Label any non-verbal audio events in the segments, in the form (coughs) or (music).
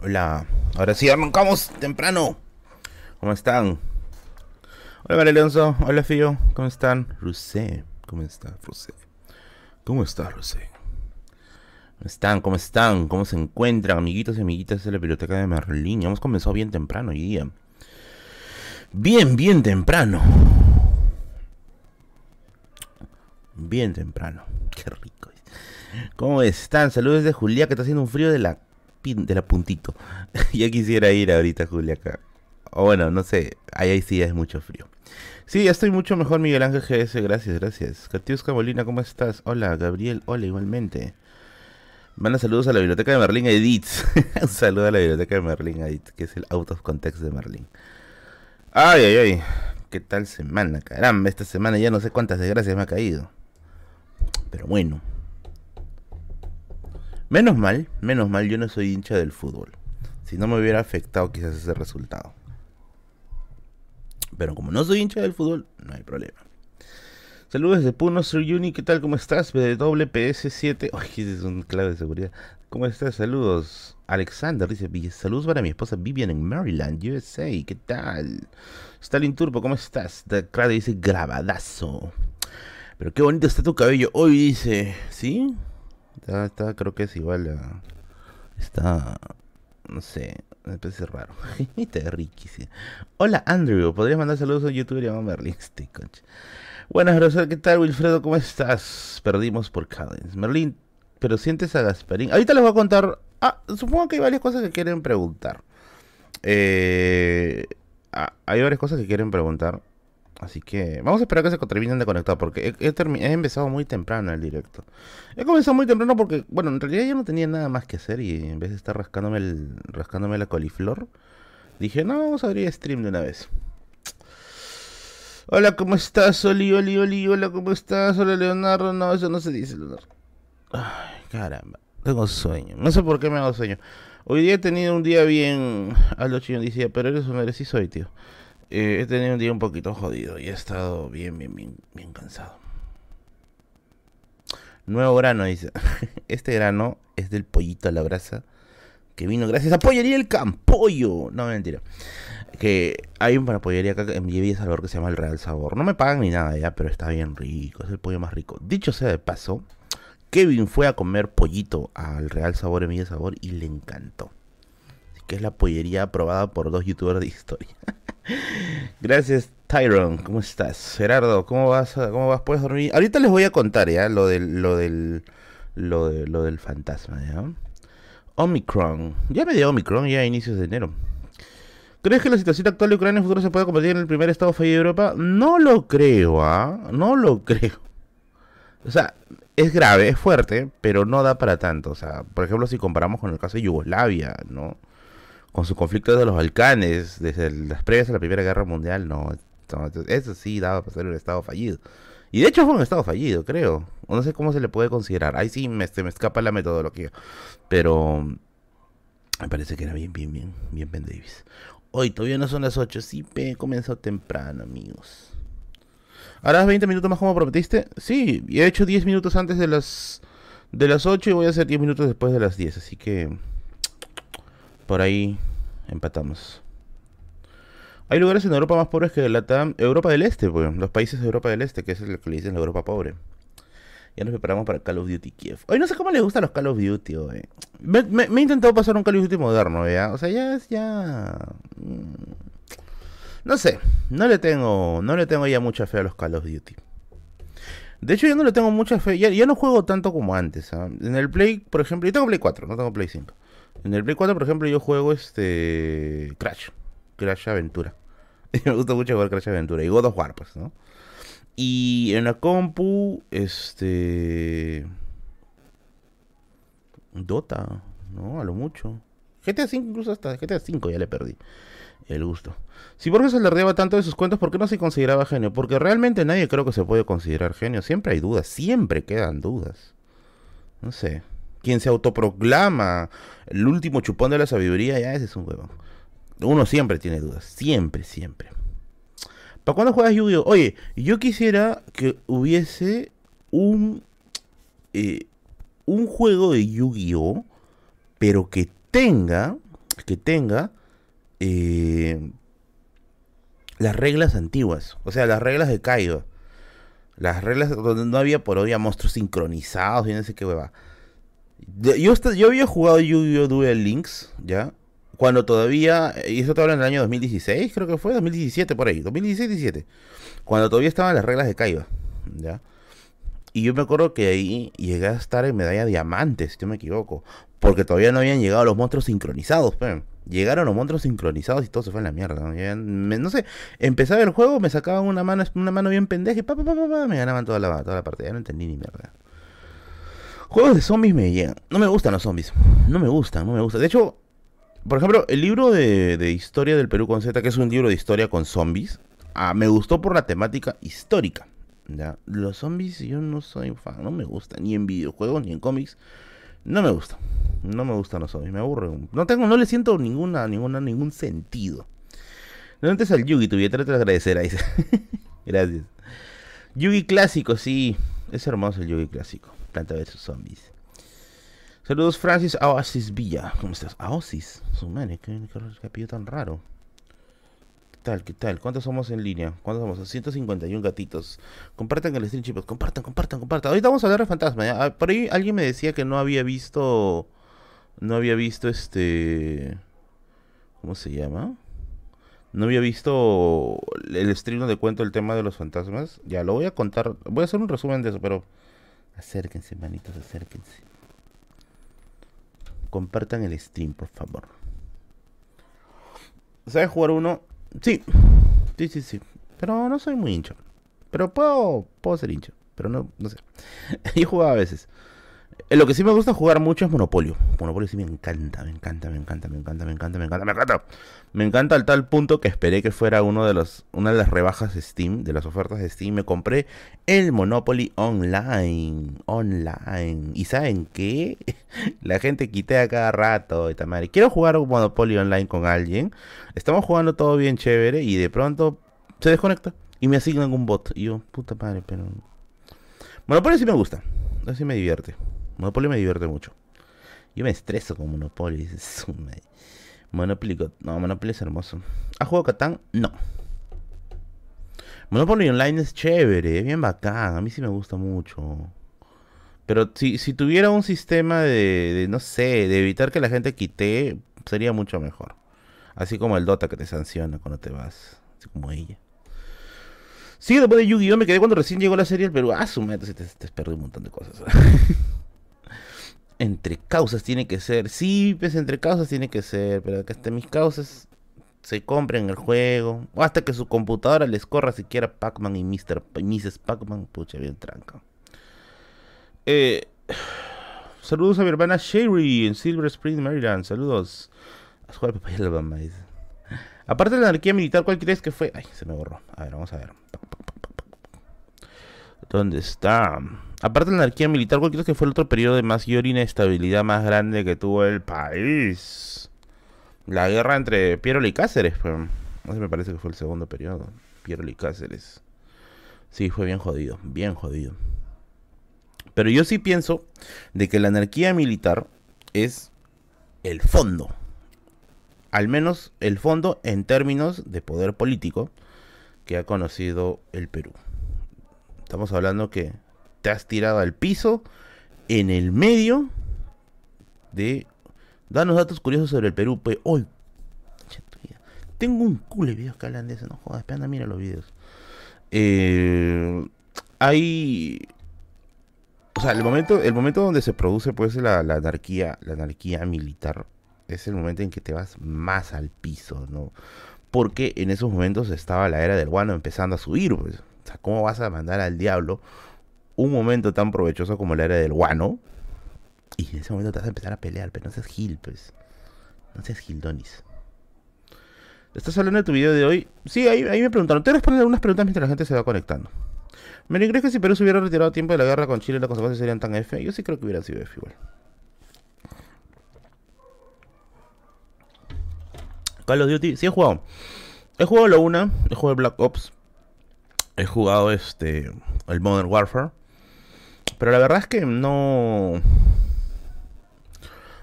Hola, ahora sí arrancamos temprano. ¿Cómo están? Hola, María Alonso. Hola, Fío. ¿Cómo están? Rusé. ¿Cómo está, Rusé? ¿Cómo está, Rusé? ¿Cómo están? ¿Cómo están? ¿Cómo se encuentran, amiguitos y amiguitas de la biblioteca de Merlín? Hemos comenzado bien temprano hoy día. Bien, bien temprano. Bien temprano. (laughs) Qué rico. ¿Cómo están? Saludos de Julia, que está haciendo un frío de la, de la puntito. (laughs) ya quisiera ir ahorita, Julia, acá. O bueno, no sé, ahí, sí es mucho frío. Sí, ya estoy mucho mejor, Miguel Ángel GS. Gracias, gracias. Katiuska Molina, ¿cómo estás? Hola, Gabriel. Hola, igualmente. Manda saludos a la biblioteca de Merlin Edits. (laughs) un saludo a la biblioteca de Merlin Edits, que es el out of context de Merlin. Ay, ay, ay. ¿Qué tal semana? Caramba, esta semana ya no sé cuántas desgracias me ha caído. Pero bueno. Menos mal, menos mal, yo no soy hincha del fútbol. Si no me hubiera afectado quizás ese resultado. Pero como no soy hincha del fútbol, no hay problema. Saludos desde Puno, Sir Juni, ¿qué tal? ¿Cómo estás? WPS7. (laughs) Ay, ese es un clave de seguridad. ¿Cómo estás? Saludos. Alexander dice, saludos para mi esposa Vivian en Maryland, USA. ¿Qué tal? Stalin Turbo, ¿cómo estás? Claro, dice grabadazo. Pero qué bonito está tu cabello hoy, dice. ¿Sí? Está, creo que es igual a... Está... No sé, me parece raro. (laughs) riquísimo. Hola, Andrew. ¿Podrías mandar saludos a un youtuber llamado Merlin? (laughs) Este Buenas, Rosal. ¿Qué tal, Wilfredo? ¿Cómo estás? Perdimos por Collins. Merlin, ¿pero sientes a Gasparín? Ahorita les voy a contar... Ah, supongo que hay varias cosas que quieren preguntar. Eh, ah, hay varias cosas que quieren preguntar. Así que vamos a esperar que se terminen de conectar porque he, he, empezado muy temprano el directo. He comenzado muy temprano porque, bueno, en realidad yo no tenía nada más que hacer y en vez de estar rascándome, el, rascándome la coliflor, dije, no, vamos a abrir stream de una vez. Hola, ¿cómo estás? Oli, Oli, Oli, hola, ¿cómo estás? Hola, Leonardo. No, eso no se dice, Leonardo. Ay, caramba, tengo sueño. No sé por qué me hago sueño. Hoy día he tenido un día bien... Aldo Chino decía, pero eres un sí soy, tío. Eh, he tenido un día un poquito jodido y he estado bien, bien, bien, bien cansado. Nuevo grano, dice. (laughs) Este grano es del pollito a la brasa que vino gracias a Pollería El Campollo. No, mentira. Que hay una pollería acá en Villa Salvador que se llama El Real Sabor. No me pagan ni nada ya, pero está bien rico. Es el pollo más rico. Dicho sea de paso, Kevin fue a comer pollito al Real Sabor en Villa Sabor y le encantó. Así que es la pollería aprobada por dos youtubers de historia. (laughs) Gracias, Tyrone. ¿Cómo estás? Gerardo, ¿cómo vas? ¿Cómo vas? ¿Puedes dormir? Ahorita les voy a contar ya lo del, lo del, lo, de, lo del fantasma, ¿ya? Omicron. Ya me dio Omicron ya a inicios de enero. ¿Crees que la situación actual de Ucrania en el futuro se puede convertir en el primer estado fallido de Europa? No lo creo, ¿ah? No lo (laughs) creo. O sea, es grave, es fuerte, pero no da para tanto. O sea, por ejemplo, si comparamos con el caso de Yugoslavia, ¿no? Con su conflicto de los Balcanes, desde las previas a la Primera Guerra Mundial, no, eso sí daba para ser un Estado fallido. Y de hecho fue un Estado fallido, creo. No sé cómo se le puede considerar. Ahí sí me, me escapa la metodología. Pero me parece que era bien, bien, bien, bien Ben Davis. Hoy todavía no son las 8, sí, he comenzado temprano, amigos. ¿Harás 20 minutos más como prometiste? Sí, he hecho 10 minutos antes de las de las 8 y voy a hacer 10 minutos después de las 10, así que por ahí empatamos. Hay lugares en Europa más pobres que la Europa del Este, pues, los países de Europa del Este, que es lo que le dicen la Europa pobre. Ya nos preparamos para Call of Duty Kiev. Hoy no sé cómo le gustan los Call of Duty, güey. Me, he intentado pasar un Call of Duty moderno, ¿ya? O sea, ya es ya... Mm, no sé, no le tengo no le tengo ya mucha fe a los Call of Duty. De hecho, yo no le tengo mucha fe. Ya no juego tanto como antes. ¿ah? En el Play, por ejemplo, yo tengo Play 4, no tengo Play 5. En el Play 4, por ejemplo, yo juego este Crash, Crash Aventura. (laughs) me gusta mucho jugar Crash Aventura y God of War, pues, ¿no? Y en la compu, este Dota, ¿no? A lo mucho. GTA 5 incluso hasta GTA 5 ya le perdí el gusto. Si Borges riaba tanto de sus cuentos, ¿por qué no se consideraba genio? Porque realmente nadie creo que se puede considerar genio. Siempre hay dudas, siempre quedan dudas. No sé quien se autoproclama el último chupón de la sabiduría, ya ese es un huevo. Uno siempre tiene dudas, siempre, siempre. ¿Para cuándo juegas Yu-Gi-Oh? Oye, yo quisiera que hubiese un, eh, un juego de Yu-Gi-Oh, pero que tenga que tenga eh, las reglas antiguas, o sea, las reglas de Kaido. Las reglas donde no había por hoy monstruos sincronizados y no sé qué hueva. Yo, yo había jugado Yu-Gi-Oh! Duel Links, ¿ya? Cuando todavía, y eso habla en el año 2016, creo que fue, 2017 por ahí, 2016-17. Cuando todavía estaban las reglas de Kaiba, ¿ya? Y yo me acuerdo que ahí llegué a estar en medalla diamantes, si no me equivoco. Porque todavía no habían llegado los monstruos sincronizados, pero Llegaron los monstruos sincronizados y todo se fue en la mierda. ¿no? sé, empezaba el juego, me sacaban una mano, una mano bien pendeja y pa, pa, pa, pa, me ganaban toda la, toda la partida. Ya no entendí ni mierda. Juegos de zombies me llegan. No me gustan los zombies. No me gustan, no me gustan. De hecho, por ejemplo, el libro de, historia del Perú con Z, que es un libro de historia con zombies, ah, me gustó por la temática histórica. ¿ya? Los zombies yo no soy fan, no me gustan, ni en videojuegos ni en cómics. No me gusta. No me gustan los zombies, me aburren. No tengo, no le siento ninguna, ninguna, ningún sentido. No antes al Yugi, tuviera que agradecer ahí. (laughs) Gracias. Yugi clásico, sí. Es hermoso el Yugi clásico. Planta sus zombies. Saludos Francis Aosis Villa. ¿Cómo estás? Aosis. Su madre, qué, qué, tan raro. ¿Qué tal? ¿Qué tal? ¿Cuántos somos en línea? ¿Cuántos somos? 151 gatitos. Compartan el stream, chicos. Compartan, compartan, compartan. Ahorita vamos a hablar de fantasma. Ah, por ahí alguien me decía que no había visto. No había visto este. ¿Cómo se llama? No había visto el stream donde cuento el tema de los fantasmas. Ya lo voy a contar. Voy a hacer un resumen de eso, pero. Acérquense, manitos, acérquense. Compartan el stream, por favor. ¿Sabes jugar uno? Sí, sí, sí, sí. Pero no soy muy hincha. Pero puedo, puedo ser hincha. Pero no, no sé. (laughs) Yo jugaba a veces. Eh, lo que sí me gusta jugar mucho es Monopolio. Monopolio sí me encanta, me encanta, me encanta, me encanta, me encanta, me encanta, me encanta. Me encanta al tal punto que esperé que fuera uno de los, una de las rebajas de Steam, de las ofertas de Steam. Me compré el Monopoly Online. Online. ¿Y saben qué? (laughs) La gente quité a cada rato. madre. Quiero jugar Monopoly Online con alguien. Estamos jugando todo bien chévere y de pronto se desconecta y me asignan un bot. Y yo, puta madre, pero... Monopoly sí me gusta. Así me divierte. Monopoly me divierte mucho. Yo me estreso con Monopoly. (laughs) Monopoly, no, Monopoly es hermoso. ¿Ha jugado Catán? No. Monopoly Online es chévere, es bien bacán. A mí sí me gusta mucho. Pero si, si tuviera un sistema de, no sé, de evitar que la gente quite, sería mucho mejor. Así como el Dota que te sanciona cuando te vas. Así como ella. Sí, después de Yu-Gi-Oh! me quedé cuando recién llegó la serie del Perú. Ah, su te, te, te perdí un montón de cosas. (laughs) entre causas tiene que ser. Sí, pues entre causas tiene que ser, pero que hasta mis causas se compren el juego. O hasta que su computadora les corra siquiera Pac-Man y Mr. y Mrs. Pac-Man. Pucha, bien tranca. Eh, saludos a mi hermana Sherry en Silver Spring, Maryland. Saludos. Aparte de la anarquía militar, ¿cuál crees que fue? Ay, se me borró. A ver, vamos a ver. ¿Dónde está? Aparte de la anarquía militar, ¿cuál crees que fue el otro periodo de mayor inestabilidad más grande que tuvo el país? La guerra entre Piero y Cáceres. Pues. No sé, me parece que fue el segundo periodo. Piero y Cáceres. Sí, fue bien jodido, bien jodido. Pero yo sí pienso de que la anarquía militar es el fondo. Al menos el fondo en términos de poder político que ha conocido el Perú. Estamos hablando que te has tirado al piso en el medio de danos datos curiosos sobre el Perú. Hoy tengo un culo de videos que hablan de eso, no jodas, anda, mira los videos. Eh, hay o sea, el momento, el momento donde se produce pues la, anarquía, la anarquía militar, es el momento en que te vas más al piso, ¿no? Porque en esos momentos estaba la era del guano empezando a subir, pues. Sea, ¿cómo vas a mandar al diablo un momento tan provechoso como la era del guano. Y en ese momento te vas a empezar a pelear, pero no seas Gil, pues. No seas Gildonis. ¿Estás hablando de tu video de hoy? Sí, ahí, me preguntaron. Te responden algunas preguntas mientras la gente se va conectando. ¿Me crees que si Perú se hubiera retirado a tiempo de la guerra con Chile, las consecuencias serían tan F? Yo sí creo que hubiera sido F igual. Call of Duty, sí he jugado. He jugado la una, he jugado el Black Ops. He jugado este el Modern Warfare. Pero la verdad es que no...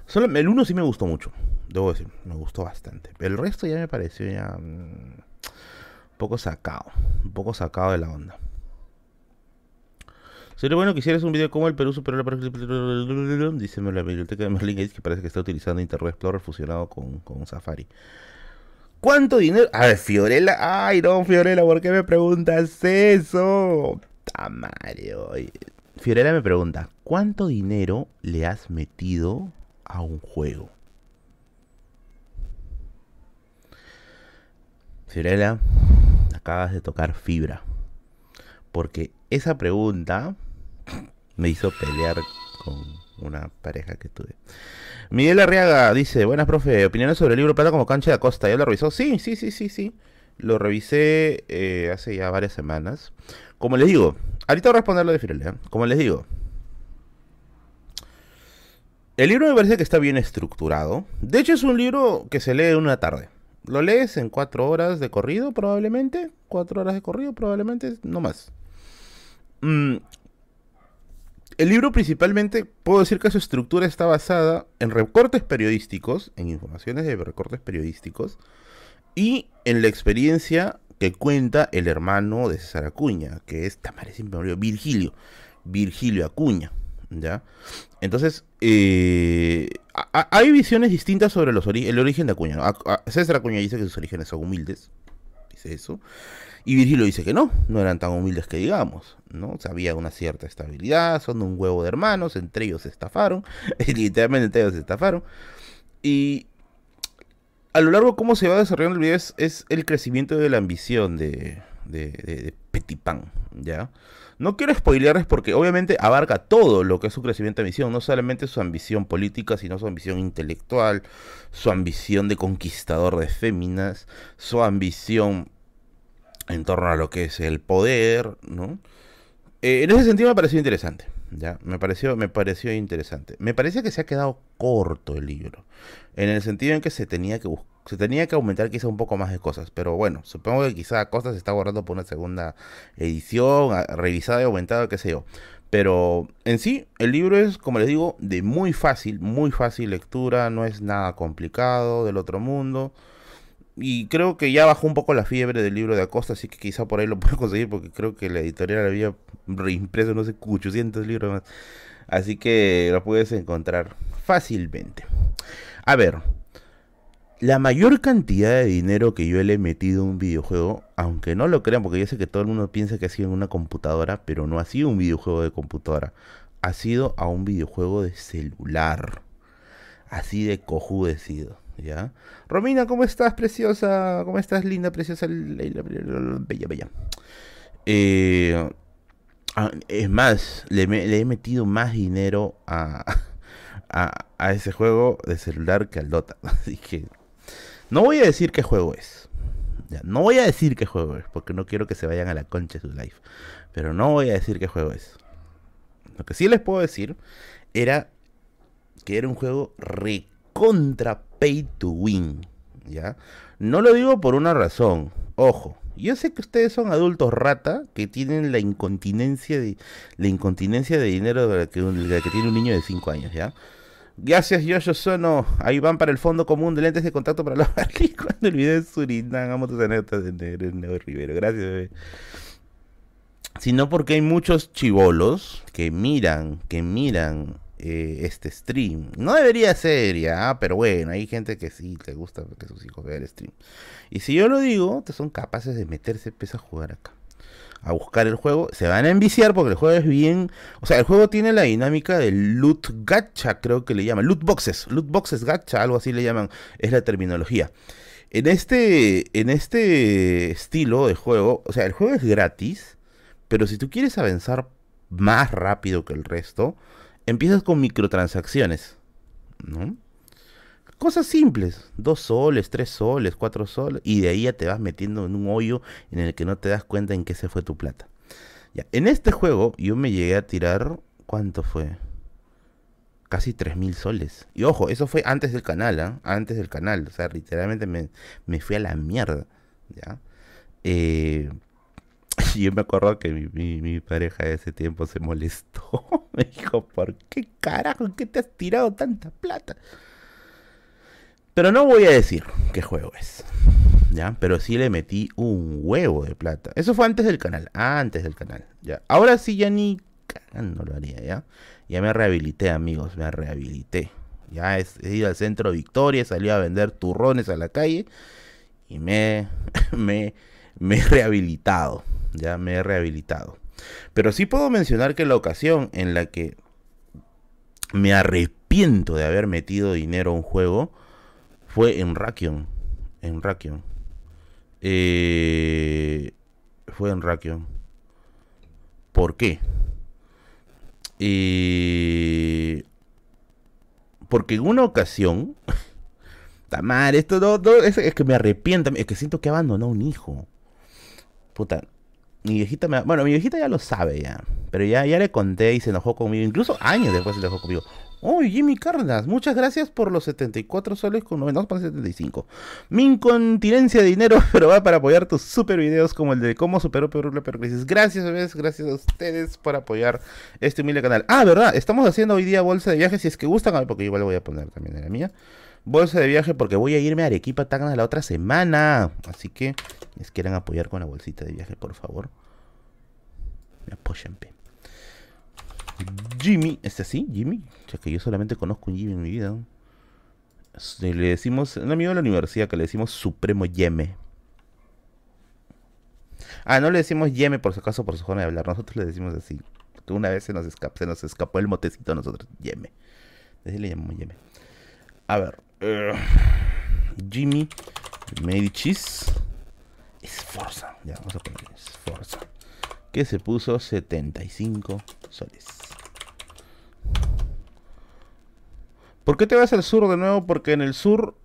Solo, el 1 sí me gustó mucho. Debo decir, me gustó bastante. El resto ya me pareció ya mm, un poco sacado. Un poco sacado de la onda. Sería bueno que hicieras un video como el Perú superó la... Dice la biblioteca de Merlin Gates que parece que está utilizando Internet Explorer fusionado con, con Safari. ¿Cuánto dinero? A ver, Fiorella. Ay, no, Fiorella, ¿por qué me preguntas eso? Tamario. Fiorella me pregunta, ¿cuánto dinero le has metido a un juego? Fiorella, acabas de tocar fibra. Porque esa pregunta me hizo pelear con una pareja que tuve. Miguel Arriaga dice, buenas profe, opiniones sobre el libro Plata como cancha de Acosta. ¿Ya lo revisó? Sí, sí, sí, sí, sí. Lo revisé eh, hace ya varias semanas. Como les digo, ahorita voy a responderlo de. ¿eh? Como les digo, el libro me parece que está bien estructurado. De hecho, es un libro que se lee en una tarde. Lo lees en cuatro horas de corrido, probablemente. Cuatro horas de corrido, probablemente, no más. Mm, el libro principalmente, puedo decir que su estructura está basada en recortes periodísticos, en informaciones de recortes periodísticos, y en la experiencia que cuenta el hermano de César Acuña, que es, tamar siempre me Virgilio, Virgilio Acuña, ¿ya? Entonces, eh, hay visiones distintas sobre los el origen de Acuña. César Acuña dice que sus orígenes son humildes, dice eso. Y Virgilio dice que no, no eran tan humildes que digamos, ¿no? O había una cierta estabilidad, son un huevo de hermanos, entre ellos se estafaron, (laughs) literalmente entre ellos se estafaron. Y a lo largo cómo se va desarrollando el video es, el crecimiento de la ambición de, de, ¿ya? No quiero spoilearles porque obviamente abarca todo lo que es su crecimiento de ambición, no solamente su ambición política, sino su ambición intelectual, su ambición de conquistador de féminas, su ambición en torno a lo que es el poder, ¿no? Eh, en ese sentido me pareció interesante, ¿ya? Me pareció, me pareció interesante. Me parece que se ha quedado corto el libro, en el sentido en que se tenía que se tenía que aumentar quizá un poco más de cosas, pero bueno, supongo que quizá cosas se está borrando por una segunda edición, revisada y aumentada, qué sé yo. Pero en sí, el libro es, como les digo, de muy fácil, muy fácil lectura, no es nada complicado del otro mundo. Y creo que ya bajó un poco la fiebre del libro de Acosta, así que quizá por ahí lo (laughs) puedo conseguir, porque creo que la editorial había reimpreso, no sé, 800 libros más. Así que lo puedes encontrar fácilmente. A ver, la mayor cantidad de dinero que yo le he metido a un videojuego, aunque no lo crean, porque yo sé que todo el mundo piensa que ha sido en una computadora, pero no ha sido un videojuego de computadora, ha sido a un videojuego de celular. Así de cojudecido. ¿Ya? Romina, ¿cómo estás, preciosa? ¿Cómo estás, linda, preciosa, bella, bella? Eh, ah, es más, le, he metido más dinero a, a, ese juego de celular que al Dota. (laughs) Así que no voy a decir qué juego es. No voy a decir qué juego es, porque no quiero que se vayan a la concha de su life. Pero no voy a decir qué juego es. Lo que sí les puedo decir era que era un juego rico contra pay to win. ¿Ya? No lo digo por una razón. Ojo, yo sé que ustedes son adultos rata que tienen la incontinencia de la incontinencia de dinero de la que, tiene un niño de 5 años, ¿ya? Gracias, yo Sono. Ahí van para el fondo común de lentes de contacto para los (laughs) cuando el video es Surinam. Amo tus anécdotas de Neo Rivero. Gracias, bebé. Sino porque hay muchos chivolos que miran, que miran eh, este stream. No debería ser ya, pero bueno, hay gente que sí le gusta que sus hijos vean el stream. Y si yo lo digo, te son capaces de meterse pesa a jugar acá. A buscar el juego, se van a enviciar porque el juego es bien. O sea, el juego tiene la dinámica del loot gacha, creo que le llaman. Loot boxes, loot boxes gacha, algo así le llaman. Es la terminología. En este, en este estilo de juego, o sea, el juego es gratis, pero si tú quieres avanzar más rápido que el resto, empiezas con microtransacciones, ¿no? Cosas simples, dos soles, tres soles, cuatro soles, y de ahí ya te vas metiendo en un hoyo en el que no te das cuenta en qué se fue tu plata. En este juego yo me llegué a tirar, ¿cuánto fue? Casi tres mil soles. Y ojo, eso fue antes del canal, ¿ah? Antes del canal, o sea, literalmente me, me fui a la mierda, ¿ya? Eh, (laughs) y yo me acuerdo que mi, pareja de ese tiempo se molestó. (laughs) me dijo, ¿por qué carajo? ¿Qué te has tirado tanta plata? Pero no voy a decir qué juego es. ¿Ya? Pero sí le metí un huevo de plata. Eso fue antes del canal. Antes del canal. ¿ya? Ahora sí ya ni no lo haría, ¿ya? Ya me rehabilité, amigos. Me rehabilité. Ya he, ido al centro Victoria, salí a vender turrones a la calle. Y me, (laughs) me, me he rehabilitado. Ya me he rehabilitado. Pero sí puedo mencionar que la ocasión en la que me arrepiento de haber metido dinero a un juego fue en Rakion. En Rakion. Eh, fue en Rakion. ¿Por qué? Eh, porque en una ocasión. (laughs) Tamar, esto no, es, es, que me arrepiento. Es que siento que abandonó un hijo. Puta, mi viejita me... Bueno, mi viejita ya lo sabe ya. Pero ya, ya le conté y se enojó conmigo. Incluso años después se enojó conmigo. Oh, Jimmy Cárdenas, muchas gracias por los 74 soles con 75. Mi incontinencia de dinero, (laughs) pero va para apoyar tus super videos como el de cómo superó Perú la crisis. Gracias, gracias a ustedes por apoyar este humilde canal. Ah, verdad, estamos haciendo hoy día bolsa de viaje. Si es que gustan, porque igual voy a poner también en la mía. Bolsa de viaje porque voy a irme a Arequipa Tacna la otra semana. Así que, les quieren apoyar con la bolsita de viaje, por favor. Me apoyen, Jimmy, ¿este así? Jimmy, ya que yo solamente conozco un Jimmy en mi vida. Le decimos, un amigo de la universidad que le decimos Supremo Yeme. Ah, no le decimos Yeme por si acaso por su forma de hablar. Nosotros le decimos así. Una vez se nos, escapó, se nos escapó el motecito a nosotros. Yeme. Así le llamamos Yeme. A ver. Uh, Jimmy Medicis. Esforza. Ya, vamos a poner Esforza que se puso 75 soles. ¿Por qué te vas al sur de nuevo? Porque en el sur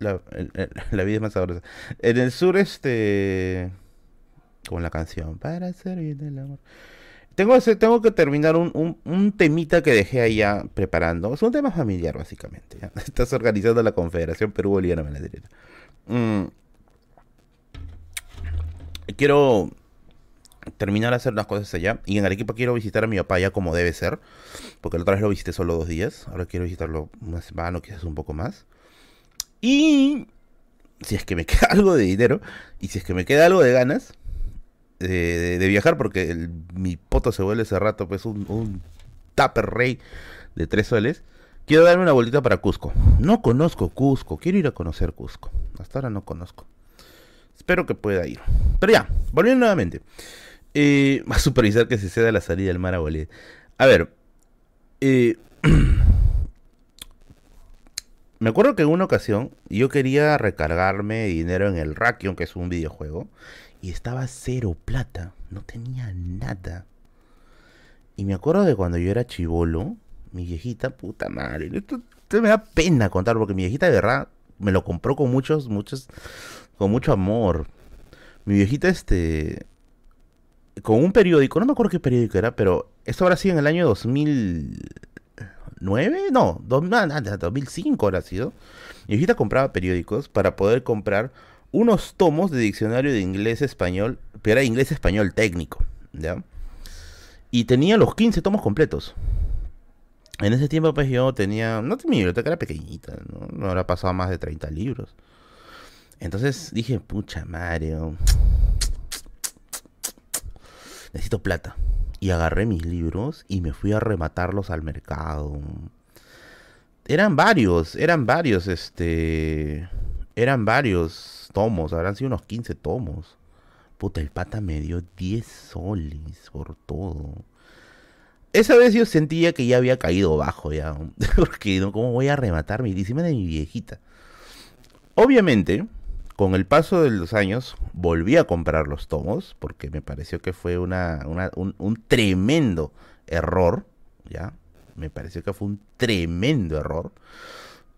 la, (laughs) vida es más sabrosa. En el sur, este. Con la canción. Para bien el amor. Tengo, tengo que terminar un, temita que dejé allá preparando. Es un tema familiar, básicamente. (laughs) Estás organizando la Confederación Perú-Boliviana mm. Quiero terminar de hacer unas cosas allá. Y en Arequipa quiero visitar a mi papá ya como debe ser. Porque la otra vez lo visité solo dos días. Ahora quiero visitarlo una semana o quizás un poco más. Y si es que me (laughs) queda algo de dinero. Y si es que me queda algo de ganas de, viajar. Porque mi poto se vuelve ese rato pues un, un tupper rey de tres soles. Quiero darme una vueltita para Cusco. No conozco Cusco. Quiero ir a conocer Cusco. Hasta ahora no conozco. Espero que pueda ir. Pero ya, volviendo nuevamente. Eh, (laughs) a supervisar que se ceda la salida del mar a Bolivia. A ver. Eh, (clears throat) me acuerdo que en una ocasión yo quería recargarme dinero en el Rakion, que es un videojuego, y estaba cero plata. No tenía nada. Y me acuerdo de cuando yo era chivolo, mi viejita, puta madre. Esto, me da pena contar porque mi viejita de verdad me lo compró con muchos, muchos, con mucho amor. Mi viejita, este, con un periódico, no me acuerdo qué periódico era, pero esto habrá sido en el año 2009, no, 2005 habrá sido. Mi hijita compraba periódicos para poder comprar unos tomos de diccionario de inglés-español, pero era inglés-español técnico, ¿ya? Y tenía los 15 tomos completos. En ese tiempo, pues yo tenía. No tenía mi biblioteca, era pequeñita, ¿no? No habrá pasado más de 30 libros. Entonces dije, pucha Mario necesito plata. Y agarré mis libros y me fui a rematarlos al mercado. Eran varios, eran varios, este... Eran varios tomos, habrán sido unos 15 tomos. Puta, el pata me dio 10 soles por todo. Esa vez yo sentía que ya había caído bajo ya. (laughs) Porque, ¿no? ¿cómo voy a rematar mi de mi viejita? Obviamente, con el paso de los años volví a comprar los tomos porque me pareció que fue una, un, tremendo error, ¿ya? Me pareció que fue un tremendo error.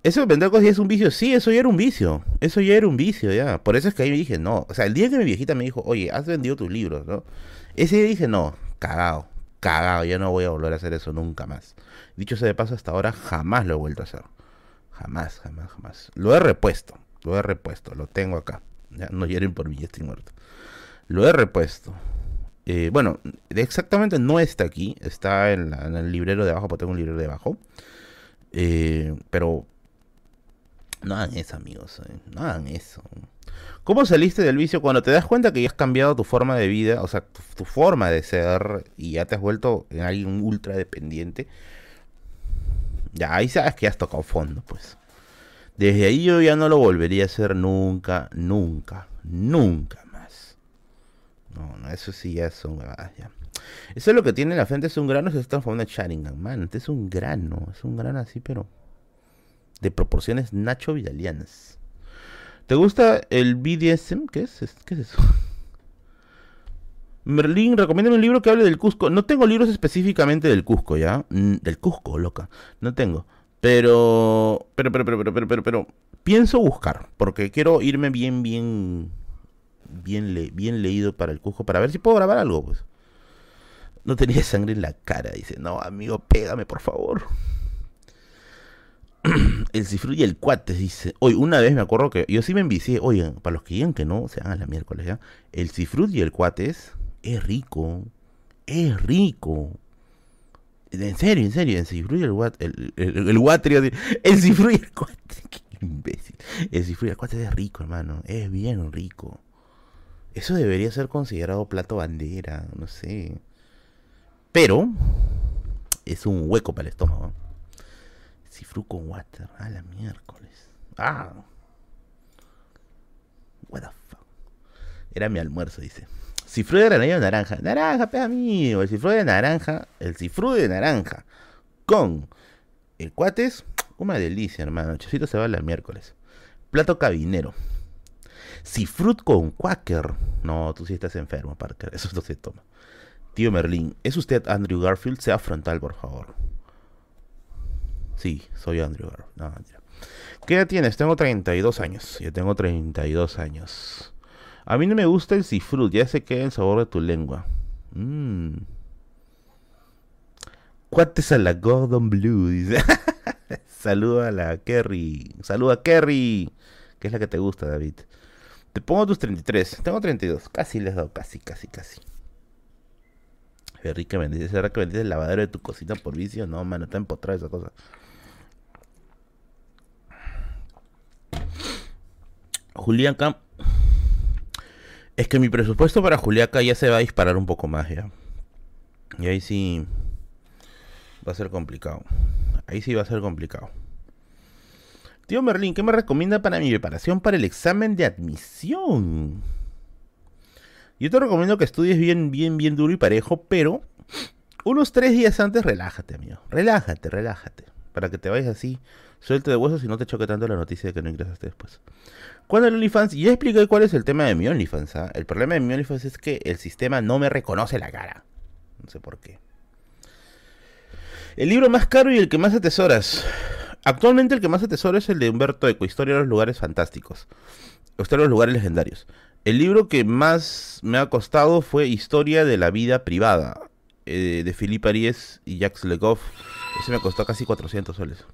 Eso de vender cosas es un vicio, sí, eso ya era un vicio, eso ya era un vicio, ya. Por eso es que ahí me dije, no, o sea, el día que mi viejita me dijo, oye, has vendido tus libros, ¿no? Ese día dije, no, cagado, cagado, ya no voy a volver a hacer eso nunca más. Dicho sea de paso, hasta ahora jamás lo he vuelto a hacer. Jamás, jamás, jamás. Lo he repuesto. Lo he repuesto, lo tengo acá. Ya, no hieren por mí, ya estoy muerto. Lo he repuesto. Eh, bueno, exactamente no está aquí. Está en, el librero de abajo, porque tengo un librero de abajo. Eh, pero No hagan eso, amigos. eh, No hagan eso. ¿Cómo saliste del vicio cuando te das cuenta que ya has cambiado tu forma de vida, o sea, tu, forma de ser y ya te has vuelto en alguien ultra dependiente? Ya, ahí sabes que has tocado fondo, pues. Desde ahí yo ya no lo volvería a hacer nunca, nunca, nunca más. No, no, eso sí ya son huevadas, ya. Eso es lo que tiene en la frente, es un grano, se está transformando en Sharingan, man. Este es un grano, es un grano así, pero de proporciones Nacho Vidalianas. ¿Te gusta el BDSM? ¿Qué es? ¿Qué es eso? (laughs) Merlín, recomiéndame un libro que hable del Cusco. No tengo libros específicamente del Cusco, ¿ya? Mm, Del Cusco, loca. No tengo. Pero, pero, pero, pero, pero, pero, pero, pero, pienso buscar, porque quiero irme bien, bien, bien, le- bien leído para el Cusco, para ver si puedo grabar algo, pues. No tenía sangre en la cara, dice. No, amigo, pégame, por favor. (clears throat) El cifru y el cuate, dice. Hoy, una vez me acuerdo que yo sí me envicié. Oigan, para los que digan que no, se hagan la miércoles ya. El cifrut y el cuates es rico. Es rico. En serio, en serio, el cifru y el cuate. El, el, el decir, el cifru y el cuate. Qué imbécil. El cifru y el cuate es rico, hermano. Es bien rico. Eso debería ser considerado plato bandera, no sé. Pero es un hueco para el estómago. Cifru con water. A la miércoles. Ah. What the fuck. Era mi almuerzo, dice. Cifru de granadilla o naranja. Naranja, pe amigo. El cifru de naranja. El cifru de naranja. Con el cuates. Una delicia, hermano. Chocito se va la miércoles. Plato cabinero. Cifrut con quaker. No, tú sí estás enfermo, Parker. (laughs) Eso no se toma. Tío Merlín, ¿es usted Andrew Garfield? Sea frontal, por favor. Sí, soy Andrew Garfield. No, mentira. ¿Qué edad tienes? Tengo 32 años. Yo tengo 32 años. A mí no me gusta el cifrut, ya se queda el sabor de tu lengua. Mmm. Cuates a la Gordon Blue, dice. (laughs) Saluda a la Kerry. Saluda a Kerry. Que es la que te gusta, David. Te pongo tus 33. Tengo 32. Casi les he dado. Casi, casi, casi. Qué rica vendiste. ¿Será que vendiste el lavadero de tu cocina por vicio? No, mano. Está empotrada esa cosa. Juliaca. Es que mi presupuesto para Juliaca ya se va a disparar un poco más, ya. Y ahí sí. Va a ser complicado. Ahí sí va a ser complicado. Tío Merlín, ¿qué me recomienda para mi preparación para el examen de admisión? Yo te recomiendo que estudies bien, bien, bien duro y parejo, pero unos tres días antes relájate, amigo. Relájate, relájate. Para que te vayas así, suelto de huesos y no te choque tanto la noticia de que no ingresaste después. Cuando el OnlyFans, ya expliqué cuál es el tema de mi OnlyFans. ¿ah? El problema de mi OnlyFans es que el sistema no me reconoce la cara. No sé por qué. El libro más caro y el que más atesoras. Actualmente el que más atesoro es el de Humberto Eco, Historia de los lugares fantásticos. Historia de los lugares legendarios. El libro que más me ha costado fue Historia de la vida privada, eh, de Philippe Aries y Jacques Legoff. Ese me costó casi 400 soles.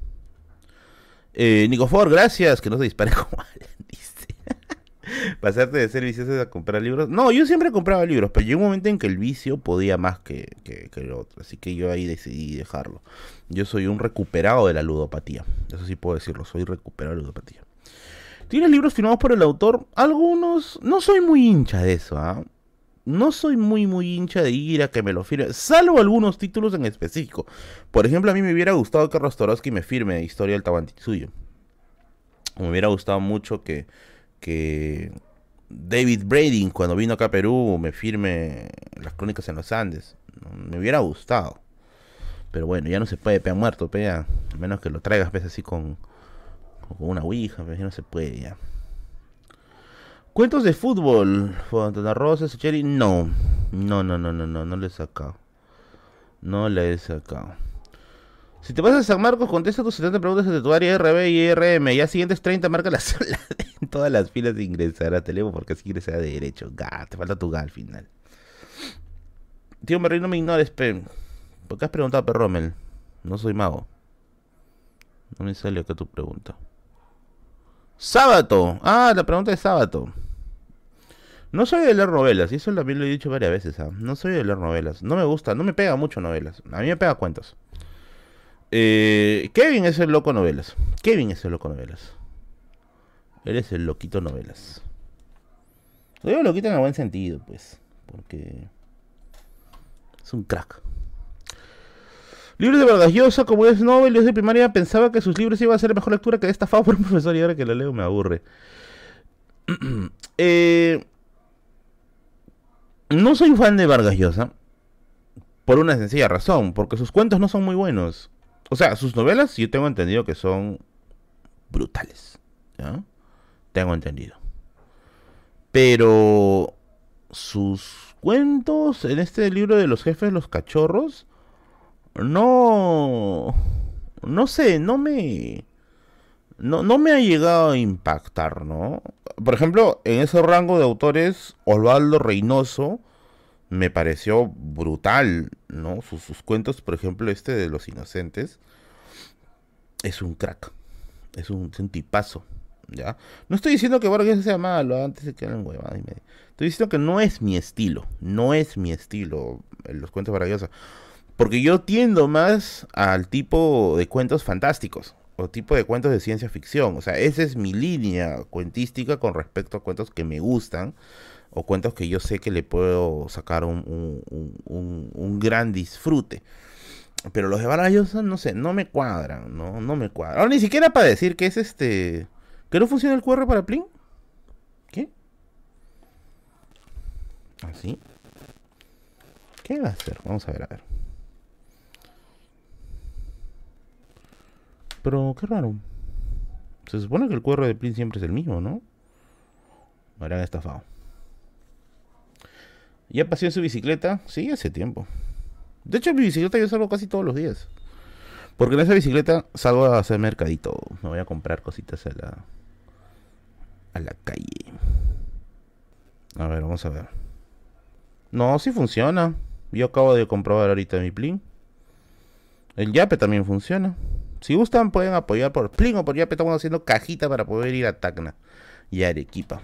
Eh, Nicofor, gracias, que no se dispare (laughs) como dice. (laughs) Pasarte de ser vicioso a comprar libros. No, yo siempre compraba libros, pero llegó un momento en que el vicio podía más que, que, que el otro. Así que yo ahí decidí dejarlo. Yo soy un recuperado de la ludopatía. Eso sí puedo decirlo, soy recuperado de la ludopatía. ¿Tienes libros firmados por el autor? Algunos. No soy muy hincha de eso, ¿ah? No soy muy, muy hincha de ir a que me lo firme. Salvo algunos títulos en específico. Por ejemplo, a mí me hubiera gustado que Rostorowski me firme Historia del Tahuantinsuyo. Me hubiera gustado mucho que, que David Brading, cuando vino acá a Perú, me firme las crónicas en los Andes. Me hubiera gustado. Pero bueno, ya no se puede, pea muerto, pea. A menos que lo traigas, pues así con, con una ouija, pues ya no se puede ya. Cuentos de fútbol, Fontana Rosa, Cherry, no. No, no, no, no, no, no le he sacado. No le he sacado. Si te vas a San Marcos, contesta tus 70 preguntas de tu área RB y RM. Ya siguientes 30 marca la (laughs) sola en todas las filas de ingresar a Televo porque así ingresa de derecho. Ga, te falta tu ga al final. Tío Merri, no me ignores, pe. ¿Por qué has preguntado, Perromel? No soy mago. No me sale acá tu pregunta. Sábato. Ah, la pregunta es sábado. No soy de leer novelas, y eso también lo he dicho varias veces. ¿ah? No soy de leer novelas. No me gusta, no me pega mucho novelas. A mí me pega cuentos. Eh, Kevin es el loco novelas. Kevin es el loco novelas. Eres el loquito novelas. Lo digo loquito en el buen sentido, pues. Porque es un crack. Libros de Vargas Llosa, como es Nobel, desde primaria pensaba que sus libros iban a ser mejor lectura que estafado por (laughs) un profesor y ahora que lo leo me aburre. (clears throat) eh, no soy fan de Vargas Llosa por una sencilla razón, porque sus cuentos no son muy buenos. O sea, sus novelas yo tengo entendido que son brutales. ¿ya? Tengo entendido. Pero sus cuentos en este libro de los jefes los cachorros no no sé, no me no, no me ha llegado a impactar, ¿no? Por ejemplo, en ese rango de autores, Osvaldo Reynoso me pareció brutal, ¿no? Sus, sus cuentos, por ejemplo, este de Los Inocentes, es un crack, es un, es tipazo. ¿ya? No estoy diciendo que Vargas sea malo, antes de que hagan huevadas y media. Estoy diciendo que no es mi estilo, no es mi estilo los cuentos Vargas Porque yo tiendo más al tipo de cuentos fantásticos, o tipo de cuentos de ciencia ficción. O sea, esa es mi línea cuentística con respecto a cuentos que me gustan, o cuentos que yo sé que le puedo sacar un, un, un, gran disfrute. Pero los de Vargas no sé, no me cuadran, no, no me cuadran. Ahora ni siquiera para decir que es este ¿Que no funciona el QR para Plin? ¿Qué? ¿Así? ¿Qué va a hacer? Vamos a ver, a ver. Pero qué raro. Se supone que el QR de Plin siempre es el mismo, ¿no? Me habrán estafado. ¿Ya pasé en su bicicleta? Sí, hace tiempo. De hecho, en mi bicicleta yo salgo casi todos los días. Porque en esa bicicleta salgo a hacer mercadito. Me voy a comprar cositas a la, a la calle. A ver, vamos a ver. No, sí funciona. Yo acabo de comprobar ahorita mi Plin. El Yape también funciona. Si gustan, pueden apoyar por Plin o por Yape. Estamos haciendo cajita para poder ir a Tacna y a Arequipa.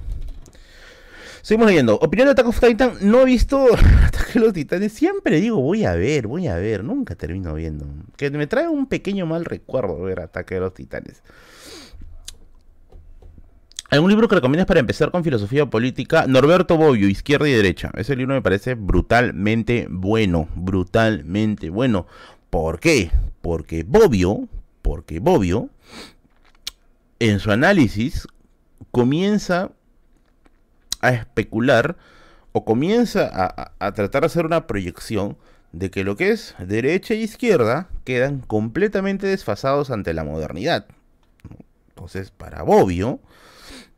Seguimos leyendo. Opinión de Attack of Titan. No he visto (laughs) Ataque de los Titanes. Siempre digo, voy a ver, voy a ver. Nunca termino viendo. Que me trae un pequeño mal recuerdo ver Ataque de los Titanes. Un libro que recomiendas para empezar con filosofía política, Norberto Bobbio, Izquierda y Derecha. Ese libro me parece brutalmente bueno, brutalmente bueno. ¿Por qué? Porque Bobbio, porque Bobbio, en su análisis, comienza a especular o comienza a, tratar de hacer una proyección de que lo que es derecha e izquierda quedan completamente desfasados ante la modernidad. Entonces, para Bobbio,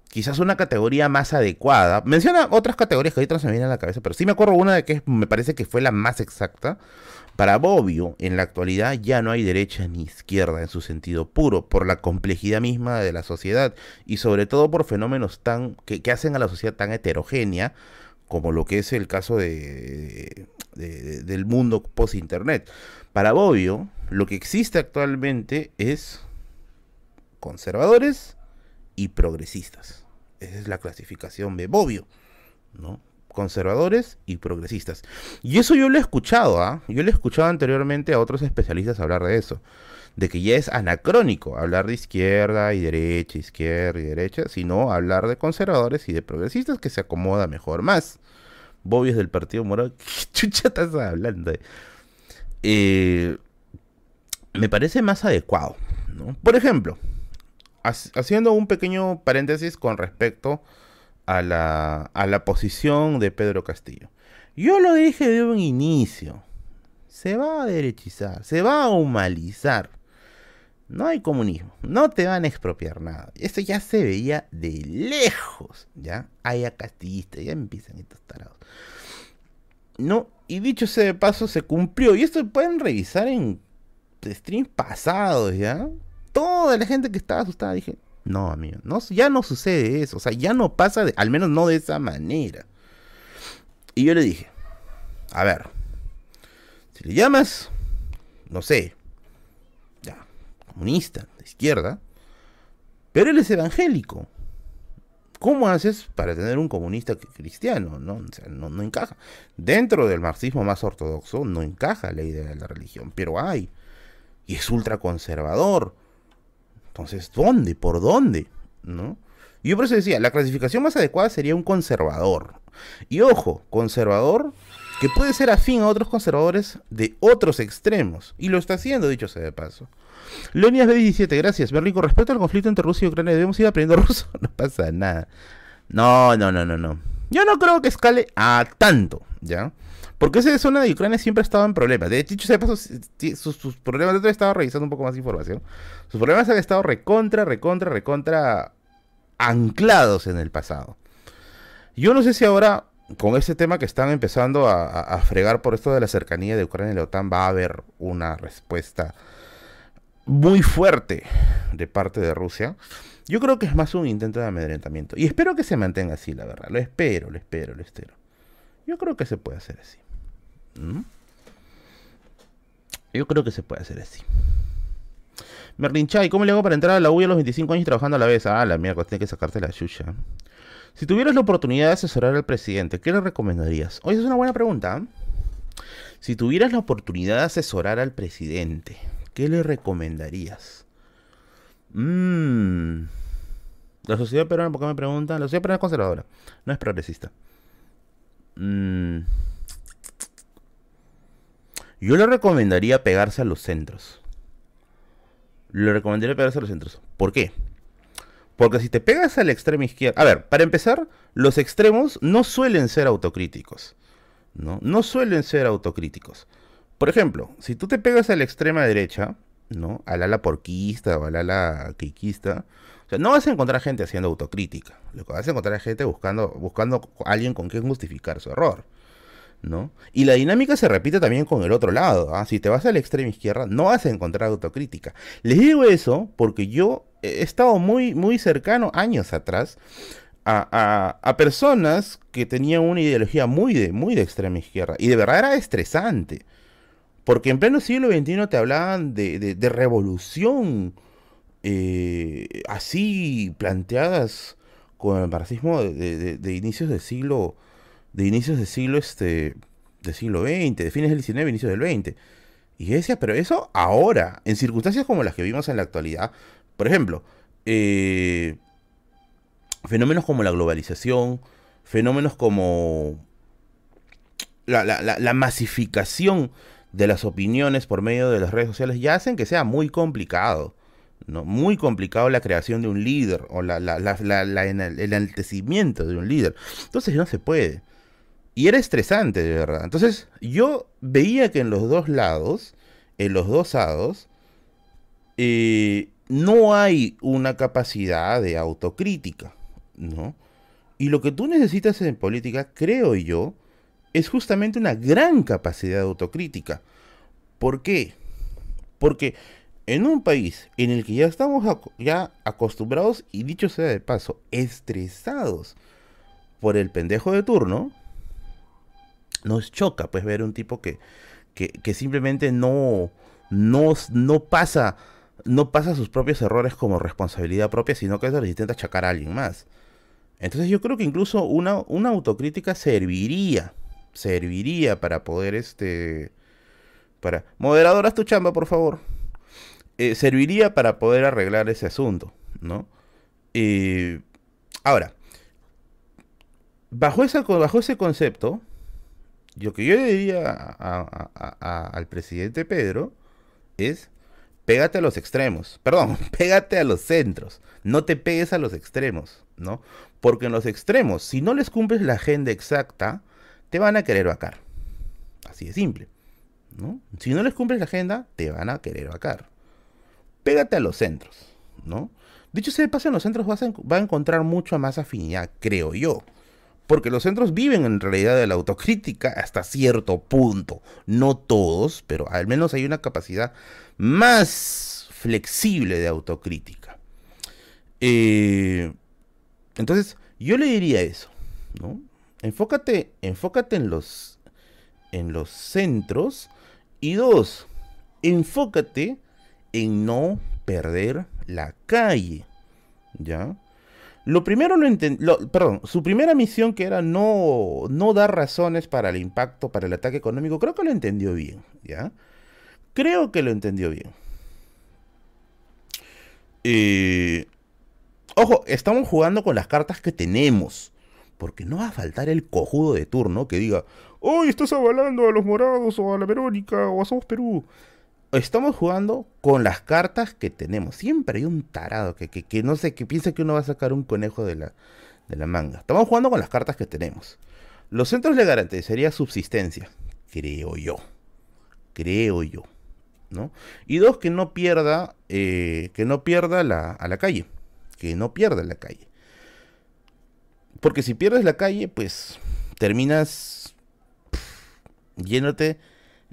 quizás una categoría más adecuada. Menciona otras categorías que ahorita se me vienen a la cabeza, pero sí me acuerdo una de que me parece que fue la más exacta. Para Bobbio, en la actualidad ya no hay derecha ni izquierda en su sentido puro, por la complejidad misma de la sociedad y sobre todo por fenómenos tan que, hacen a la sociedad tan heterogénea como lo que es el caso de, del mundo post-internet. Para Bobbio, lo que existe actualmente es conservadores y progresistas. Esa es la clasificación de Bobbio, ¿no? Conservadores y progresistas. Y eso yo lo he escuchado, ¿ah? Yo lo he escuchado anteriormente a otros especialistas hablar de eso. De que ya es anacrónico hablar de izquierda y derecha, izquierda y derecha, sino hablar de conservadores y de progresistas que se acomoda mejor más. Bobbio es del Partido Morado. (laughs) ¿Qué chucha estás hablando? Eh, me parece más adecuado. Por ejemplo, haciendo un pequeño paréntesis con respecto a la, a la posición de Pedro Castillo. Yo lo dije de un inicio. Se va a derechizar, se va a humanizar. No hay comunismo, no te van a expropiar nada. Esto ya se veía de lejos, ¿ya? Hay a ya empiezan estos tarados. No, y dicho sea de paso, se cumplió. Y esto pueden revisar en streams pasados, ¿ya? toda la gente que estaba asustada dije, no, amigo, no, ya no sucede eso, o sea, ya no pasa, al menos no de esa manera. Y yo le dije, a ver, si le llamas, no sé, ya, comunista, de izquierda, pero él es evangélico. ¿Cómo haces para tener un comunista cristiano? No, no, no, encaja. Dentro del marxismo más ortodoxo no encaja la idea de la religión, pero hay. Y es ultraconservador. Entonces, ¿dónde? ¿Por dónde? ¿No? Yo por eso decía, la clasificación más adecuada sería un conservador. Y ojo, conservador que puede ser afín a otros conservadores de otros extremos. Y lo está haciendo, dicho sea de paso. Leonidas B17, gracias. Berlín, con respecto al conflicto entre Rusia y Ucrania, ¿debemos ir aprendiendo ruso? (laughs) No pasa nada. No, no, no, no, no. Yo no creo que escale a tanto, ¿ya? Porque esa zona de Ucrania siempre ha estado en problemas. De hecho, se paso, sus, problemas, estado revisando un poco más de información. Sus problemas han estado recontra, recontra, recontra anclados en el pasado. Yo no sé si ahora, con este tema que están empezando a fregar por esto de la cercanía de Ucrania y la OTAN, va a haber una respuesta muy fuerte de parte de Rusia. Yo creo que es más un intento de amedrentamiento. Y espero que se mantenga así, la verdad. Lo espero, lo espero, lo espero. Yo creo que se puede hacer así. ¿Mm? Yo creo que se puede hacer así. Merlin Chay, ¿cómo le hago para entrar a la UI a los 25 años trabajando a la vez? Ah, la mierda, tiene que sacarte la chucha. Si tuvieras la oportunidad de asesorar al presidente, ¿qué le recomendarías? Oye, es una buena pregunta. Si tuvieras la oportunidad de asesorar al presidente, ¿qué le recomendarías? Mmm. La sociedad peruana, ¿por qué me preguntan? La sociedad peruana es conservadora, no es progresista. Mm. Yo le recomendaría pegarse a los centros. Le recomendaría pegarse a los centros. ¿Por qué? Porque si te pegas a la extrema izquierda... A ver, para empezar, los extremos no suelen ser autocríticos. ¿no? no suelen ser autocríticos. Por ejemplo, si tú te pegas a la extrema derecha, ¿no? Al ala porquista o al ala quiquista, o sea, no vas a encontrar gente haciendo autocrítica. Lo que vas a encontrar es gente buscando, buscando a alguien con quien justificar su error. ¿No? Y la dinámica se repite también con el otro lado. ¿ah? Si te vas a la extrema izquierda, no vas a encontrar autocrítica. Les digo eso porque yo he estado muy, muy cercano, años atrás, a, personas que tenían una ideología muy de, muy de extrema izquierda. Y de verdad era estresante. Porque en pleno siglo XXI te hablaban de, de, revolución eh, así planteadas con el marxismo de, de, inicios del siglo de inicios del siglo este del siglo XX, de fines del XIX, inicios del XX. Y yo decía, pero eso ahora, en circunstancias como las que vimos en la actualidad, por ejemplo, eh, fenómenos como la globalización, fenómenos como la, la, la masificación de las opiniones por medio de las redes sociales ya hacen que sea muy complicado. ¿no? Muy complicado la creación de un líder o la, el enaltecimiento de un líder. Entonces no se puede. Y era estresante, de verdad. Entonces yo veía que en los dos lados, en los dos lados, eh, no hay una capacidad de autocrítica, ¿no? Y lo que tú necesitas en política, creo yo, es justamente una gran capacidad de autocrítica. ¿Por qué? Porque en un país en el que ya estamos ya acostumbrados y dicho sea de paso, estresados por el pendejo de turno, nos choca pues ver un tipo que, que, simplemente no, no, no pasa no pasa sus propios errores como responsabilidad propia, sino que se intenta achacar a alguien más. Entonces yo creo que incluso una, una autocrítica serviría serviría para poder este para moderador haz tu chamba por favor eh, serviría para poder arreglar ese asunto no eh, ahora bajo bajo ese concepto lo que yo le diría al presidente Pedro es pégate a los extremos (laughs) perdón pégate a los centros no te pegues a los extremos no porque en los extremos si no les cumples la agenda exacta te van a querer vacar. Así de simple. ¿no? Si no les cumples la agenda, te van a querer vacar. Pégate a los centros. ¿no? Dicho sea de paso, en los centros vas a, va a encontrar mucha más afinidad, creo yo. Porque los centros viven en realidad de la autocrítica hasta cierto punto. No todos, pero al menos hay una capacidad más flexible de autocrítica. Eh, entonces, yo le diría eso, ¿no? Enfócate, enfócate en los, en los centros. Y dos, enfócate en no perder la calle. ¿Ya? Lo primero no entendió, perdón, su primera misión que era no, no dar razones para el impacto, para el ataque económico, creo que lo entendió bien, ¿ya? Creo que lo entendió bien. Eh, Ojo, estamos jugando con las cartas que tenemos. Porque no va a faltar el cojudo de turno que diga, hoy estás avalando a los morados o a la Verónica o a Somos Perú. Estamos jugando con las cartas que tenemos. Siempre hay un tarado que, que, no sé, que piensa que uno va a sacar un conejo de la, de la manga. Estamos jugando con las cartas que tenemos. Los centros de sería subsistencia, creo yo. Creo yo. ¿no? Y dos, que no pierda, eh, que no pierda la, a la calle. Que no pierda la calle. Porque si pierdes la calle, pues terminas yéndote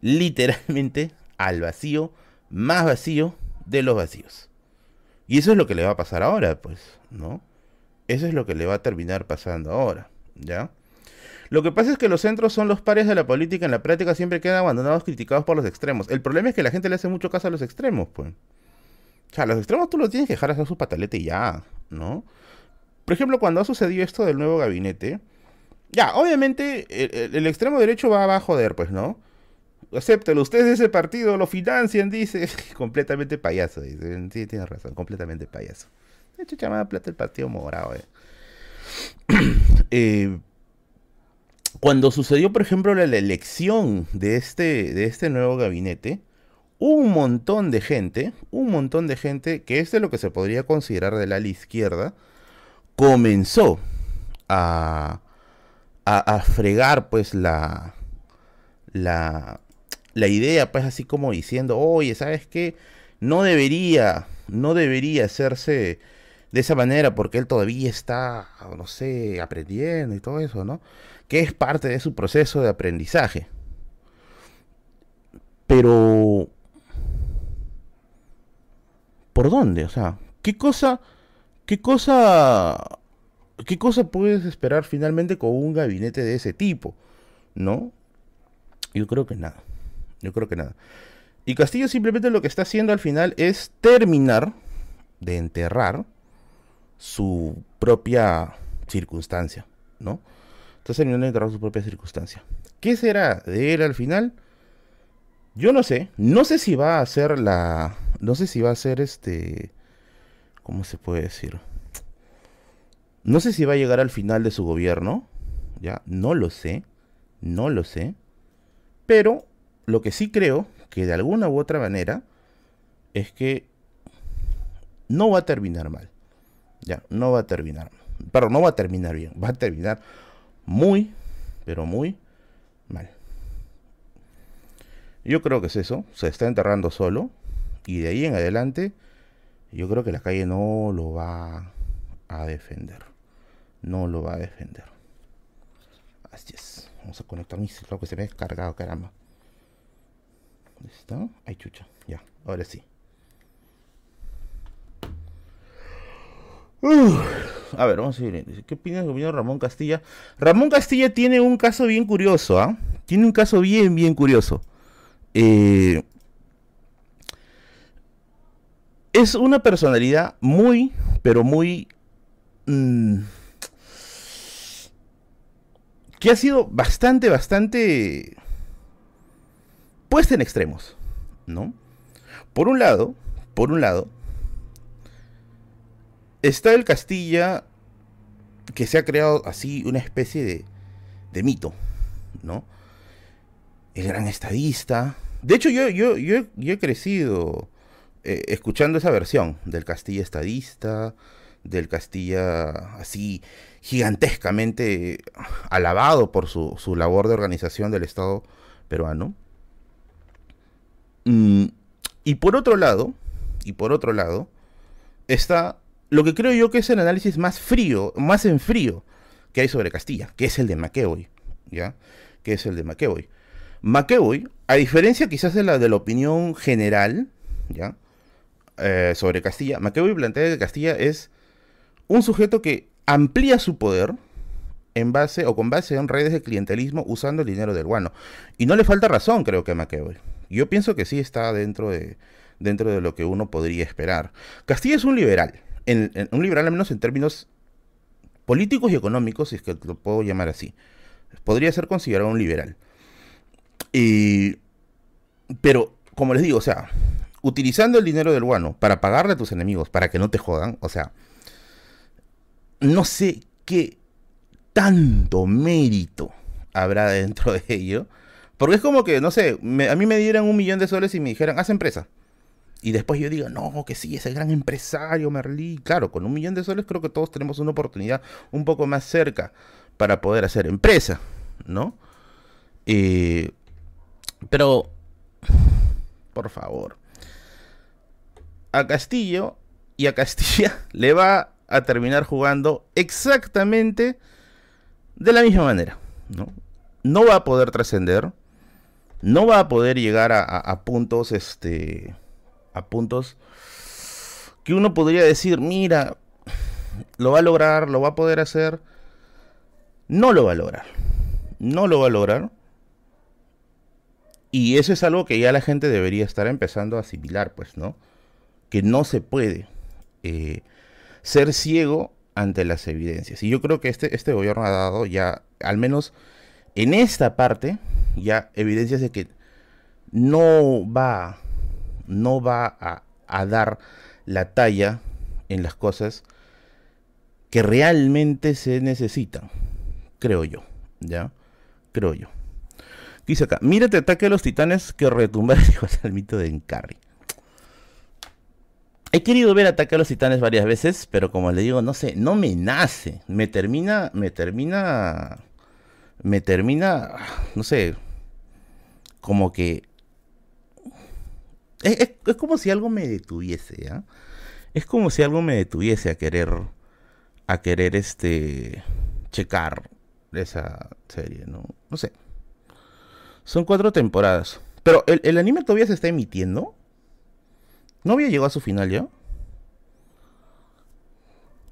literalmente al vacío, más vacío de los vacíos. Y eso es lo que le va a pasar ahora, pues, ¿no? Eso es lo que le va a terminar pasando ahora, ¿ya? Lo que pasa es que los centros son los pares de la política, en la práctica siempre quedan abandonados, criticados por los extremos. El problema es que la gente le hace mucho caso a los extremos, pues. O sea, los extremos tú los tienes que dejar hacer su patalete y ya, ¿no? Por ejemplo, cuando ha sucedido esto del nuevo gabinete, ya, obviamente el, extremo derecho va a joder, pues, ¿no? Acéptelo, ustedes de ese partido lo financian, dice. (laughs) completamente payaso, dice. Sí, tienes razón, completamente payaso. De hecho, llamada plata el partido morado, eh. (clears throat) eh. cuando sucedió, por ejemplo, la, elección de este, de este nuevo gabinete, un montón de gente, un montón de gente, que es de lo que se podría considerar de la izquierda, comenzó a, a, fregar pues la, la, la idea pues así como diciendo, oye, ¿sabes qué? No debería, no debería hacerse de esa manera porque él todavía está, no sé, aprendiendo y todo eso, ¿no? Que es parte de su proceso de aprendizaje. Pero... ¿Por dónde? O sea, ¿qué cosa ¿Qué cosa, ¿Qué cosa puedes esperar finalmente con un gabinete de ese tipo? ¿No? Yo creo que nada. Yo creo que nada. Y Castillo simplemente lo que está haciendo al final es terminar de enterrar su propia circunstancia, ¿no? Está terminando de enterrar su propia circunstancia. ¿Qué será de él al final? Yo no sé. No sé si va a ser la. No sé si va a ser este ¿Cómo se puede decir? No sé si va a llegar al final de su gobierno, ya, no lo sé, no lo sé, pero lo que sí creo que de alguna u otra manera es que no va a terminar mal, ya, no va a terminar, pero no va a terminar bien, va a terminar muy, pero muy mal. Yo creo que es eso, se está enterrando solo y de ahí en adelante yo creo que la calle no lo va a defender. No lo va a defender. Así es. Vamos a conectar mi celular que se ve cargado, caramba. ¿Dónde está? Ay, chucha. Ya, ahora sí. a ver, vamos a ver. ¿Qué opinas de Ramón Castilla? Ramón Castilla tiene un caso bien curioso, ¿ah? Tiene un caso bien, bien curioso. Eh, es una personalidad muy, pero muy... Mm, que ha sido bastante, bastante puesta en extremos, ¿no? Por un lado, por un lado, está el Castilla que se ha creado así una especie de, de mito, ¿no? El gran estadista. De hecho, yo, yo, yo, he crecido eh, escuchando esa versión del Castilla estadista, del Castilla así gigantescamente alabado por su, labor de organización del Estado peruano. Mm, y por otro lado, y por otro lado, está lo que creo yo que es el análisis más frío, más en frío que hay sobre Castilla, que es el de McEvoy, ¿ya? Que es el de McEvoy. McEvoy, a diferencia quizás de la de la opinión general, ¿ya? Eh, sobre Castilla, McEvoy plantea que Castilla es un sujeto que amplía su poder en base o con base en redes de clientelismo usando el dinero del guano. Y no le falta razón, creo que a. Yo pienso que sí está dentro de, dentro de lo que uno podría esperar. Castilla es un liberal, un liberal al menos en términos políticos y económicos, si es que lo puedo llamar así. Podría ser considerado un liberal. Y, pero, como les digo, o sea, utilizando el dinero del guano para pagarle a tus enemigos, para que no te jodan, o sea, no sé qué tanto mérito habrá dentro de ello. Porque es como que, no sé, a mí me dieran un millón de soles y me dijeran, haz empresa. Y después yo digo, no, que sí, ese gran empresario, Merlí. Claro, con un millón de soles creo que todos tenemos una oportunidad un poco más cerca para poder hacer empresa, ¿no? Eh, pero, por favor, a Castillo y a Castilla (laughs) le va a terminar jugando exactamente de la misma manera, ¿no? No va a poder trascender, no va a poder llegar a, puntos, este, a puntos que uno podría decir, mira, lo va a lograr, lo va a poder hacer, no lo va a lograr, no lo va a lograr. Y eso es algo que ya la gente debería estar empezando a asimilar, pues, ¿no? Que no se puede eh, ser ciego ante las evidencias. Y yo creo que este, este gobierno ha dado ya, al menos en esta parte, ya evidencias de que no va, no va a, dar la talla en las cosas que realmente se necesitan, creo yo, ¿ya? Creo yo. Dice acá, mírate ataque a los titanes que retumbar (laughs) el mito de Encarry. He querido ver Ataque a los Titanes varias veces, pero como le digo, no sé, no me nace. Me termina, me termina, me termina, no sé, como que... Es, como si algo me detuviese, ¿ya? Es como si algo me detuviese a querer, a querer, este, checar esa serie, ¿no? No sé. Son cuatro temporadas. Pero el, el anime todavía se está emitiendo. ¿No había llegado a su final ya?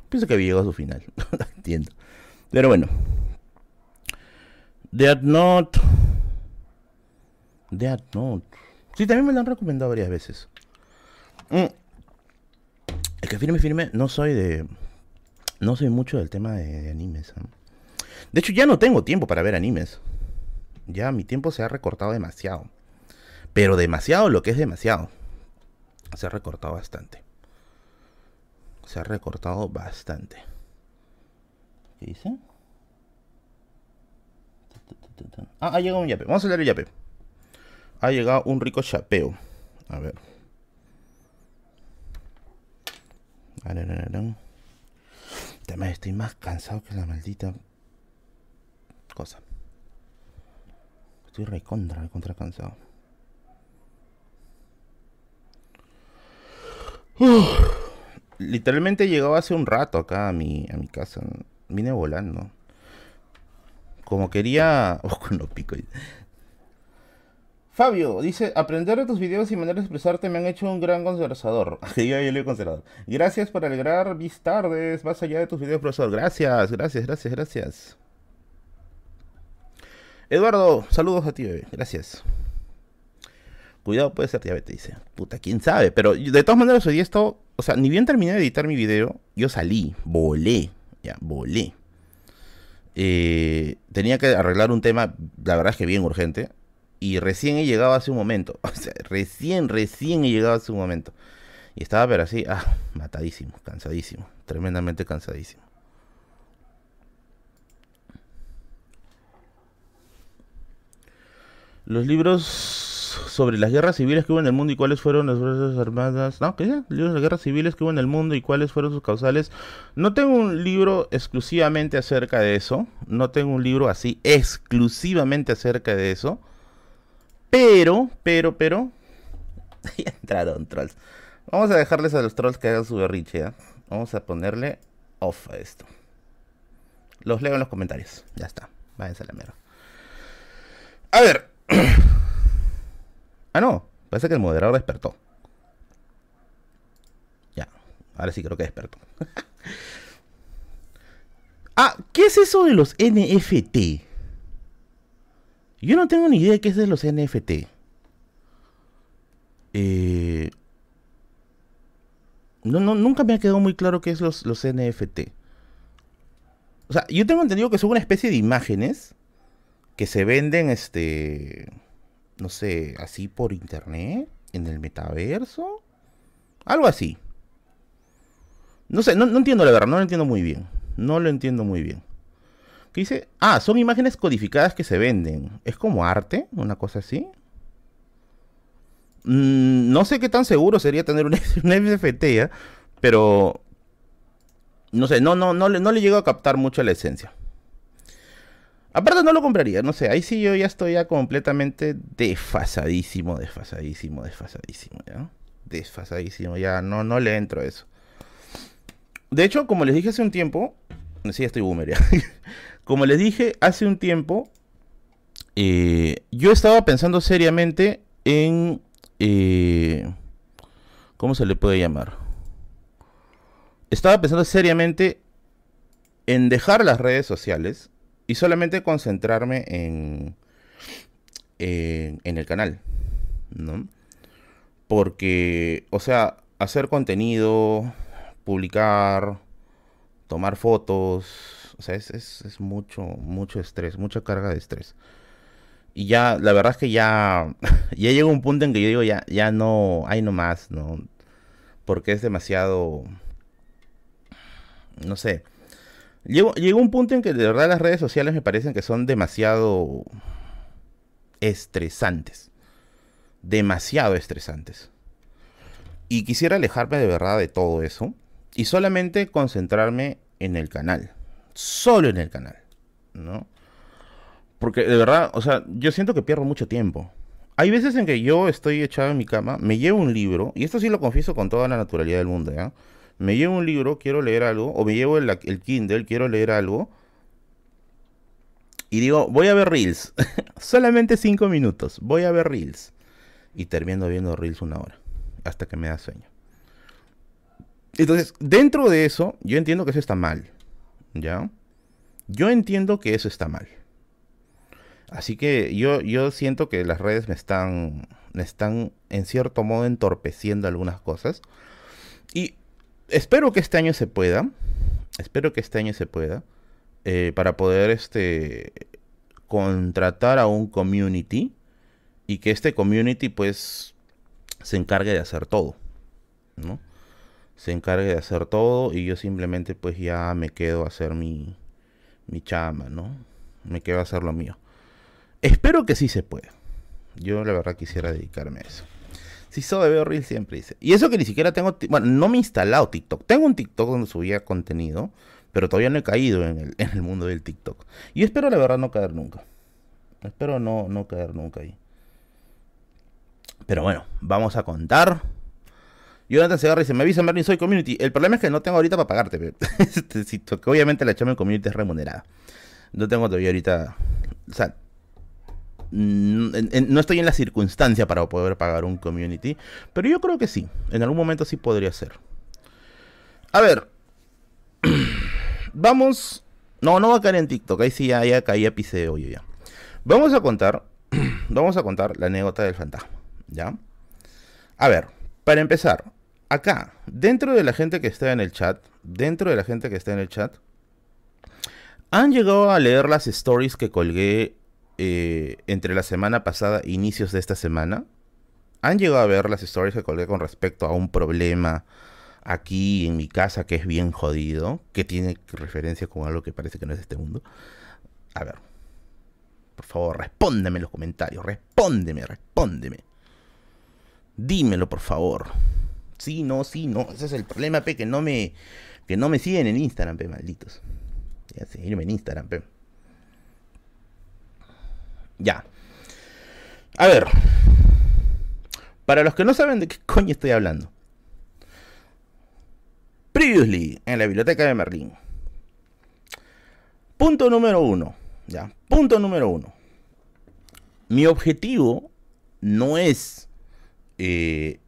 Pienso que había llegado a su final. (laughs) entiendo. Pero bueno. Dead Note. Dead Note. Sí, también me lo han recomendado varias veces. Mm. El que firme, firme, no soy de. No soy mucho del tema de, animes. ¿eh? De hecho, ya no tengo tiempo para ver animes. Ya mi tiempo se ha recortado demasiado. Pero demasiado lo que es demasiado se ha recortado bastante. Se ha recortado bastante. ¿Qué dice? Ah, ha llegado un yape. Vamos a leer el yape. Ha llegado un rico chapeo. A ver. Además, estoy más cansado que la maldita cosa. Estoy recontra, recontra cansado. literalmente llegaba hace un rato acá a mi, a mi casa. Vine volando. Como quería... (laughs) Oh, con lo pico. Fabio dice, aprender de tus videos y manera de expresarte me han hecho un gran conservador. (laughs) yo, yo leo conservador. Gracias por alegrar mis tardes, más allá de tus videos, profesor. Gracias, gracias, gracias, gracias. Eduardo, saludos a ti, bebé. Gracias. Cuidado, puede ser diabetes, dice. Puta, quién sabe. Pero de todas maneras, hoy esto. O sea, ni bien terminé de editar mi video, yo salí, volé. Ya, volé. Tenía que arreglar un tema, la verdad es que bien urgente. Y recién he llegado hace un momento. (laughs) O sea, recién, recién he llegado hace un momento. Y estaba, pero así, ah, matadísimo, cansadísimo. Tremendamente cansadísimo. Los libros sobre las guerras civiles que hubo en el mundo y cuáles fueron las fuerzas armadas. No, ¿qué es? Libros de guerras civiles que hubo en el mundo y cuáles fueron sus causales. No tengo un libro exclusivamente acerca de eso. No tengo un libro así exclusivamente acerca de eso. Pero, pero, pero. (laughs) entraron trolls. Vamos a dejarles a los trolls que hagan su berriche. Vamos a ponerle off a esto. Los leo en los comentarios. Ya está. Váyanse a la mierda. A ver. (clears throat) Ah, no. Parece que el moderador despertó. Ya. Ahora sí creo que despertó. (laughs) ah, ¿qué es eso de los NFT? Yo no tengo ni idea de qué es de los NFT. Eh, no, no, nunca me ha quedado muy claro qué es los, los NFT. O sea, yo tengo entendido que son una especie de imágenes que se venden, este no sé, así por internet, en el metaverso, algo así. No sé, no, entiendo la verdad, no lo entiendo muy bien. No lo entiendo muy bien. ¿Qué dice? Ah, son imágenes codificadas que se venden. ¿Es como arte? ¿Una cosa así? Mm, no sé qué tan seguro sería tener un, (laughs) NFT, ¿eh? pero no sé, no, no, no, le, no le llego a captar mucho la esencia. Aparte no lo compraría, no sé, ahí sí yo ya estoy ya completamente desfasadísimo, desfasadísimo, desfasadísimo, ¿ya? Desfasadísimo, ya no, no le entro a eso. De hecho, como les dije hace un tiempo, sí, estoy boomer ya. (laughs) como les dije hace un tiempo, eh, yo estaba pensando seriamente en... Eh, ¿Cómo se le puede llamar? Estaba pensando seriamente en dejar las redes sociales y solamente concentrarme en, en, el canal, ¿no? Porque, o sea, hacer contenido, publicar, tomar fotos, o sea, es, es, mucho, mucho estrés, mucha carga de estrés. Y ya, la verdad es que ya, (laughs) ya llega un punto en que yo digo, ya, ya no, hay no más, ¿no? Porque es demasiado, no sé, Llegó, llegó un punto en que de verdad las redes sociales me parecen que son demasiado estresantes. Demasiado estresantes. Y quisiera alejarme de verdad de todo eso. Y solamente concentrarme en el canal. Solo en el canal. ¿No? Porque de verdad, o sea, yo siento que pierdo mucho tiempo. Hay veces en que yo estoy echado en mi cama, me llevo un libro, y esto sí lo confieso con toda la naturalidad del mundo, ¿ya? Me llevo un libro, quiero leer algo, o me llevo el, Kindle, quiero leer algo, y digo, voy a ver Reels. (laughs) Solamente cinco minutos, voy a ver Reels. Y termino viendo Reels una hora, hasta que me da sueño. Entonces, dentro de eso, yo entiendo que eso está mal. ¿Ya? Yo entiendo que eso está mal. Así que yo, yo siento que las redes me están, me están en cierto modo entorpeciendo algunas cosas. Y espero que este año se pueda. Espero que este año se pueda. Eh, para poder este contratar a un community y que este community pues se encargue de hacer todo, ¿no? Se encargue de hacer todo y yo simplemente pues ya me quedo a hacer mi, mi chama, ¿no? Me quedo a hacer lo mío. Espero que sí se pueda. Yo la verdad quisiera dedicarme a eso. Si so de veo Reels siempre dice. Y eso que ni siquiera tengo. Bueno, no me he instalado TikTok. Tengo un TikTok donde subía contenido. Pero todavía no he caído en el, (laughs) en el mundo del TikTok. Y espero la verdad no caer nunca. Espero no, no caer nunca ahí. Pero bueno, vamos a contar. Jonathan Segarra dice, me avisa Merlin, soy community. El problema es que no tengo ahorita para pagarte. (laughs) Este, obviamente la chama en community es remunerada. No tengo todavía ahorita... O sea, no estoy en la circunstancia para poder pagar un community, pero yo creo que sí, en algún momento sí podría ser. A ver, (clears throat) vamos, no, no va a caer en TikTok, ahí sí ya, ya caí ya. Vamos a contar, (clears throat) vamos a contar la anécdota del fantasma, ¿ya? A ver, para empezar, acá, dentro de la gente que está en el chat, dentro de la gente que está en el chat, han llegado a leer las stories que colgué eh, entre la semana pasada e inicios de esta semana, han llegado a ver las stories que colgué con respecto a un problema aquí en mi casa que es bien jodido, que tiene referencia con algo que parece que no es de este mundo. A ver, por favor, respóndeme en los comentarios, respóndeme, respóndeme. Dímelo, por favor. Sí, no, sí, no. Ese es el problema, pe, que no me, que no me siguen en Instagram, pe, malditos. Ya seguirme en Instagram, pe. Ya. A ver. Para los que no saben de qué coño estoy hablando. Previously, en la biblioteca de Merlín. Punto número uno. Ya. Punto número uno. Mi objetivo no es eh,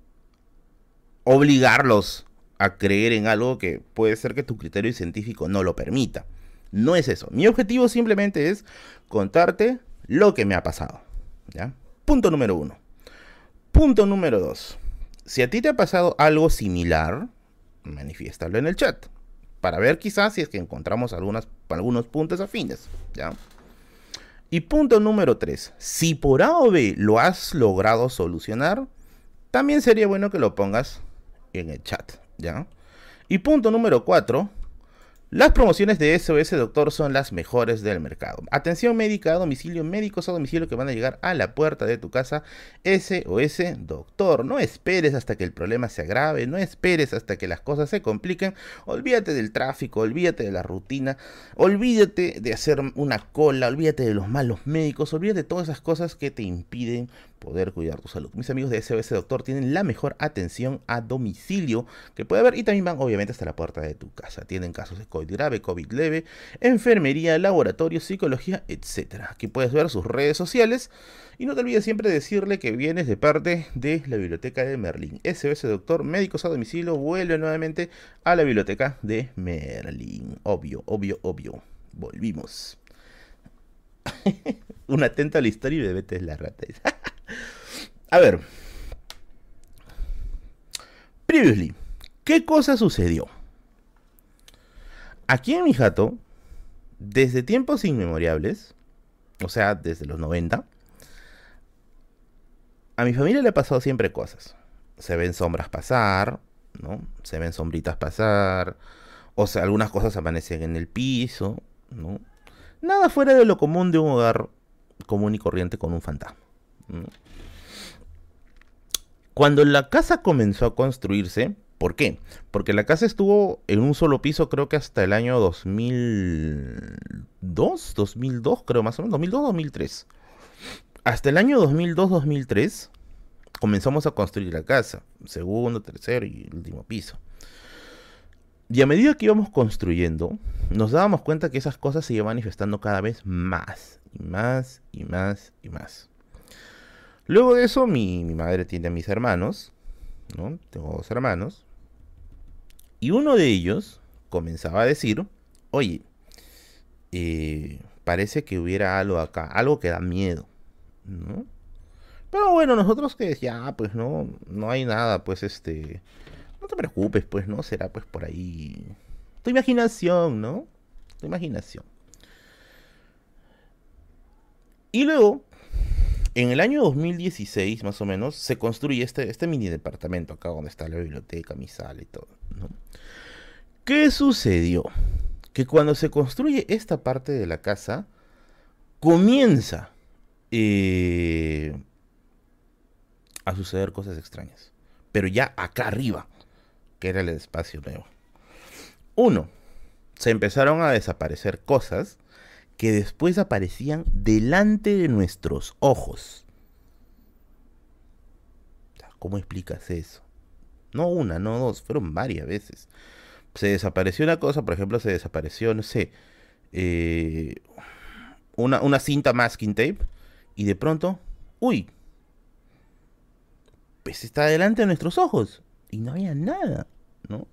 obligarlos a creer en algo que puede ser que tu criterio científico no lo permita. No es eso. Mi objetivo simplemente es contarte lo que me ha pasado. ¿ya? Punto número uno. Punto número dos. Si a ti te ha pasado algo similar, manifiéstalo en el chat. Para ver quizás si es que encontramos algunos puntos afines. ¿ya? Y punto número tres. Si por A o B lo has logrado solucionar, también sería bueno que lo pongas en el chat. ¿ya? Y punto número cuatro. Las promociones de SOS Doctor son las mejores del mercado. Atención médica a domicilio, médicos a domicilio que van a llegar a la puerta de tu casa. SOS Doctor. No esperes hasta que el problema se agrave, no esperes hasta que las cosas se compliquen. Olvídate del tráfico, olvídate de la rutina, olvídate de hacer una cola, olvídate de los malos médicos, olvídate de todas esas cosas que te impiden poder cuidar tu salud. Mis amigos de SOS Doctor tienen la mejor atención a domicilio que puede haber y también van obviamente hasta la puerta de tu casa. Tienen casos de COVID grave, COVID leve, enfermería, laboratorio, psicología, etc. Aquí puedes ver sus redes sociales y no te olvides siempre decirle que vienes de parte de la biblioteca de Merlín. SOS Doctor, médicos a domicilio, vuelve nuevamente a la biblioteca de Merlín. Obvio, obvio, obvio. Volvimos. (laughs) Un atento a la historia y bebete la rata. (laughs) A ver. Previously, ¿qué cosa sucedió? Aquí en mi jato, desde tiempos inmemorables, o sea, desde los 90, a mi familia le ha pasado siempre cosas. Se ven sombras pasar, ¿no? Se ven sombritas pasar, o sea, algunas cosas amanecen en el piso, ¿no? Nada fuera de lo común de un hogar común y corriente con un fantasma. Cuando la casa comenzó a construirse, ¿por qué? Porque la casa estuvo en un solo piso creo que hasta el año 2002, 2002 creo más o menos, 2002, 2003. Hasta el año 2002, 2003 comenzamos a construir la casa, segundo, tercero y último piso. Y a medida que íbamos construyendo, nos dábamos cuenta que esas cosas se iban manifestando cada vez más, y más, y más, y más. Luego de eso, mi, madre tiene a mis hermanos, ¿no? Tengo dos hermanos. Y uno de ellos comenzaba a decir, oye, eh, parece que hubiera algo acá, algo que da miedo, ¿no? Pero bueno, nosotros que ah, pues no, no hay nada, pues este, no te preocupes, pues, ¿no? Será pues por ahí tu imaginación, ¿no? Tu imaginación. Y luego, en el año 2016, más o menos, se construye este, este mini departamento acá donde está la biblioteca, mi sala y todo. ¿Qué sucedió? Que cuando se construye esta parte de la casa, comienza eh, a suceder cosas extrañas. Pero ya acá arriba, que era el espacio nuevo. Uno, se empezaron a desaparecer cosas que después aparecían delante de nuestros ojos. ¿Cómo explicas eso? No una, no dos, fueron varias veces. Se desapareció una cosa, por ejemplo, se desapareció, no sé, eh, una, una cinta masking tape y de pronto, uy, pues está delante de nuestros ojos y no había nada, ¿no?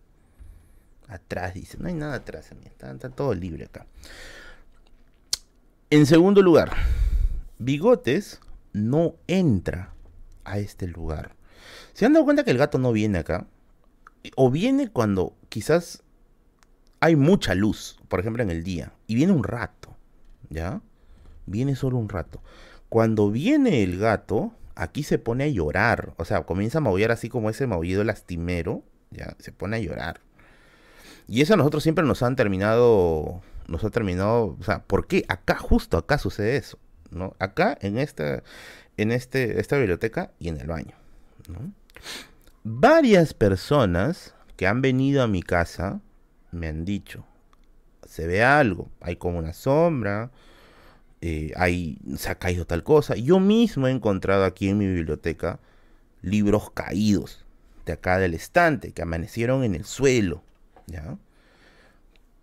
Atrás, dice, no hay nada atrás, está, está todo libre acá. En segundo lugar, Bigotes no entra a este lugar. ¿Se han dado cuenta que el gato no viene acá? O viene cuando quizás hay mucha luz, por ejemplo en el día, y viene un rato, ¿ya? Viene solo un rato. Cuando viene el gato, aquí se pone a llorar, o sea, comienza a maullar así como ese maullido lastimero, ¿ya? Se pone a llorar. Y eso a nosotros siempre nos han terminado nos ha terminado, o sea, ¿por qué acá, justo acá sucede eso? ¿no? Acá, en esta, en este, esta biblioteca y en el baño. ¿no? Varias personas que han venido a mi casa me han dicho, se ve algo, hay como una sombra, eh, hay, se ha caído tal cosa. Yo mismo he encontrado aquí en mi biblioteca libros caídos de acá del estante, que amanecieron en el suelo. ¿ya?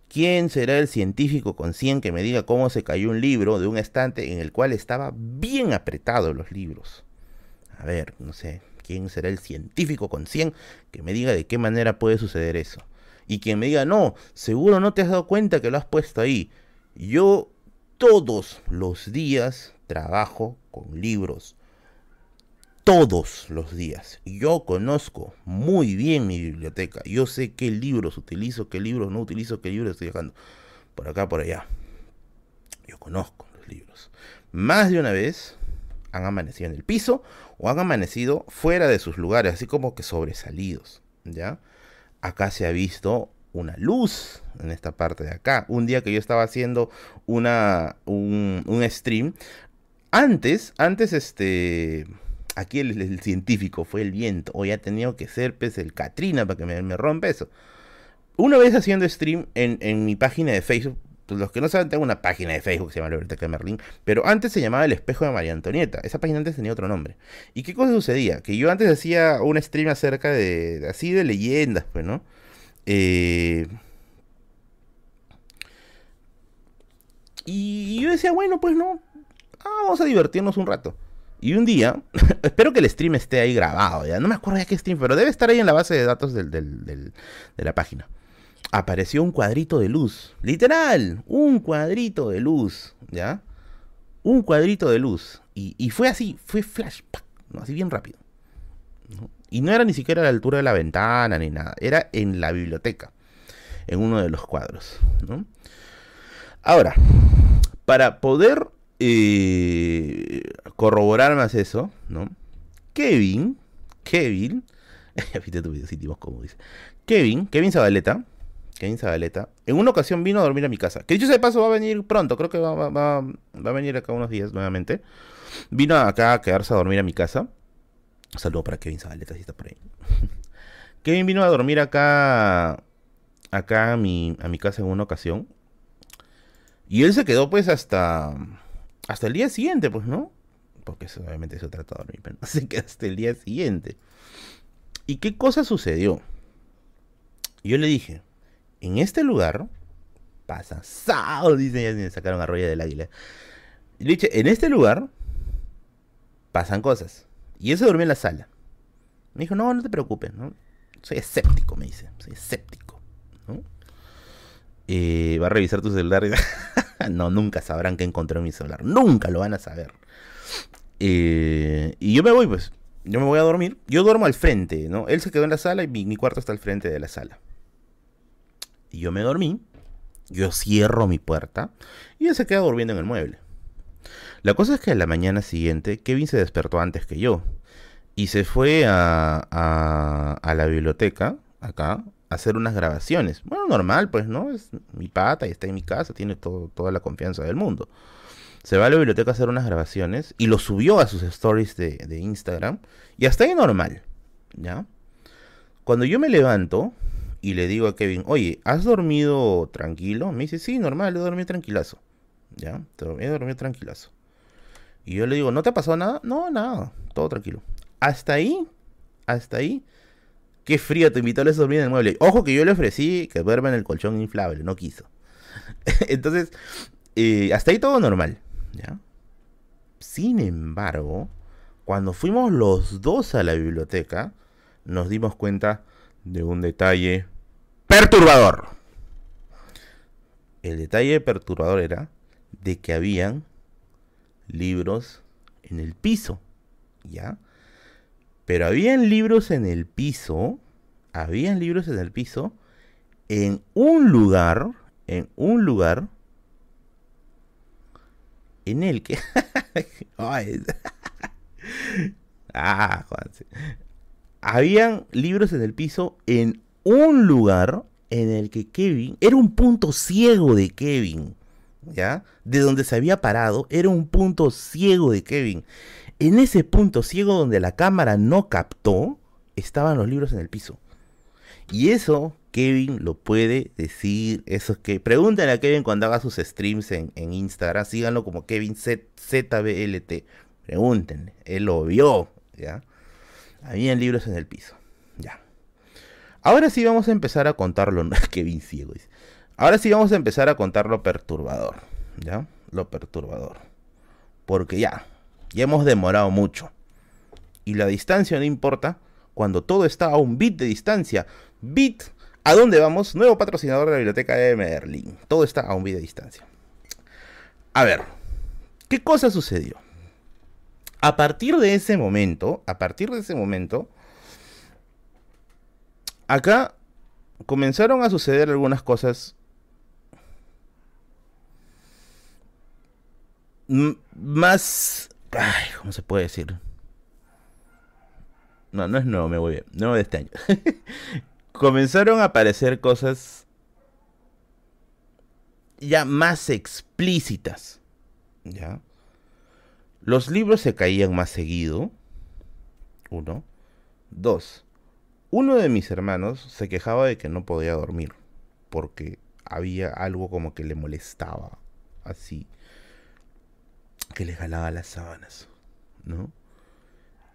¿Quién será el científico con 100 que me diga cómo se cayó un libro de un estante en el cual estaba bien apretado los libros? A ver, no sé, ¿quién será el científico con 100 que me diga de qué manera puede suceder eso? Y quien me diga, no, seguro no te has dado cuenta que lo has puesto ahí. Yo todos los días trabajo con libros todos los días. Yo conozco muy bien mi biblioteca. Yo sé qué libros utilizo, qué libros no utilizo, qué libros estoy dejando. Por acá, por allá. Yo conozco los libros. Más de una vez han amanecido en el piso o han amanecido fuera de sus lugares, así como que sobresalidos. ¿Ya? Acá se ha visto una luz en esta parte de acá. Un día que yo estaba haciendo una, un, un stream, antes, antes este, aquí el, científico fue el viento, o ya tenido que ser pues el Katrina para que me, me rompa eso. Una vez haciendo stream en, en mi página de Facebook, pues los que no saben, tengo una página de Facebook que se llama La Biblioteca de pero antes se llamaba El Espejo de María Antonieta. Esa página antes tenía otro nombre. ¿Y qué cosa sucedía? Que yo antes hacía un stream acerca de, así de leyendas, pues, ¿no? Eh, y yo decía, bueno, pues no, ah, vamos a divertirnos un rato. Y un día, (laughs) espero que el stream esté ahí grabado, ya no me acuerdo ya qué stream, pero debe estar ahí en la base de datos de la página apareció un cuadrito de luz. Literal, un cuadrito de luz, ¿ya? Un cuadrito de luz. Y, fue así, fue flash, así bien rápido. Y no era ni siquiera a la altura de la ventana ni nada, era en la biblioteca, en uno de los cuadros. Ahora, para poder eh, corroborar más eso, ¿no? Kevin, Kevin, (laughs) viste tu video, como dice. Kevin, Kevin Zabaleta, Kevin Zabaleta, en una ocasión vino a dormir a mi casa. Que dicho sea de paso, va a venir pronto, creo que va, a venir acá unos días nuevamente. Vino acá a quedarse a dormir a mi casa. saludo para Kevin Zabaleta, si está por ahí. (laughs) Kevin vino a dormir acá, acá a mi, a mi casa en una ocasión. Y él se quedó pues hasta, hasta el día siguiente, pues, ¿no? Porque obviamente se trata de dormir, pero se (laughs) quedó hasta el día siguiente. ¿Y qué cosa sucedió? Yo le dije, en este lugar pasa sao, dicen, ya me sacaron a Roya del Águila. Y le dije, en este lugar pasan cosas. Y se durmió en la sala. Me dijo, no, no te preocupes, ¿no? Soy escéptico, me dice, soy escéptico, ¿no? Eh, va a revisar tu celular y (laughs) no, nunca sabrán que encontré en mi celular, nunca lo van a saber. Eh, y yo me voy, pues, yo me voy a dormir. Yo duermo al frente, ¿no? Él se quedó en la sala y mi cuarto está al frente de la sala. Y yo me dormí, yo cierro mi puerta y él se queda durmiendo en el mueble. La cosa es que a la mañana siguiente Kevin se despertó antes que yo y se fue a, a, la biblioteca, acá, hacer unas grabaciones. Bueno, normal, pues, ¿no? Es mi pata y está en mi casa, tiene todo, toda la confianza del mundo. Se va a la biblioteca a hacer unas grabaciones y lo subió a sus stories de, de Instagram y hasta ahí normal, ¿ya? Cuando yo me levanto, y le digo a Kevin, oye, ¿has dormido tranquilo? Me dice, sí, normal, he dormido tranquilazo. ¿Ya? He dormido tranquilazo. Y yo le digo, ¿no te pasado nada? No, nada, todo tranquilo. Hasta ahí, hasta ahí. Qué frío, te invitó a dormir en el mueble. Ojo que yo le ofrecí que duerma en el colchón inflable, no quiso. (laughs) Entonces, eh, hasta ahí todo normal. ¿ya? Sin embargo, cuando fuimos los dos a la biblioteca, nos dimos cuenta de un detalle perturbador. El detalle perturbador era de que habían libros en el piso, ¿ya? Pero habían libros en el piso, habían libros en el piso en un lugar, en un lugar en el que (laughs) (laughs) ah, Juan, habían libros en el piso en un lugar en el que Kevin era un punto ciego de Kevin, ¿ya? De donde se había parado era un punto ciego de Kevin. En ese punto ciego donde la cámara no captó, estaban los libros en el piso. Y eso Kevin lo puede decir. Eso es que pregúntenle a Kevin cuando haga sus streams en, Instagram. Síganlo como Kevin ZBLT. Pregúntenle. Él lo vio. ¿ya? Habían libros en el piso. Ya. Ahora sí vamos a empezar a contarlo. No bien (laughs) ciego. Ahora sí vamos a empezar a contar lo perturbador. ¿Ya? Lo perturbador. Porque ya. Ya hemos demorado mucho. Y la distancia no importa cuando todo está a un bit de distancia. Bit. ¿A dónde vamos? Nuevo patrocinador de la biblioteca de Merlin. Todo está a un bit de distancia. A ver. ¿Qué cosa sucedió? A partir de ese momento, a partir de ese momento, acá comenzaron a suceder algunas cosas más... Ay, ¿cómo se puede decir? No, no es nuevo, me voy bien. Nuevo de este año. (laughs) comenzaron a aparecer cosas ya más explícitas. ¿Ya? Los libros se caían más seguido. Uno. Dos. Uno de mis hermanos se quejaba de que no podía dormir. Porque había algo como que le molestaba. Así. Que le jalaba las sábanas. ¿No?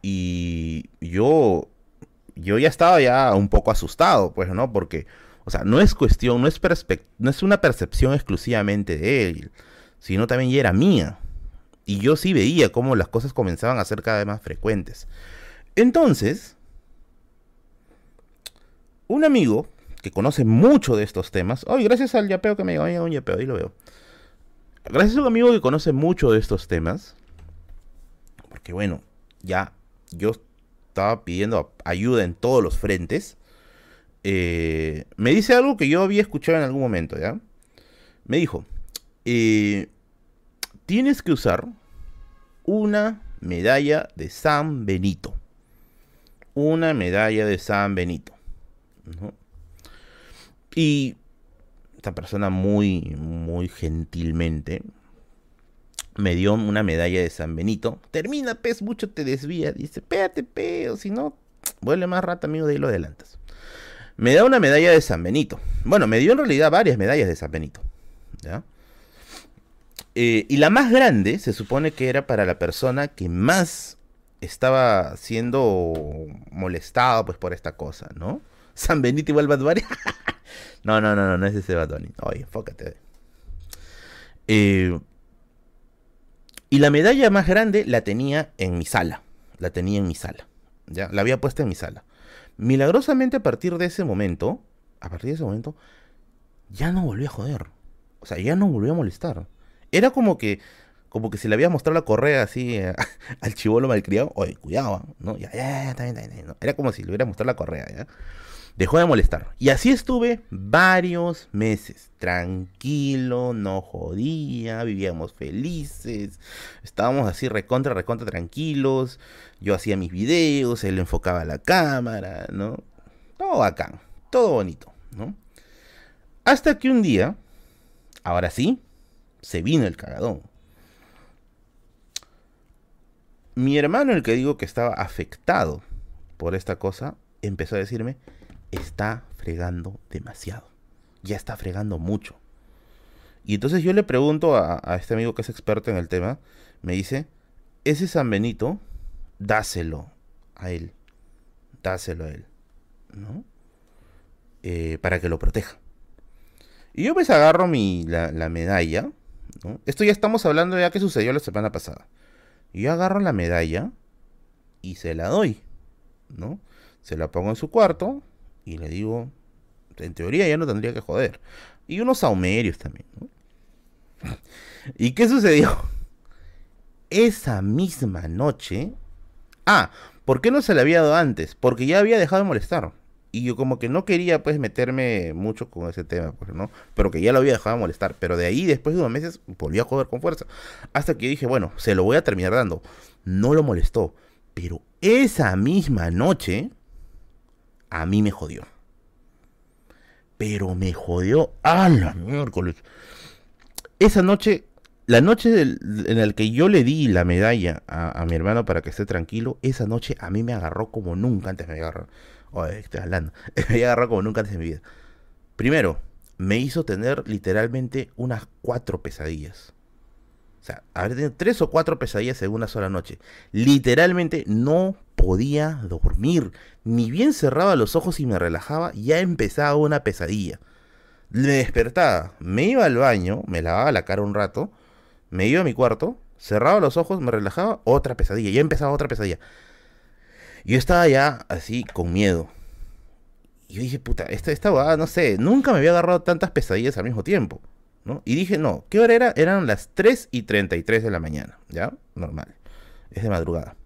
Y yo. Yo ya estaba ya un poco asustado, pues, ¿no? Porque o sea, no es cuestión, no es, no es una percepción exclusivamente de él, sino también ya era mía. Y yo sí veía cómo las cosas comenzaban a ser cada vez más frecuentes. Entonces, un amigo que conoce mucho de estos temas, hoy gracias al yapeo que me llegó un yapeo, ahí lo veo. Gracias a un amigo que conoce mucho de estos temas, porque bueno, ya yo estaba pidiendo ayuda en todos los frentes, eh, me dice algo que yo había escuchado en algún momento, ¿ya? Me dijo, eh, tienes que usar una medalla de San Benito. Una medalla de San Benito. Y esta persona muy, muy gentilmente me dio una medalla de San Benito. Termina, pez, mucho te desvía. Dice, espérate, peo, si no, vuelve más rata, amigo, de ahí lo adelantas me da una medalla de San Benito. Bueno, me dio en realidad varias medallas de San Benito. Eh, y la más grande se supone que era para la persona que más estaba siendo molestado pues por esta cosa, ¿no? San Benito igual Bad Bunny. (laughs) no, no, no, no, no es ese Bad Bunny. Oye, enfócate. Eh, y la medalla más grande la tenía en mi sala. La tenía en mi sala. ¿ya? La había puesto en mi sala. Milagrosamente a partir de ese momento, a partir de ese momento, ya no volvió a joder. O sea, ya no volvió a molestar. Era como que, como que si le había mostrado la correa así (laughs) al chivolo malcriado, oye, cuidado, ¿no? Ya, ya, ya, bien, está bien, Era como si le hubiera mostrado la correa, ¿ya? Dejó de molestar. Y así estuve varios meses. Tranquilo, no jodía, vivíamos felices. Estábamos así recontra, recontra tranquilos. Yo hacía mis videos, él enfocaba la cámara, ¿no? Todo bacán, todo bonito, ¿no? Hasta que un día, ahora sí, se vino el cagadón. Mi hermano, el que digo que estaba afectado por esta cosa, empezó a decirme, está fregando demasiado. Ya está fregando mucho. Y entonces yo le pregunto a, este amigo que es experto en el tema, me dice, ese San Benito, dáselo a él. Dáselo a él. ¿No? Eh, para que lo proteja. Y yo pues agarro mi, la, la medalla. Esto ya estamos hablando ya que sucedió la semana pasada. Y yo agarro la medalla y se la doy. ¿no? Se la pongo en su cuarto y le digo, en teoría ya no tendría que joder. Y unos saumerios también. (laughs) ¿Y qué sucedió? (laughs) Esa misma noche... Ah, ¿por qué no se le había dado antes? Porque ya había dejado de molestar. Y yo como que no quería pues meterme mucho con ese tema, pues, ¿no? Pero que ya lo había dejado de molestar. Pero de ahí, después de unos meses, volvió a joder con fuerza. Hasta que dije, bueno, se lo voy a terminar dando. No lo molestó. Pero esa misma noche, a mí me jodió. Pero me jodió a la miércoles. Esa noche, la noche en la que yo le di la medalla a, mi hermano para que esté tranquilo, esa noche a mí me agarró como nunca antes me agarró. Oye, estoy hablando. (laughs) me agarró como nunca antes de mi vida. Primero, me hizo tener literalmente unas cuatro pesadillas. O sea, haber tenido tres o cuatro pesadillas en una sola noche. Literalmente no podía dormir. Ni bien cerraba los ojos y me relajaba, ya empezaba una pesadilla. Me despertaba, me iba al baño, me lavaba la cara un rato, me iba a mi cuarto, cerraba los ojos, me relajaba, otra pesadilla, ya empezaba otra pesadilla. Yo estaba ya así con miedo. Y yo dije, puta, esta, esta no sé, nunca me había agarrado tantas pesadillas al mismo tiempo. Y dije, no, ¿qué hora era? Eran las 3 y 33 de la mañana, ¿ya? Normal. Es de madrugada.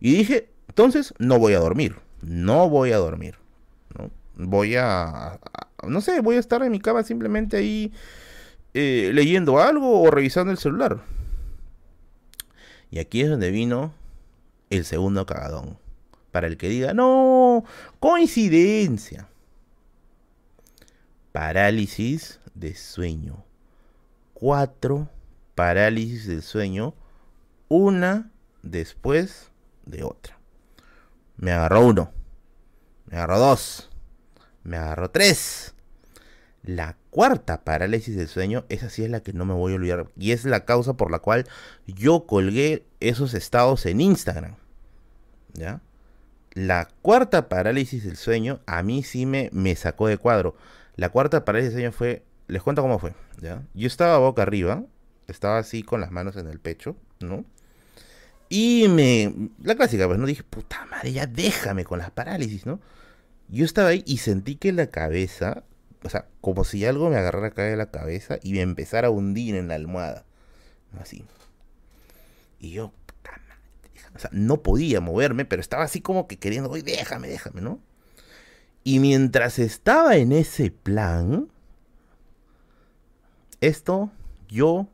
Y dije, entonces no voy a dormir. No voy a dormir. ¿no? Voy a, No sé, voy a estar en mi cama simplemente ahí eh, leyendo algo o revisando el celular. Y aquí es donde vino el segundo cagadón. Para el que diga, no, coincidencia. parálisis de sueño. Cuatro parálisis del sueño, una después de otra. Me agarró uno, me agarró dos, me agarró tres. La cuarta parálisis del sueño, esa sí es la que no me voy a olvidar. Y es la causa por la cual yo colgué esos estados en Instagram. ¿Ya? La cuarta parálisis del sueño a mí sí me, me sacó de cuadro. La cuarta parálisis del sueño fue, les cuento cómo fue. ¿ya? Yo estaba boca arriba, estaba así con las manos en el pecho, ¿no? Y me. La clásica, pues no dije, puta madre, ya déjame con las parálisis, ¿no? Yo estaba ahí y sentí que la cabeza, o sea, como si algo me agarrara acá de la cabeza y me empezara a hundir en la almohada. Así. Y yo, puta madre, o sea, no podía moverme, pero estaba así como que queriendo, oye, déjame, déjame, ¿no? Y mientras estaba en ese plan, esto yo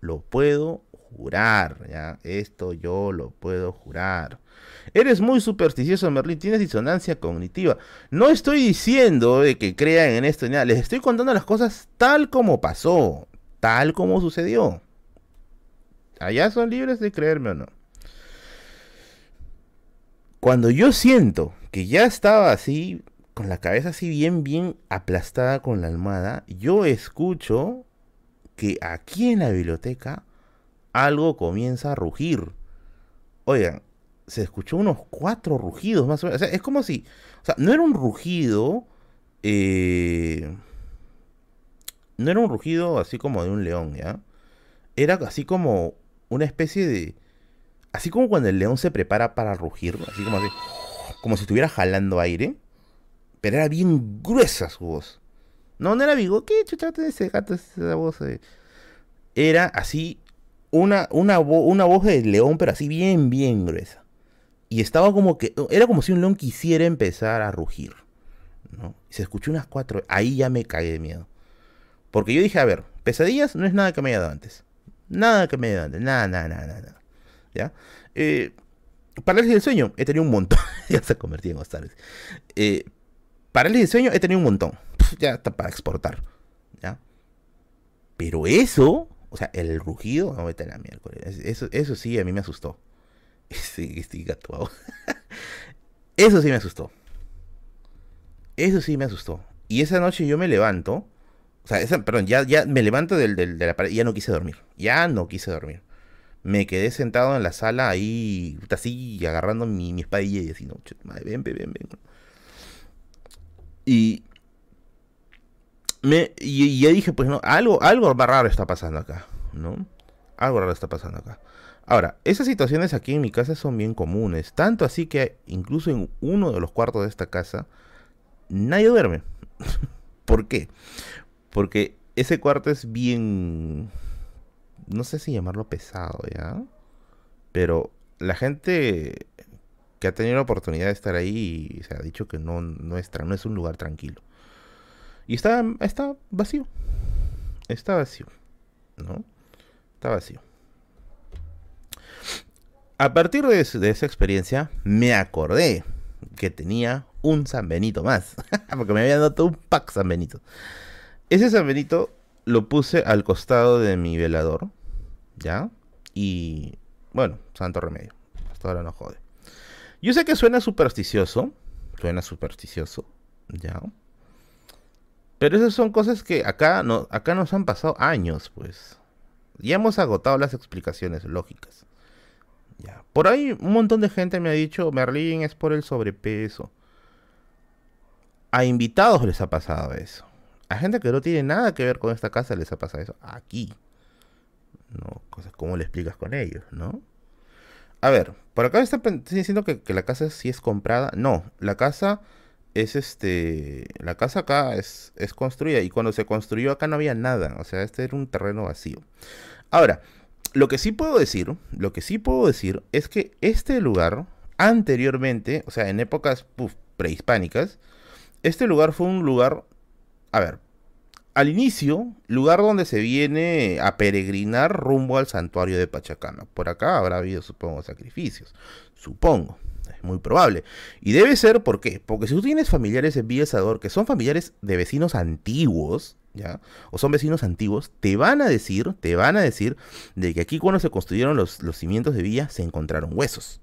lo puedo jurar, ¿ya? Esto yo lo puedo jurar. Eres muy supersticioso, Merlín, tienes disonancia cognitiva. No estoy diciendo de que crean en esto, nada. les estoy contando las cosas tal como pasó, tal como sucedió. Allá son libres de creerme o no. Cuando yo siento que ya estaba así, con la cabeza así bien, bien aplastada con la almohada, yo escucho que aquí en la biblioteca algo comienza a rugir. Oigan, se escuchó unos cuatro rugidos más o menos. O sea, es como si. O sea, no era un rugido. Eh, no era un rugido así como de un león, ¿ya? Era así como una especie de. Así como cuando el león se prepara para rugir, así como así. Como si estuviera jalando aire. Pero era bien gruesa su voz. No, no era Vigo. ¿Qué chuchate ese gato, esa voz? Eh? Era así una, una, una voz de león, pero así bien, bien gruesa. Y estaba como que, era como si un león quisiera empezar a rugir. ¿no? Se escuchó unas cuatro, ahí ya me cagué de miedo. Porque yo dije, a ver, pesadillas no es nada que me haya dado antes. Nada que me haya dado antes, nada, nada, nada, nada. ¿Ya? Eh, parálisis del sueño, he tenido un montón. (laughs) ya se convertido en hostales. Eh, parálisis del sueño, he tenido un montón. Ya está para exportar. ¿Ya? Pero eso o sea, el rugido, no vete a la miércoles. Eso, eso sí, a mí me asustó. (laughs) Este, este gato. (laughs) eso sí me asustó. Eso sí me asustó. Y esa noche yo me levanto. O sea, perdón, ya, ya me levanto del, del, de la pared. Ya no quise dormir. Ya no quise dormir. Me quedé sentado en la sala ahí, así, agarrando mi, espadilla y así, no, madre, ven, ven, ven. Me, y, ya dije, pues no, algo, algo raro está pasando acá, ¿no? Algo raro está pasando acá. Ahora, esas situaciones aquí en mi casa son bien comunes, tanto así que incluso en uno de los cuartos de esta casa nadie duerme. (laughs) ¿Por qué? Porque ese cuarto es bien, no sé si llamarlo pesado, ¿ya? Pero la gente que ha tenido la oportunidad de estar ahí se ha dicho que no, no, es, no es un lugar tranquilo. Y está, está vacío. Está vacío. ¿No? Está vacío. A partir de, esa experiencia, me acordé que tenía un San Benito más. (laughs) Porque me habían dado un pack San Benito. Ese San Benito lo puse al costado de mi velador. ¿Ya? Y bueno, santo remedio. Hasta ahora no jode. Yo sé que suena supersticioso. Suena supersticioso. ¿Ya? Pero esas son cosas que acá, no, acá nos han pasado años, pues. Ya hemos agotado las explicaciones lógicas. Ya. Por ahí un montón de gente me ha dicho, Merlín es por el sobrepeso. A invitados les ha pasado eso. A gente que no tiene nada que ver con esta casa les ha pasado eso. Aquí. No, cosas como le explicas con ellos, ¿no? A ver, por acá está diciendo que, que la casa sí es comprada. No, la casa es este, la casa acá es, es construida y cuando se construyó acá no había nada, o sea, este era un terreno vacío. Ahora, lo que sí puedo decir, lo que sí puedo decir es que este lugar anteriormente, o sea, en épocas prehispánicas, este lugar fue un lugar, a ver, al inicio, lugar donde se viene a peregrinar rumbo al santuario de Pachacama. Por acá habrá habido, supongo, sacrificios. Supongo, Es muy probable. Y debe ser, ¿por qué? Porque si tú tienes familiares en Villa Salvador que son familiares de vecinos antiguos, ¿ya? O son vecinos antiguos, te van a decir, te van a decir de que aquí cuando se construyeron los, los cimientos de Villa se encontraron huesos.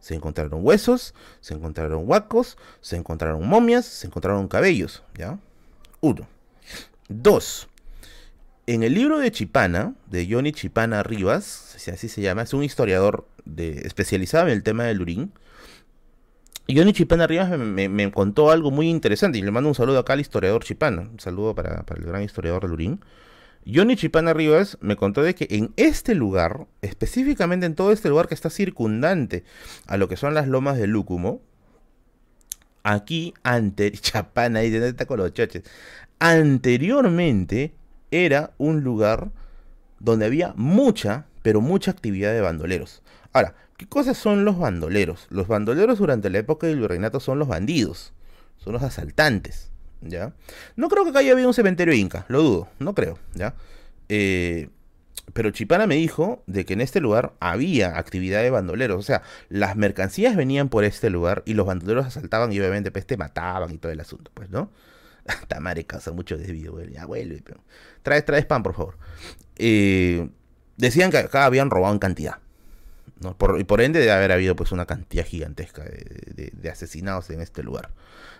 Se encontraron huesos, se encontraron huacos, se encontraron momias, se encontraron cabellos, ¿ya? Uno. Dos. En el libro de Chipana, de Johnny Chipana Rivas, así se llama, es un historiador de, especializado en el tema del urín. Johnny Chipana Rivas me, contó algo muy interesante y le mando un saludo acá al historiador Chipana. Un saludo para, el gran historiador del urín. Johnny Chipana Rivas me contó de que en este lugar, específicamente en todo este lugar que está circundante a lo que son las lomas de Lúcumo, aquí, ante (laughs) Chapana, y de está con los choches, anteriormente era un lugar donde había mucha, pero mucha actividad de bandoleros. Ahora, ¿qué cosas son los bandoleros? Los bandoleros durante la época del virreinato son los bandidos, son los asaltantes. ¿ya? No creo que acá haya habido un cementerio inca, lo dudo, no creo, ¿ya? Eh, pero Chipana me dijo de que en este lugar había actividad de bandoleros, o sea, las mercancías venían por este lugar y los bandoleros asaltaban y obviamente pues te mataban y todo el asunto, pues, ¿no? (laughs) Tamare causa mucho desvío, güey. Ya vuelve, pero... Traes, traes pan, por favor. Eh, decían que acá habían robado en cantidad. ¿No? Por, y por ende debe haber habido pues una cantidad gigantesca de, de asesinados en este lugar.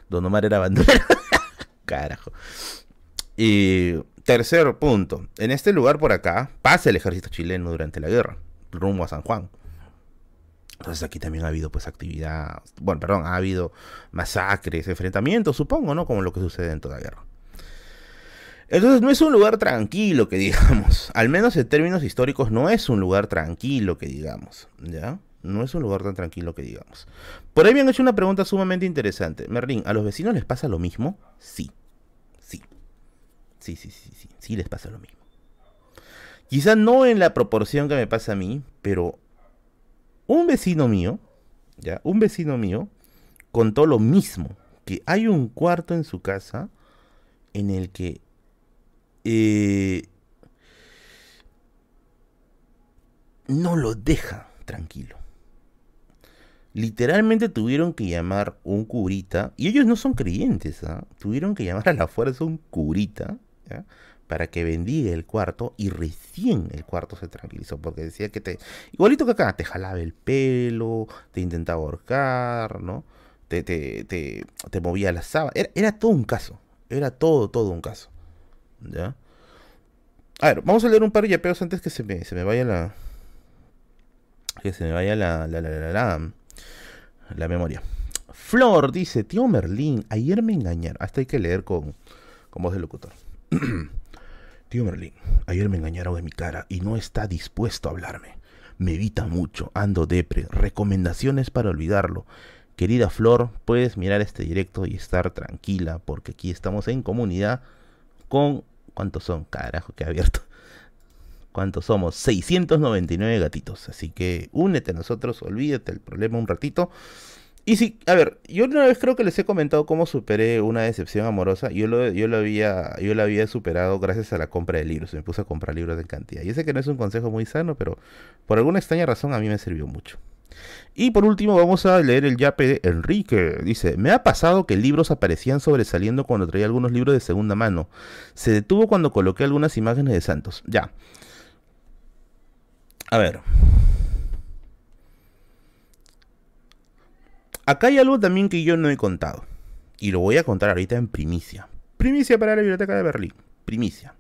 Don Omar era bandolero. (laughs) Carajo. Y tercer punto. En este lugar por acá pasa el ejército chileno durante la guerra, rumbo a San Juan. Entonces aquí también ha habido pues actividad, bueno, perdón, ha habido masacres, enfrentamientos, supongo, ¿no? Como lo que sucede en toda guerra. Entonces no es un lugar tranquilo que digamos, (laughs) al menos en términos históricos no es un lugar tranquilo que digamos, ¿ya? No es un lugar tan tranquilo que digamos. Por ahí me han hecho una pregunta sumamente interesante. Merlin, ¿a los vecinos les pasa lo mismo? Sí. Sí. Sí, sí, sí, sí. Sí les pasa lo mismo. Quizá no en la proporción que me pasa a mí, pero un vecino mío, ya, un vecino mío contó lo mismo, que hay un cuarto en su casa en el que eh, no lo deja tranquilo literalmente tuvieron que llamar un curita, y ellos no son creyentes, ¿ah? tuvieron que llamar a la fuerza un curita, para que bendiga el cuarto, y recién el cuarto se tranquilizó, porque decía que te, igualito que acá, te jalaba el pelo, te intentaba ahorcar, ¿no? Te, te, te, movía la sábana, era, todo un caso, era todo, todo un caso, A ver, vamos a leer un par de yapeos antes que se me, se me vaya la... Que se me vaya la, la, la, la, la memoria. Flor dice, tío Merlín, ayer me engañaron. Hasta hay que leer con, con voz de locutor. (clears throat) tío Merlín, ayer me engañaron en mi cara y no está dispuesto a hablarme. Me evita mucho, ando depre. Recomendaciones para olvidarlo. Querida Flor, puedes mirar este directo y estar tranquila porque aquí estamos en comunidad con... ¿Cuántos son? Carajo, que abierto. ¿Cuántos somos? 699 gatitos. Así que únete a nosotros, olvídate el problema un ratito. Y sí, a ver, yo una vez creo que les he comentado cómo superé una decepción amorosa. Yo lo, yo lo había, yo lo había superado gracias a la compra de libros. Me puse a comprar libros de cantidad. Yo sé que no es un consejo muy sano, pero por alguna extraña razón a mí me sirvió mucho. Y por último vamos a leer el yape de Enrique. Dice, me ha pasado que libros aparecían sobresaliendo cuando traía algunos libros de segunda mano. Se detuvo cuando coloqué algunas imágenes de santos. Ya. A ver. Acá hay algo también que yo no he contado. Y lo voy a contar ahorita en primicia. Primicia para la Biblioteca de Berlín. Primicia.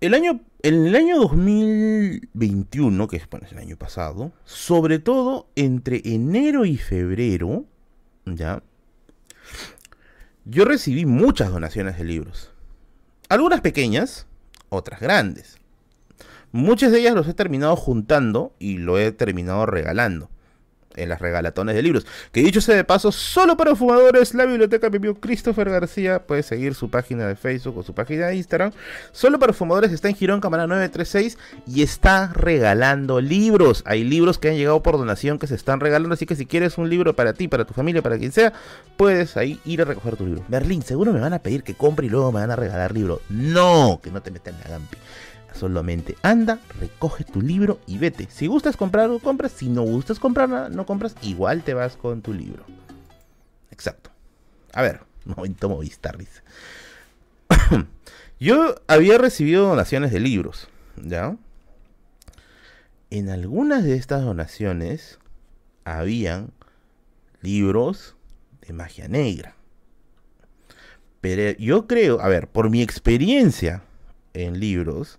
El año, en el año 2021, que es, es el año pasado, sobre todo entre enero y febrero, ¿ya? Yo recibí muchas donaciones de libros. Algunas pequeñas, otras grandes. Muchas de ellas los he terminado juntando y lo he terminado regalando en las regalatones de libros. Que dicho sea de paso, solo para fumadores, la biblioteca Pipio Christopher García puede seguir su página de Facebook o su página de Instagram. Solo para fumadores está en Girón Cámara 936 y está regalando libros. Hay libros que han llegado por donación que se están regalando, así que si quieres un libro para ti, para tu familia, para quien sea, puedes ahí ir a recoger tu libro. Berlín, seguro me van a pedir que compre y luego me van a regalar libro. No, que no te metan la gampi. Solamente anda, recoge tu libro y vete. Si gustas comprar, compras. Si no gustas comprar nada, no compras. Igual te vas con tu libro. Exacto. A ver, (laughs) momento Movistar, dice. (coughs) Yo había recibido donaciones de libros, ¿ya? En algunas de estas donaciones habían libros de magia negra. Pero yo creo, a ver, por mi experiencia en libros,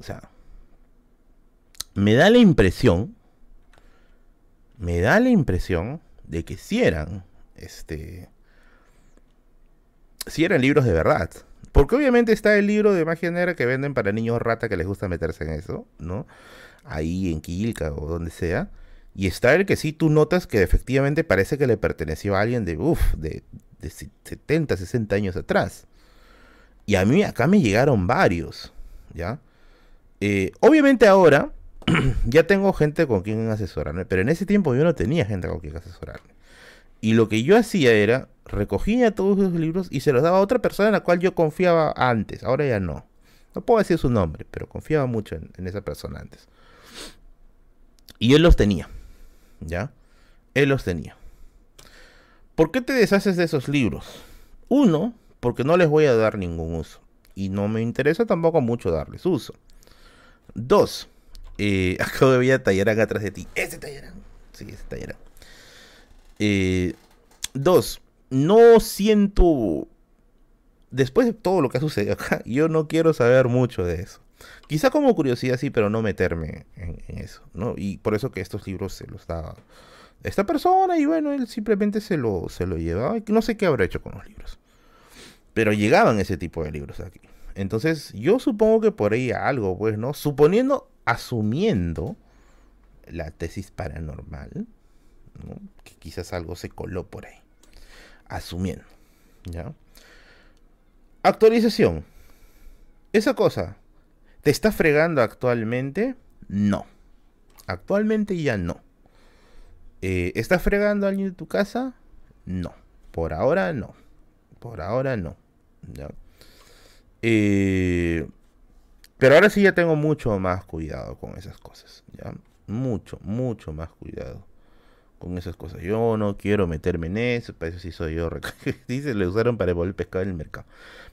o sea, me da la impresión, me da la impresión de que si eran, este, si eran libros de verdad. Porque obviamente está el libro de magia negra que venden para niños rata que les gusta meterse en eso, ¿no? Ahí en Quilca o donde sea. Y está el que sí tú notas que efectivamente parece que le perteneció a alguien de, uff, de, de 70, 60 años atrás. Y a mí acá me llegaron varios, ¿ya? Eh, obviamente ahora (clears throat) ya tengo gente con quien asesorarme, pero en ese tiempo yo no tenía gente con quien asesorarme. Y lo que yo hacía era, recogía todos esos libros y se los daba a otra persona en la cual yo confiaba antes, ahora ya no. No puedo decir su nombre, pero confiaba mucho en, en esa persona antes. Y él los tenía, ¿ya? Él los tenía. ¿Por qué te deshaces de esos libros? Uno, porque no les voy a dar ningún uso. Y no me interesa tampoco mucho darles uso. Dos, eh, (laughs) acabo de ver a Tallarán atrás de ti. Ese Tallarán. Sí, ese Tallarán. Eh, dos, no siento. Después de todo lo que ha sucedido acá, (laughs) yo no quiero saber mucho de eso. Quizá como curiosidad sí, pero no meterme en, eso, ¿no? Y por eso que estos libros se los da esta persona y bueno, él simplemente se lo, se lo llevaba. No sé qué habrá hecho con los libros. Pero llegaban ese tipo de libros aquí. Entonces yo supongo que por ahí algo, pues, ¿no? Suponiendo, asumiendo la tesis paranormal, ¿no? que quizás algo se coló por ahí. Asumiendo, ¿ya? Actualización. Esa cosa, ¿te está fregando actualmente? No. Actualmente ya no. Eh, ¿Estás fregando alguien de tu casa? No. Por ahora no. Por ahora no. Pero ahora sí ya tengo mucho más cuidado con esas cosas. ¿ya? Mucho, mucho más cuidado con esas cosas. Yo no quiero meterme en eso, para eso sí soy yo. (laughs) Dice, le usaron para devolver pescado en el mercado.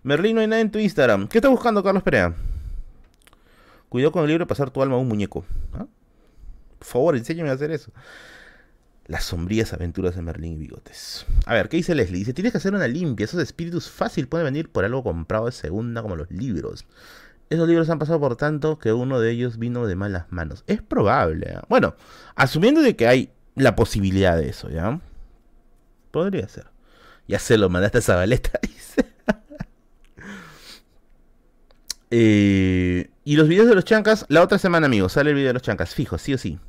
Merlín, no hay nada en tu Instagram. ¿Qué estás buscando, Carlos Perea? Cuidado con el libro de pasar tu alma a un muñeco. ¿Ah? Por favor, enséñame a hacer eso. Las sombrías aventuras de Merlín y Bigotes. A ver, ¿qué dice Leslie? Dice, tienes que hacer una limpia. Esos espíritus fácil pueden venir por algo comprado de segunda, como los libros. Esos libros han pasado por tanto que uno de ellos vino de malas manos. Es probable. ¿eh? Bueno, asumiendo de que hay la posibilidad de eso, ¿ya? Podría ser. Ya se lo mandaste a Zabaleta, (laughs) eh, y los videos de los chancas, la otra semana, amigos, sale el video de los chancas, fijo, sí o sí.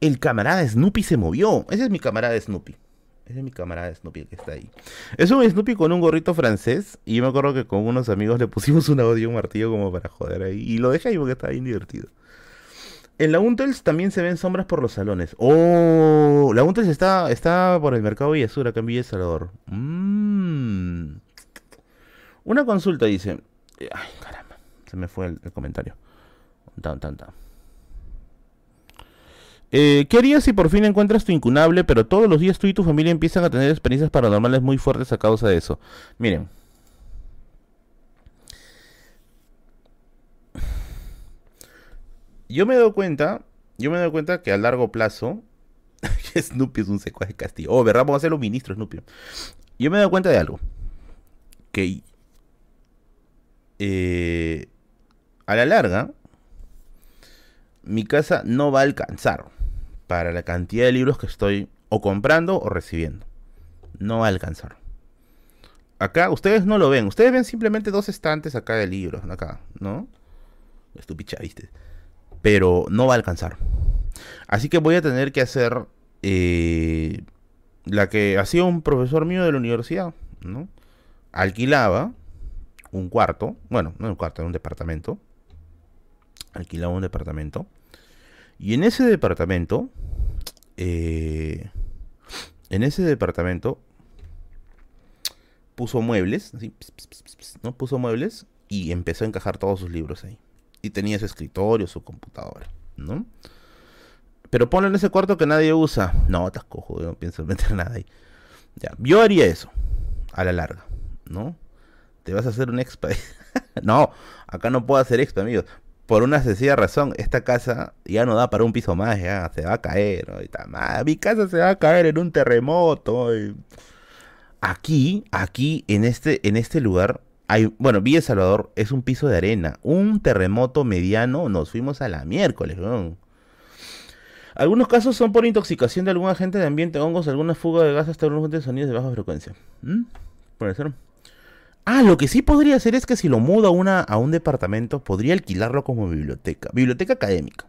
El camarada Snoopy se movió. Ese es mi camarada Snoopy. Ese es mi camarada Snoopy que está ahí. Es un Snoopy con un gorrito francés. Y yo me acuerdo que con unos amigos le pusimos un audio un martillo como para joder ahí. Y lo dejé ahí porque estaba bien divertido. En la Untels también se ven sombras por los salones. Oh, la Untels está, está por el mercado Villasur, acá en Villa Salvador. Mm. Una consulta dice. Ay, caramba. Se me fue el, el comentario. Tan, tan, tan. Eh, ¿Qué harías si por fin encuentras tu incunable, pero todos los días tú y tu familia empiezan a tener experiencias paranormales muy fuertes a causa de eso? Miren. Yo me doy cuenta, yo me doy cuenta que a largo plazo, (laughs) Snoopy es un secuaz de Castillo. Oh, ¿verdad? Vamos a hacerlo ministro, Snoopy. Yo me doy cuenta de algo. Que eh, a la larga, mi casa no va a alcanzar para la cantidad de libros que estoy o comprando o recibiendo. No va a alcanzar. Acá ustedes no lo ven. Ustedes ven simplemente dos estantes acá de libros. Acá, ¿no? Estupicha, ¿viste? Pero no va a alcanzar. Así que voy a tener que hacer eh, la que hacía un profesor mío de la universidad, ¿no? Alquilaba un cuarto, bueno, no un cuarto, era un departamento. Alquilaba un departamento y en ese departamento, eh, en ese departamento puso muebles, así, ¿no? Puso muebles y empezó a encajar todos sus libros ahí. y tenía su escritorio, su computadora, ¿no? Pero ponlo en ese cuarto que nadie usa. No, te cojo, no pienso (laughs) meter nada ahí. Ya, yo haría eso, a la larga, ¿no? Te vas a hacer un expa. (laughs) no, acá no puedo hacer expa, amigos. Por una sencilla razón, esta casa ya no da para un piso más, ya se va a caer. Mi casa se va a caer en un terremoto. Aquí, aquí, en este, en este lugar, hay, bueno, Villa Salvador es un piso de arena. Un terremoto mediano, nos fuimos a la miércoles, Algunos casos son por intoxicación de algún agente de ambiente, hongos, alguna fuga de gas hasta algunos sonidos de baja frecuencia. ¿Mm? Puede ser. Ah, lo que sí podría hacer es que si lo mudo a, una, a un departamento, podría alquilarlo como biblioteca. Biblioteca académica.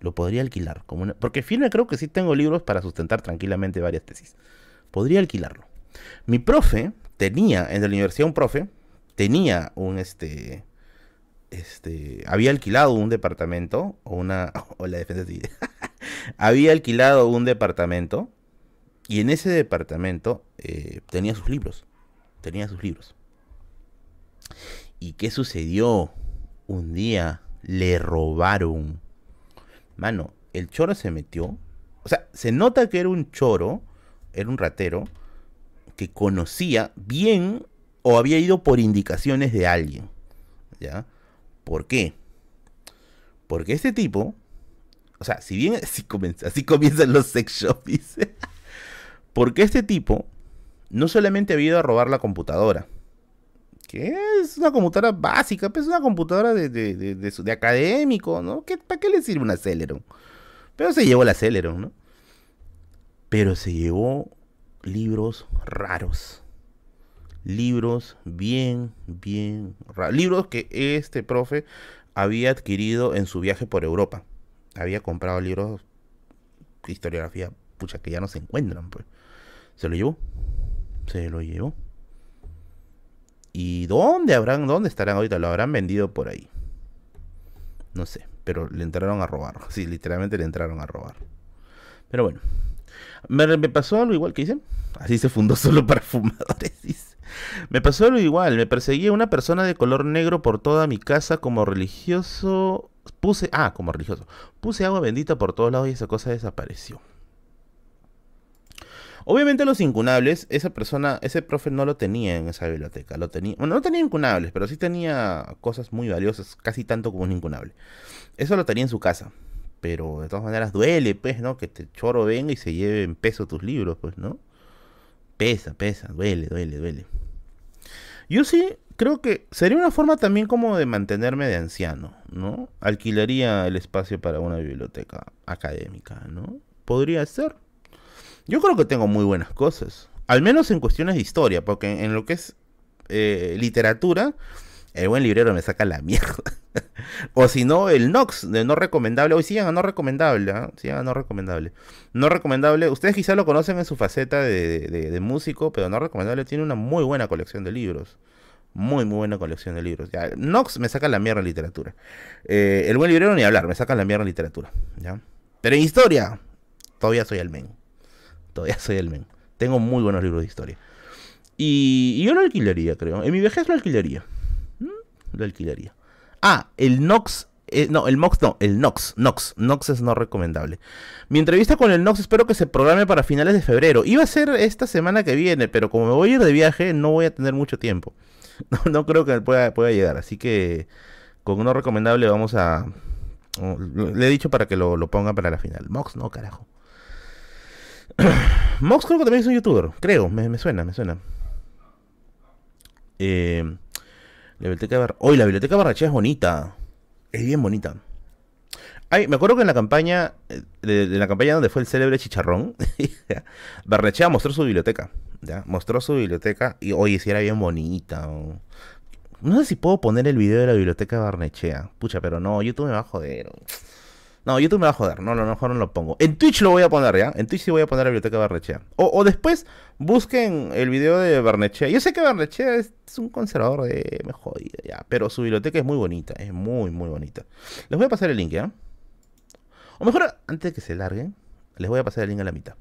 Lo podría alquilar. Como una, porque firme creo que sí tengo libros para sustentar tranquilamente varias tesis. Podría alquilarlo. Mi profe tenía, en la universidad un profe, tenía un este este había alquilado un departamento o una (laughs) o la defensa (laughs) había alquilado un departamento y en ese departamento eh, tenía sus libros tenía sus libros y qué sucedió un día le robaron mano el choro se metió o sea se nota que era un choro era un ratero que conocía bien o había ido por indicaciones de alguien. ¿Ya? ¿Por qué? Porque este tipo, o sea, si bien (laughs) así, comienza, así comienzan los sex shops, (laughs) porque este tipo no solamente había ido a robar la computadora, que es una computadora básica, pues es una computadora de, de, de, de académico, ¿no? ¿Para qué le sirve un Celeron? Pero se llevó la Celeron, ¿no? Pero se llevó libros raros libros bien, bien raros. Libros que este profe había adquirido en su viaje por Europa. Había comprado libros historiografía, pucha, que ya no se encuentran, pues. Se lo llevó. Se lo llevó. ¿Y dónde habrán, dónde estarán ahorita? Lo habrán vendido por ahí. No sé, pero le entraron a robar. (laughs) Sí, literalmente le entraron a robar. Pero bueno. Me, me pasó algo igual que hice. Así se fundó (laughs) solo para fumadores. Me pasó algo igual, me perseguía una persona de color negro por toda mi casa como religioso. Puse, ah, como religioso. Puse agua bendita por todos lados y esa cosa desapareció. Obviamente los incunables, esa persona, ese profe no lo tenía en esa biblioteca. Lo tenía, bueno, no tenía incunables, pero sí tenía cosas muy valiosas, casi tanto como un incunable. Eso lo tenía en su casa. Pero de todas maneras duele, pues, ¿no? Que este choro venga y se lleve en peso tus libros, pues, ¿no? Pesa, pesa, duele, duele, duele. Yo sí creo que sería una forma también como de mantenerme de anciano, ¿no? Alquilaría el espacio para una biblioteca académica, ¿no? Podría ser. Yo creo que tengo muy buenas cosas. Al menos en cuestiones de historia, porque en lo que es eh, literatura, el buen librero me saca la (laughs) mierda. o si no, el Nox de no recomendable. Hoy sigan a no recomendable, ¿eh? sigan a no recomendable. No recomendable, ustedes quizás lo conocen en su faceta de, músico, pero no recomendable tiene una muy buena colección de libros. Muy, muy buena colección de libros. Ya, Nox me saca la mierda en literatura. Eh, el buen librero ni hablar, me saca la mierda en literatura. ¿ya? Pero en historia, todavía soy el men. Todavía soy el men. Tengo muy buenos libros de historia. Y, yo lo alquilaría, creo. En mi vejez lo alquilaría lo alquilaría. Ah, el Nox. Eh, no, el Mox no, el Nox. Nox. Nox es no recomendable. Mi entrevista con el Nox espero que se programe para finales de febrero. Iba a ser esta semana que viene, pero como me voy a ir de viaje, no voy a tener mucho tiempo. (laughs) No, creo que pueda, llegar. Así que con no recomendable vamos a. Le he dicho para que lo, lo ponga para la final. Mox, no, carajo. (clears throat) Mox creo que también es un youtuber. Creo, me, suena, me suena. Eh, la biblioteca Hoy la biblioteca Barrachea es bonita. Es bien bonita. Ay, me acuerdo que en la campaña, eh, de, la campaña donde fue el célebre chicharrón, (laughs) Barrachea mostró su biblioteca. Mostró su biblioteca y oye, si era bien bonita. No sé si puedo poner el video de la biblioteca Barnechea. Pucha, pero no, YouTube me va a joder. No, YouTube me va a joder. No, no, mejor no lo pongo. En Twitch lo voy a poner, ¿ya? En Twitch sí voy a poner la biblioteca Barnechea. O, o después busquen el video de Barnechea. Yo sé que Barnechea es, un conservador de... Me jodida, ya. Pero su biblioteca es muy bonita. Es muy, muy bonita. Les voy a pasar el link, ¿ya? O mejor, antes de que se larguen, les voy a pasar el link a la mitad.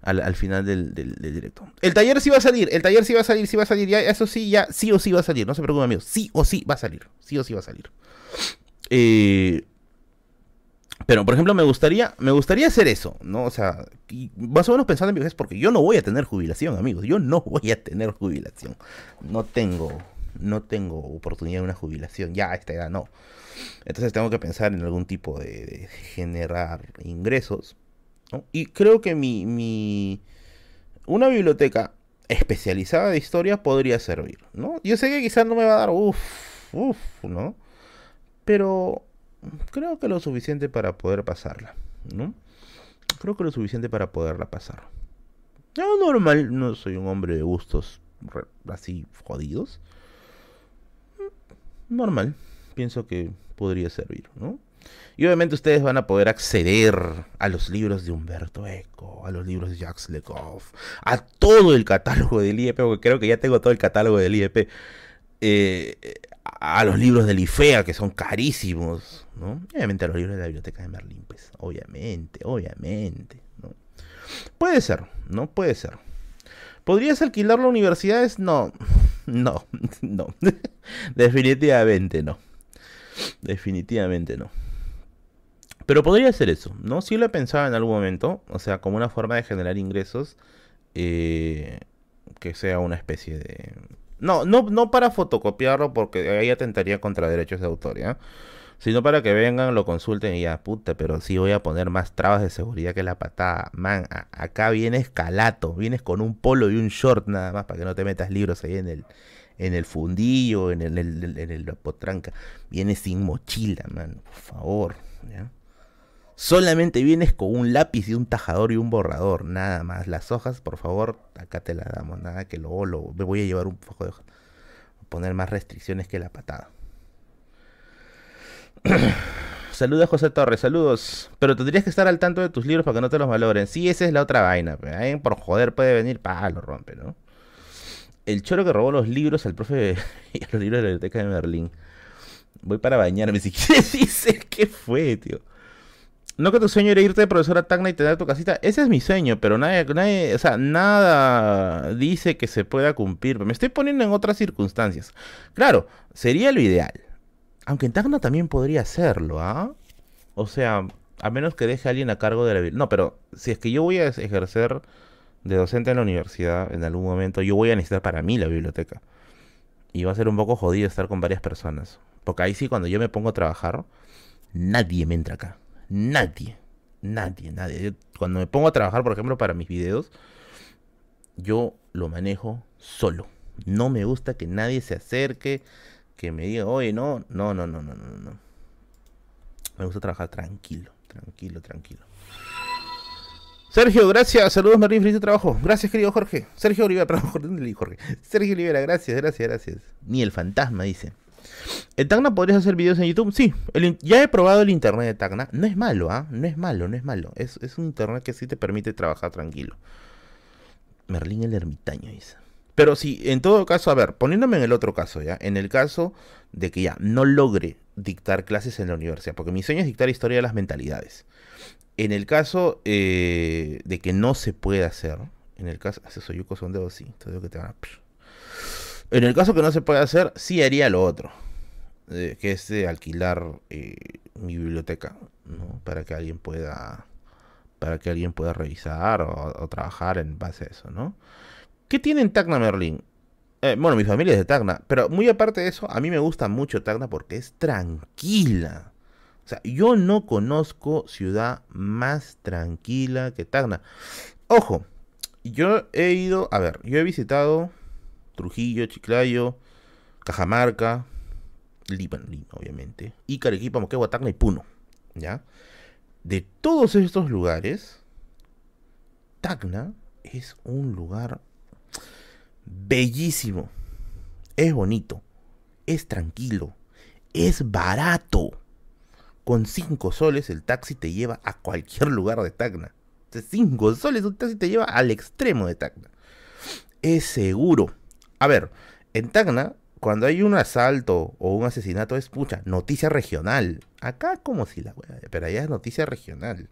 Al, final del, directo. El taller sí va a salir, el taller sí va a salir, sí va a salir, ya, eso sí, ya, sí o sí va a salir, no se preocupen amigos, sí o sí va a salir, sí o sí va a salir. Eh, pero, por ejemplo, me gustaría, me gustaría hacer eso, ¿no? O sea, más o menos pensando en mi vejez, porque yo no voy a tener jubilación, amigos. Yo no voy a tener jubilación. No tengo, no tengo oportunidad de una jubilación. Ya a esta edad no. Entonces tengo que pensar en algún tipo de, generar ingresos. Y creo que mi, mi, una biblioteca especializada de historia podría servir, ¿no? Yo sé que quizás no me va a dar uff, uff, ¿no? Pero creo que lo suficiente para poder pasarla, ¿no? Creo que lo suficiente para poderla pasar. No, normal, no soy un hombre de gustos así jodidos. Normal, pienso que podría servir, ¿no? Y obviamente ustedes van a poder acceder a los libros de Humberto Eco, a los libros de Jacques Lecoq, a todo el catálogo del IEP, porque creo que ya tengo todo el catálogo del IEP, eh, a los libros del IFEA, que son carísimos, ¿no? obviamente a los libros de la biblioteca de Merlín, pues, obviamente, obviamente, ¿no? Puede ser, ¿no? Puede ser. ¿Podrías alquilar las universidades? No, (laughs) no, (laughs) no. Definitivamente no. Definitivamente no. Pero podría ser eso, ¿no? Sí lo he pensado en algún momento, o sea, como una forma de generar ingresos eh, que sea una especie de... No, no, no para fotocopiarlo porque ahí atentaría contra derechos de autor, ¿ya? Sino para que vengan, lo consulten y ya, puta, pero sí voy a poner más trabas de seguridad que la patada. Man, acá vienes calato, vienes con un polo y un short nada más para que no te metas libros ahí en el, en el fundillo, en el, en el, potranca. Vienes sin mochila, man, por favor. Solamente vienes con un lápiz y un tajador y un borrador, nada más. Las hojas, por favor, acá te las damos, nada que luego lo, me voy a llevar un poco de hojas. Poner más restricciones que la patada. (clears throat) Saludos José Torres, saludos. Pero tendrías que estar al tanto de tus libros para que no te los valoren. Sí, esa es la otra vaina. por joder puede venir, pa, lo rompe, ¿no? El choro que robó los libros al profe (laughs) y los libros de la biblioteca de Berlín. Voy para bañarme si (laughs) quieres, dice. ¿Qué fue, tío? No que tu sueño era irte de profesora Tacna y tener tu casita. Ese es mi sueño, pero nadie, nadie, o sea, nada dice que se pueda cumplir. Me estoy poniendo en otras circunstancias. Claro, sería lo ideal. Aunque Tacna también podría hacerlo, ¿ah? O sea, a menos que deje a alguien a cargo de la No, pero si es que yo voy a ejercer de docente en la universidad en algún momento, yo voy a necesitar para mí la biblioteca. Y va a ser un poco jodido estar con varias personas. Porque ahí sí, cuando yo me pongo a trabajar, nadie me entra acá nadie, nadie, nadie. cuando me pongo a trabajar, por ejemplo, para mis videos, yo lo manejo solo. No me gusta que nadie se acerque, que me diga, oye, no, no, no, no, no, no, no. Me gusta trabajar tranquilo, tranquilo, tranquilo. Sergio, gracias. Saludos, Marín, feliz trabajo. Gracias, querido Jorge. Sergio Olivera, perdón, (laughs) Jorge. Sergio Olivera, gracias, gracias, gracias. Ni el fantasma, dice. ¿En Tacna podrías hacer videos en YouTube? Sí, ya he probado el internet de Tacna. No es malo, ¿ah? No es malo, no es malo. Es, un internet que sí te permite trabajar tranquilo. Merlín el ermitaño dice. Pero sí, en todo caso, a ver, poniéndome en el otro caso, ¿ya? En el caso de que ya no logre dictar clases en la universidad, porque mi sueño es dictar historia de las mentalidades. En el caso eh, de que no se pueda hacer, en el caso, hace soy son de sí, que te van a... En el caso que no se pueda hacer, sí haría lo otro, que es alquilar eh, mi biblioteca, ¿no? Para que alguien pueda, para que alguien pueda revisar o, trabajar en base a eso, ¿no? ¿Qué tiene en Tacna Merlin? Eh, bueno, mi familia es de Tacna, pero muy aparte de eso, a mí me gusta mucho Tacna porque es tranquila. O sea, yo no conozco ciudad más tranquila que Tacna. Ojo, yo he ido, a ver, yo he visitado Trujillo, Chiclayo, Cajamarca, Lima, obviamente, y Carequipa, Moquegua, Tacna y Puno, ¿ya? De todos estos lugares, Tacna es un lugar bellísimo, es bonito, es tranquilo, es barato. Con 5 soles el taxi te lleva a cualquier lugar de Tacna. 5 soles un taxi te lleva al extremo de Tacna. Es seguro. A ver, en Tacna, cuando hay un asalto o un asesinato es, pucha, noticia regional. Acá como si la pero allá es noticia regional.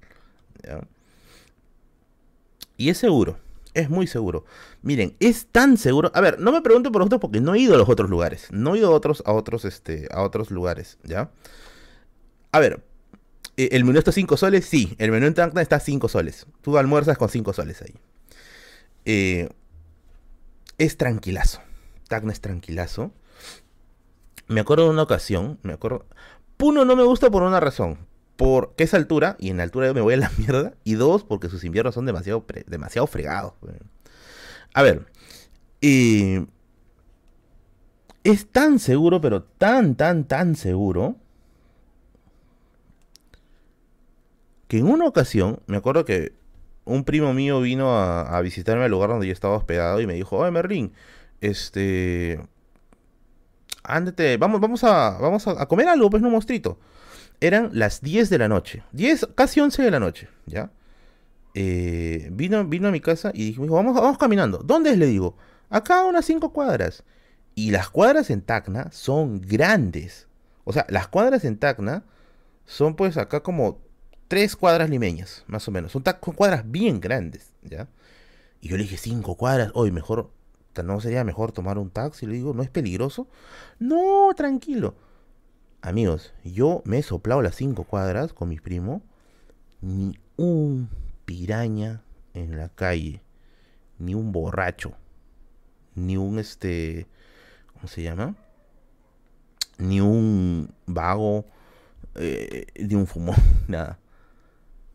Y es seguro, es muy seguro. Miren, es tan seguro. A ver, no me pregunten por otros porque no he ido a los otros lugares. No he ido a otros, a otros, este, a otros lugares, ¿ya? A ver, eh, ¿el menú está 5 soles? Sí, el menú en Tacna está 5 soles. Tú almuerzas con 5 soles ahí. Eh, es tranquilazo. Tacna es tranquilazo. Me acuerdo de una ocasión, me acuerdo... Puno no me gusta por una razón. Porque es altura, y en altura yo me voy a la (laughs) mierda. Y dos, porque sus inviernos son demasiado, demasiado fregados. A ver. Eh, es tan seguro, pero tan, tan, tan seguro. Que en una ocasión, me acuerdo que un primo mío vino a, visitarme al lugar donde yo estaba hospedado y me dijo, oye Merlin, este... Ándate, vamos, vamos a, vamos a, comer algo, pues no monstruito. Eran las 10 de la noche, 10, casi 11 de la noche, ¿ya? Eh, vino, vino a mi casa y dijo, vamos, vamos caminando. ¿Dónde es? Le digo, acá unas 5 cuadras. Y las cuadras en Tacna son grandes. O sea, las cuadras en Tacna son pues acá como tres cuadras limeñas, más o menos. Son, cuadras bien grandes, ¿ya? Y yo le dije, cinco cuadras, hoy mejor, ¿no sería mejor tomar un taxi? Le digo, ¿no es peligroso? No, tranquilo. Amigos, yo me he soplado las cinco cuadras con mi primo, ni un piraña en la calle, ni un borracho, ni un este, ¿cómo se llama? Ni un vago, eh, ni un fumón, (laughs) nada.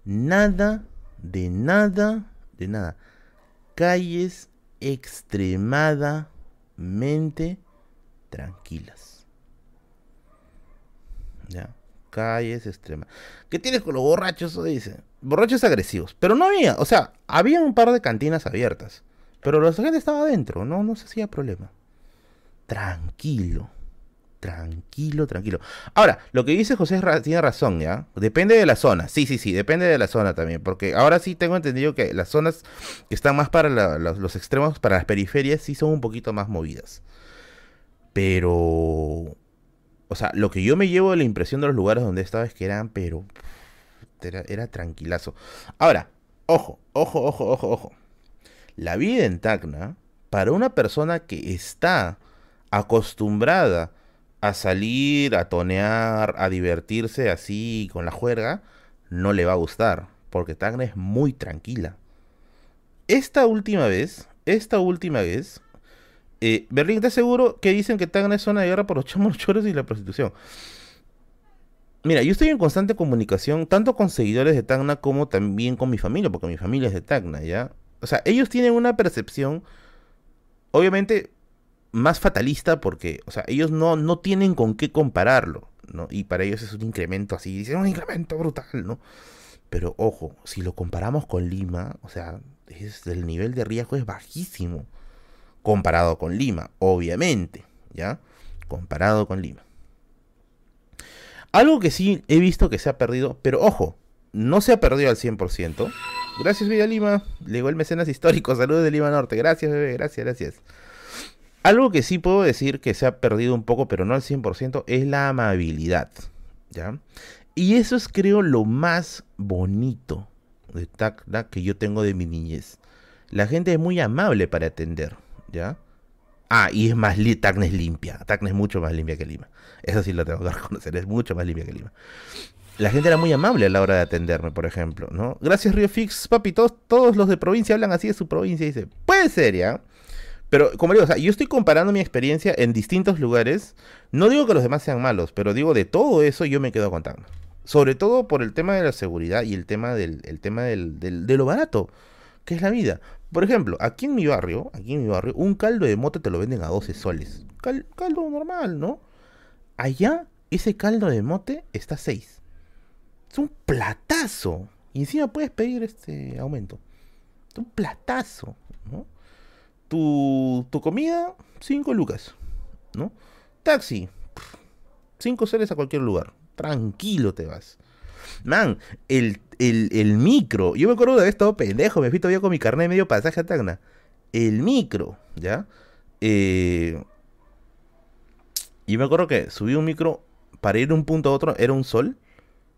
Nada, de nada, de nada. Calles extremadamente tranquilas. ¿Ya? Calles extremas. ¿Qué tienes con los borrachos? Dice. Borrachos agresivos. Pero no había, o sea, había un par de cantinas abiertas. Pero la gente estaba adentro, no, no se hacía problema. Tranquilo tranquilo, tranquilo. Ahora, lo que dice José tiene razón, ¿ya? Depende de la zona. Sí, sí, sí, depende de la zona también. Porque ahora sí tengo entendido que las zonas que están más para los, extremos, para las periferias, sí son un poquito más movidas. Pero... O sea, lo que yo me llevo de la impresión de los lugares donde estaba es que eran, pero... Era, tranquilazo. Ahora, ojo, ojo, ojo, ojo, ojo. La vida en Tacna, para una persona que está acostumbrada a salir, a tonear, a divertirse así con la juerga, no le va a gustar, porque Tacna es muy tranquila. Esta última vez, esta última vez, eh, Berlín, ¿estás seguro que dicen que Tacna es zona de guerra por los chamos, (laughs) choros y la prostitución? Mira, yo estoy en constante comunicación, tanto con seguidores de Tacna como también con mi familia, porque mi familia es de Tacna, ¿ya? O sea, ellos tienen una percepción, obviamente, más fatalista porque, o sea, ellos no, no tienen con qué compararlo, ¿no? Y para ellos es un incremento así, dicen un incremento brutal, ¿no? Pero ojo, si lo comparamos con Lima, o sea, es, el nivel de riesgo es bajísimo comparado con Lima, obviamente, ¿ya? Comparado con Lima. Algo que sí he visto que se ha perdido, pero ojo, no se ha perdido al 100%. Gracias, Vida Lima. Llegó el mecenas histórico. Saludos de Lima Norte. Gracias, bebé. Gracias, gracias. Algo que sí puedo decir que se ha perdido un poco, pero no al 100%, es la amabilidad. ¿Ya? Y eso es, creo, lo más bonito de Tacna que yo tengo de mi niñez. La gente es muy amable para atender, ¿ya? Ah, y es más, Tacna es limpia. Tacna es mucho más limpia que Lima. Eso sí lo tengo que (laughs) reconocer, es mucho más limpia que Lima. La gente era muy amable a la hora de atenderme, por ejemplo, ¿no? Gracias, Río Fix, papi. Todos, todos los de provincia hablan así de su provincia. Dice, puede ser, ¿ya? Pero, como digo, o sea, yo estoy comparando mi experiencia en distintos lugares. No digo que los demás sean malos, pero digo, de todo eso yo me quedo contando. Sobre todo por el tema de la seguridad y el tema del, el tema del, de lo barato, es la vida. Por ejemplo, aquí en mi barrio, aquí en mi barrio, un caldo de mote te lo venden a 12 soles. caldo normal, ¿no? Allá, ese caldo de mote está a 6. Es un platazo. Y encima puedes pedir este aumento. Es un platazo, ¿no? Tu, comida, 5 lucas, ¿no? Taxi, 5 soles a cualquier lugar. Tranquilo te vas. Man, el, micro. Yo me acuerdo de haber estado pendejo. Me fui todavía con mi carnet de medio pasaje a Tacna. El micro, ¿ya? Eh, y me acuerdo que subí un micro para ir de un punto a otro. Era un sol.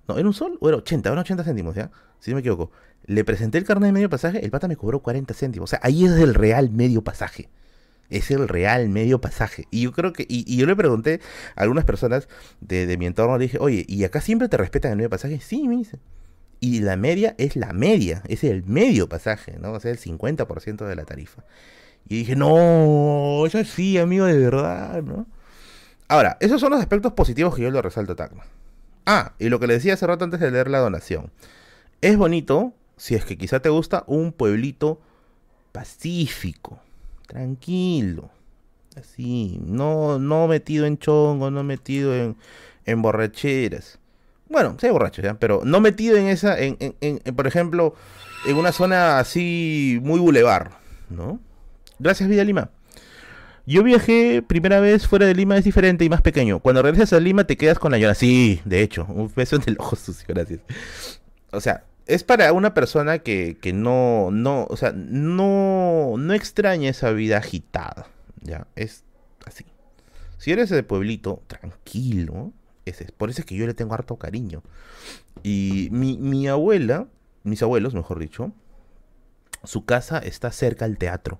No, ¿era un sol o era 80? Eran 80 céntimos, ¿ya? Si no me equivoco. Le presenté el carnet de medio pasaje, el pata me cobró 40 céntimos. O sea, ahí es el real medio pasaje. Es el real medio pasaje. Y yo creo que, y, yo le pregunté a algunas personas de, mi entorno, le dije, oye, ¿y acá siempre te respetan el medio pasaje? Sí, me dice. Y la media es la media, es el medio pasaje, ¿no? O sea, el 50% de la tarifa. Y dije, no, eso sí, amigo, de verdad, ¿no? Ahora, esos son los aspectos positivos que yo le resalto Tacna. Ah, y lo que le decía hace rato antes de leer la donación. Es bonito, si es que quizá te gusta, un pueblito pacífico, tranquilo, así, no, no metido en chongo, no metido en, en borracheras. Bueno, sí hay borrachos, ¿ya? pero no metido en esa, en, en, por ejemplo, en una zona así muy bulevar, ¿no? Gracias, Vida Lima. Yo viajé primera vez fuera de Lima, es diferente y más pequeño. Cuando regresas a Lima te quedas con la llora. Sí, de hecho, un beso en el ojo sucio, gracias. O sea, es para una persona que, que no, no, o sea, no, no extraña esa vida agitada. Ya, es así. Si eres de pueblito, tranquilo. Ese, por eso es que yo le tengo harto cariño. Y mi, mi abuela, mis abuelos, mejor dicho, su casa está cerca al teatro.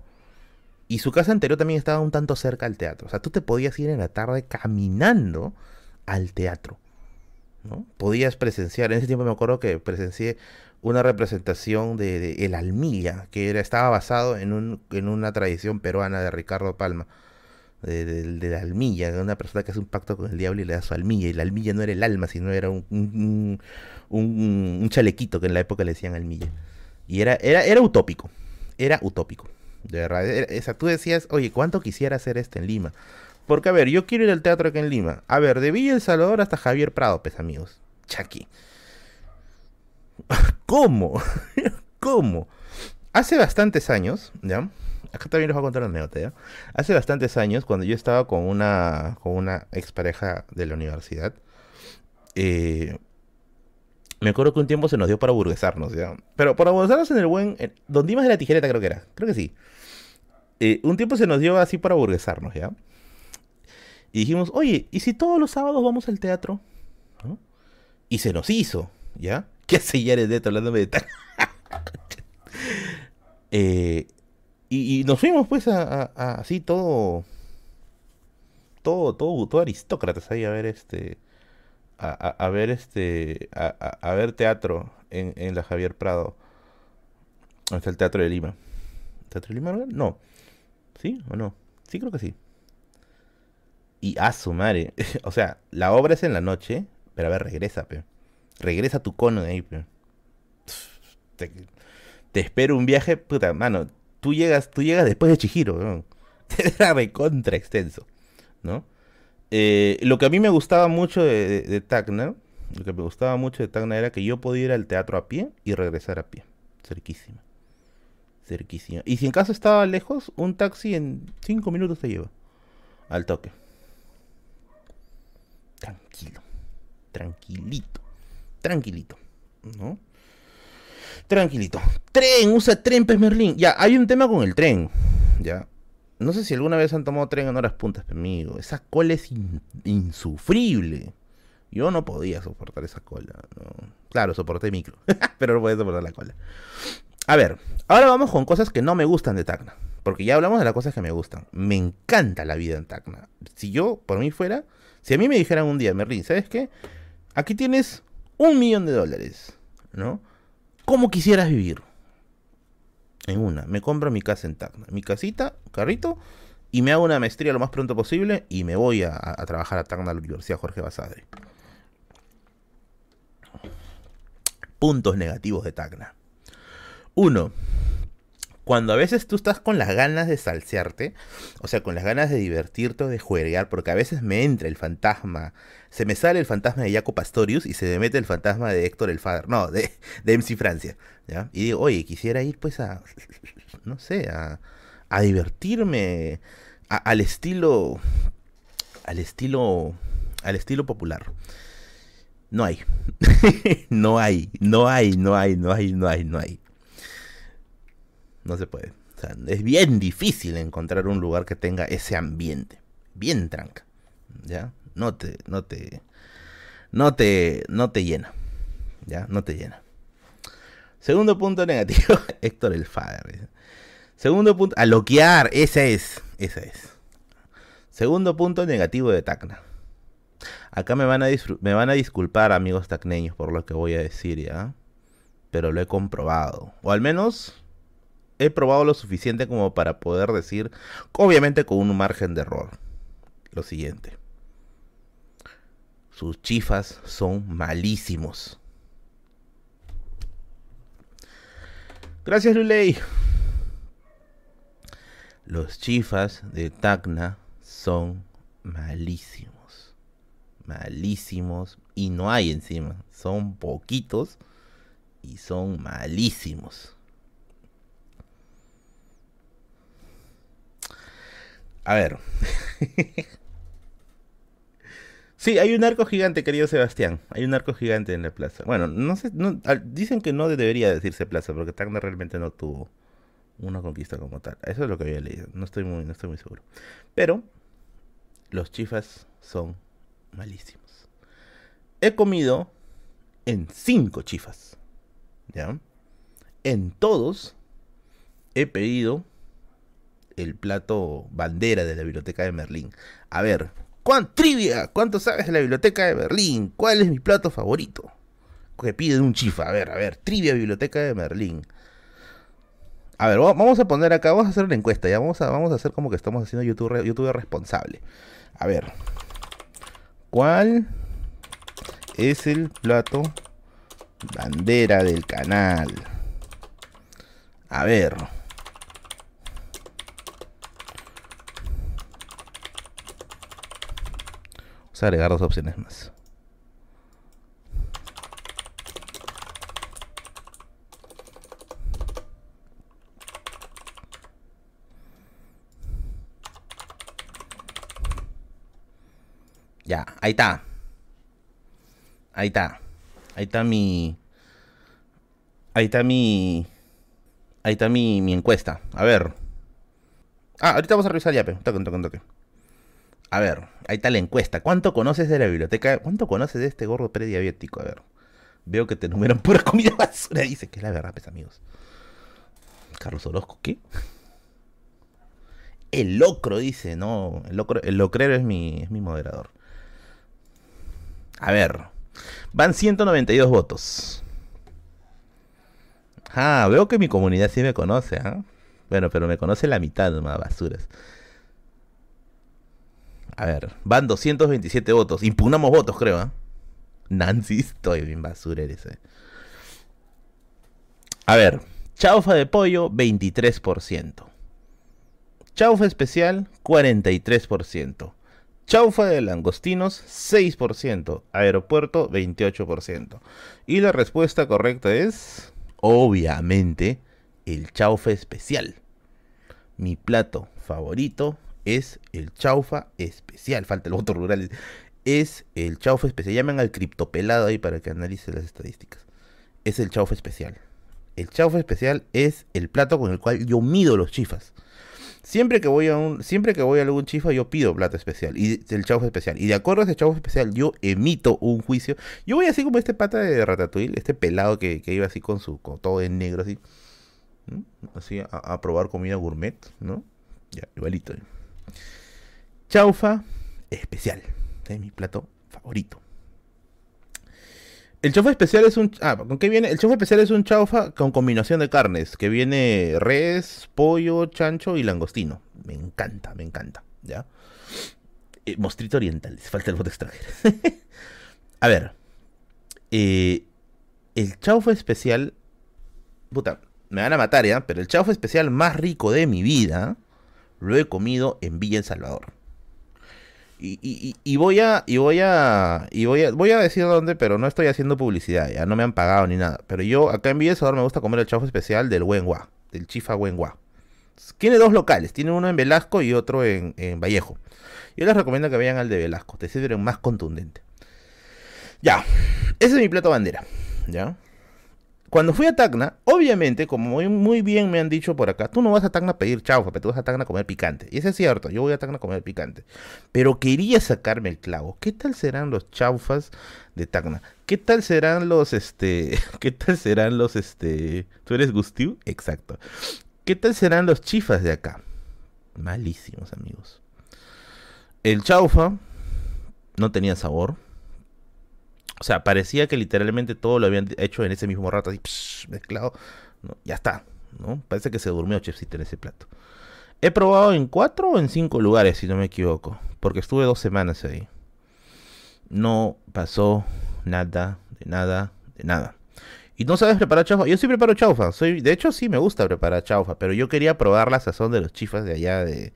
Y su casa anterior también estaba un tanto cerca al teatro. O sea, tú te podías ir en la tarde caminando al teatro. Podías presenciar, en ese tiempo me acuerdo que presencié una representación de, El Almilla, que era, estaba basado en, un, en una tradición peruana de Ricardo Palma, de, de, la almilla, de una persona que hace un pacto con el diablo y le da su almilla, y la almilla no era el alma, sino era un, un, un chalequito que en la época le decían almilla. Y era, era, era utópico, era utópico. De verdad, esa, tú decías, oye, ¿cuánto quisiera hacer esto en Lima? Porque, a ver, yo quiero ir al teatro aquí en Lima. A ver, de Villa El Salvador hasta Javier Prado, pues, amigos. Chaki. (laughs) ¿Cómo? (laughs) ¿Cómo? Hace bastantes años, ¿ya? Acá también les voy a contar una anécdota, ¿ya? Hace bastantes años, cuando yo estaba con una, con una expareja de la universidad, eh, me acuerdo que un tiempo se nos dio para burguesarnos, ¿ya? Pero para burguesarnos en el buen... Don Dimas de la tijereta creo que era. Creo que sí. Eh, un tiempo se nos dio así para burguesarnos, ¿ya? Y dijimos, oye, ¿y si todos los sábados vamos al teatro? Y se nos hizo, ¿ya? (laughs) ¿Qué hace de esto hablándome de tal? Eh, y, nos fuimos pues a, así todo, todo, todo, todo aristócratas ahí a ver este, a, ver este, a, ver teatro en, en la Javier Prado. Hasta el Teatro de Lima. ¿Teatro de Lima? No. ¿Sí o no? Sí, creo que sí. Y a su madre. (laughs) o sea, la obra es en la noche, pero a ver, regresa, pe. Regresa tu cono de ahí, pe. Te, espero un viaje, puta, mano. Tú llegas, tú llegas después de Chihiro, ¿no? (laughs) Era recontra extenso, ¿no? Eh, lo que a mí me gustaba mucho de, de, Tacna, lo que me gustaba mucho de Tacna era que yo podía ir al teatro a pie y regresar a pie. Cerquísima. Cerquísima. Y si en caso estaba lejos, un taxi en 5 minutos te lleva. Al toque. Tranquilo. Tranquilito. Tranquilito. ¿No? Tranquilito. Tren, usa tren, Pez Merlín. Ya, hay un tema con el tren. Ya. No sé si alguna vez han tomado tren en horas puntas, amigo. Esa cola es insufrible. Yo no podía soportar esa cola. Claro, soporté micro. (laughs) pero no podía soportar la cola. A ver, ahora vamos con cosas que no me gustan de Tacna. Porque ya hablamos de las cosas que me gustan. Me encanta la vida en Tacna. Si yo, por mí fuera, si a mí me dijeran un día, Merlin, ¿sabes qué? Aquí tienes un millón de dólares, ¿no? ¿Cómo quisieras vivir? En una, me compro mi casa en Tacna. Mi casita, carrito, y me hago una maestría lo más pronto posible y me voy a, trabajar a Tacna, a la Universidad Jorge Basadre. Puntos negativos de Tacna. Uno, cuando a veces tú estás con las ganas de salsearte, o sea, con las ganas de divertirte o de jugar, porque a veces me entra el fantasma, se me sale el fantasma de Jaco Pastorius y se me mete el fantasma de Héctor el Father, no, de, de MC Francia, ¿ya? Y digo, oye, quisiera ir pues a, no sé, a, a divertirme al estilo, al estilo, al estilo popular. (laughs) No hay. no hay, no hay, no hay, no hay, no hay, no hay. Se puede. O sea, es bien difícil encontrar un lugar que tenga ese ambiente. Bien tranca. ¿Ya? No te, no te, no te, no te llena. ¿Ya? No te llena. Segundo punto negativo, (laughs) Héctor el Father. Segundo punto, aloquear, ese es. esa es. Segundo punto negativo de Tacna. Acá me van a, me van a disculpar, amigos tacneños, por lo que voy a decir, ¿ya? Pero lo he comprobado. O al menos he probado lo suficiente como para poder decir, obviamente con un margen de error, lo siguiente. Sus chifas son malísimos. Gracias, Luley. Los chifas de Tacna son malísimos. Malísimos. Y no hay encima. Son poquitos y son malísimos. A ver. (laughs) sí, hay un arco gigante, querido Sebastián. Hay un arco gigante en la plaza. Bueno, no sé, dicen que no debería decirse plaza porque Tacna realmente no tuvo una conquista como tal. Eso es lo que había leído. No estoy muy, no estoy muy seguro. Pero los chifas son malísimos. He comido en cinco chifas. ¿Ya? En todos he pedido el plato bandera de la biblioteca de Merlín. A ver, ¿cuánto trivia? ¿Cuánto sabes de la biblioteca de Merlín? ¿Cuál es mi plato favorito? Que pide un chifa. A ver, a ver, trivia biblioteca de Merlín. A ver, vamos a poner acá, vamos a hacer una encuesta, ya vamos a, vamos a hacer como que estamos haciendo YouTube, YouTube responsable. A ver, ¿cuál es el plato bandera del canal? A ver. Vamos a agregar dos opciones más. Ya, ahí está. Ahí está. Ahí está mi. Ahí está mi. Ahí está mi, encuesta. A ver. Ah, ahorita vamos a revisar ya, pe. Toque, toque, toque. A ver, ahí está la encuesta. ¿Cuánto conoces de la biblioteca? ¿Cuánto conoces de este gordo prediabético? A ver. Veo que te enumeran pura comida (laughs) basura. Dice que es la verdad, pues, amigos. Carlos Orozco, ¿qué? El locro, dice, no. El, locro, el locrero es mi, es mi moderador. A ver. Van 192 votos. Ah, veo que mi comunidad sí me conoce, ¿ah? Bueno, pero me conoce la mitad más basuras. A ver, van 227 votos. Impugnamos votos, creo, ¿ah? Nancy, (laughs) estoy bien basura eres, eh. A ver, chaufa de pollo, 23%. Chaufa especial, 43%. Chaufa de langostinos, 6%. Aeropuerto, 28%. Y la respuesta correcta es, obviamente, el chaufa especial. Mi plato favorito es el chaufa especial. Falta el voto rural. Es el chaufa especial. Llaman al criptopelado ahí para que analice las estadísticas. Es el chaufa especial. El chaufa especial es el plato con el cual yo mido los chifas. Siempre que voy a un, siempre que voy a algún chifa, yo pido plato especial y el chaufa especial. Y de acuerdo a ese chaufa especial, yo emito un juicio. Yo voy así como este pata de Ratatouille, este pelado que, iba así con su, con todo en negro así. Así a, probar comida gourmet, ¿no? Ya, igualito. Chaufa especial. es mi plato favorito. El chaufa especial es un. Ah, ¿con qué viene? El chaufa especial es un chaufa con combinación de carnes. Que viene res, pollo, chancho y langostino. Me encanta, me encanta. ¿Ya? Eh, mostrito oriental. Falta el voto extranjero. (laughs) A ver. Eh, el chaufa especial. Puta, me van a matar ya. Pero el chaufa especial más rico de mi vida. Lo he comido en Villa El Salvador. Y, voy a y voy a y voy a voy a decir dónde, pero no estoy haciendo publicidad, ya no me han pagado ni nada. Pero yo acá en Villa me gusta comer el chaufa especial del Wenhua, del Chifa Wenhua. Tiene dos locales, tiene uno en Velasco y otro en, en Vallejo. Yo les recomiendo que vayan al de Velasco, te sirven más contundente. Ya, ese es mi plato bandera, ¿ya? Cuando fui a Tacna, obviamente, como muy, muy, bien me han dicho por acá, tú no vas a Tacna a pedir chaufa, pero tú vas a Tacna a comer picante. Y eso es cierto, yo voy a Tacna a comer picante. Pero quería sacarme el clavo. ¿Qué tal serán los chaufas de Tacna? ¿Qué tal serán los, este, (laughs) qué tal serán los, este, ¿tú eres Gustiu? Exacto. ¿Qué tal serán los chifas de acá? Malísimos, amigos. El chaufa no tenía sabor. O sea, parecía que literalmente todo lo habían hecho en ese mismo rato, así mezclado. ya está, ¿no? Parece que se durmió Chefcito en ese plato. He probado en cuatro o en cinco lugares, si no me equivoco, porque estuve dos semanas ahí. No pasó nada, de nada, de nada. Y no sabes preparar chaufa. Yo sí preparo chaufa. Soy, de hecho, sí me gusta preparar chaufa. Pero yo quería probar la sazón de los chifas de allá de,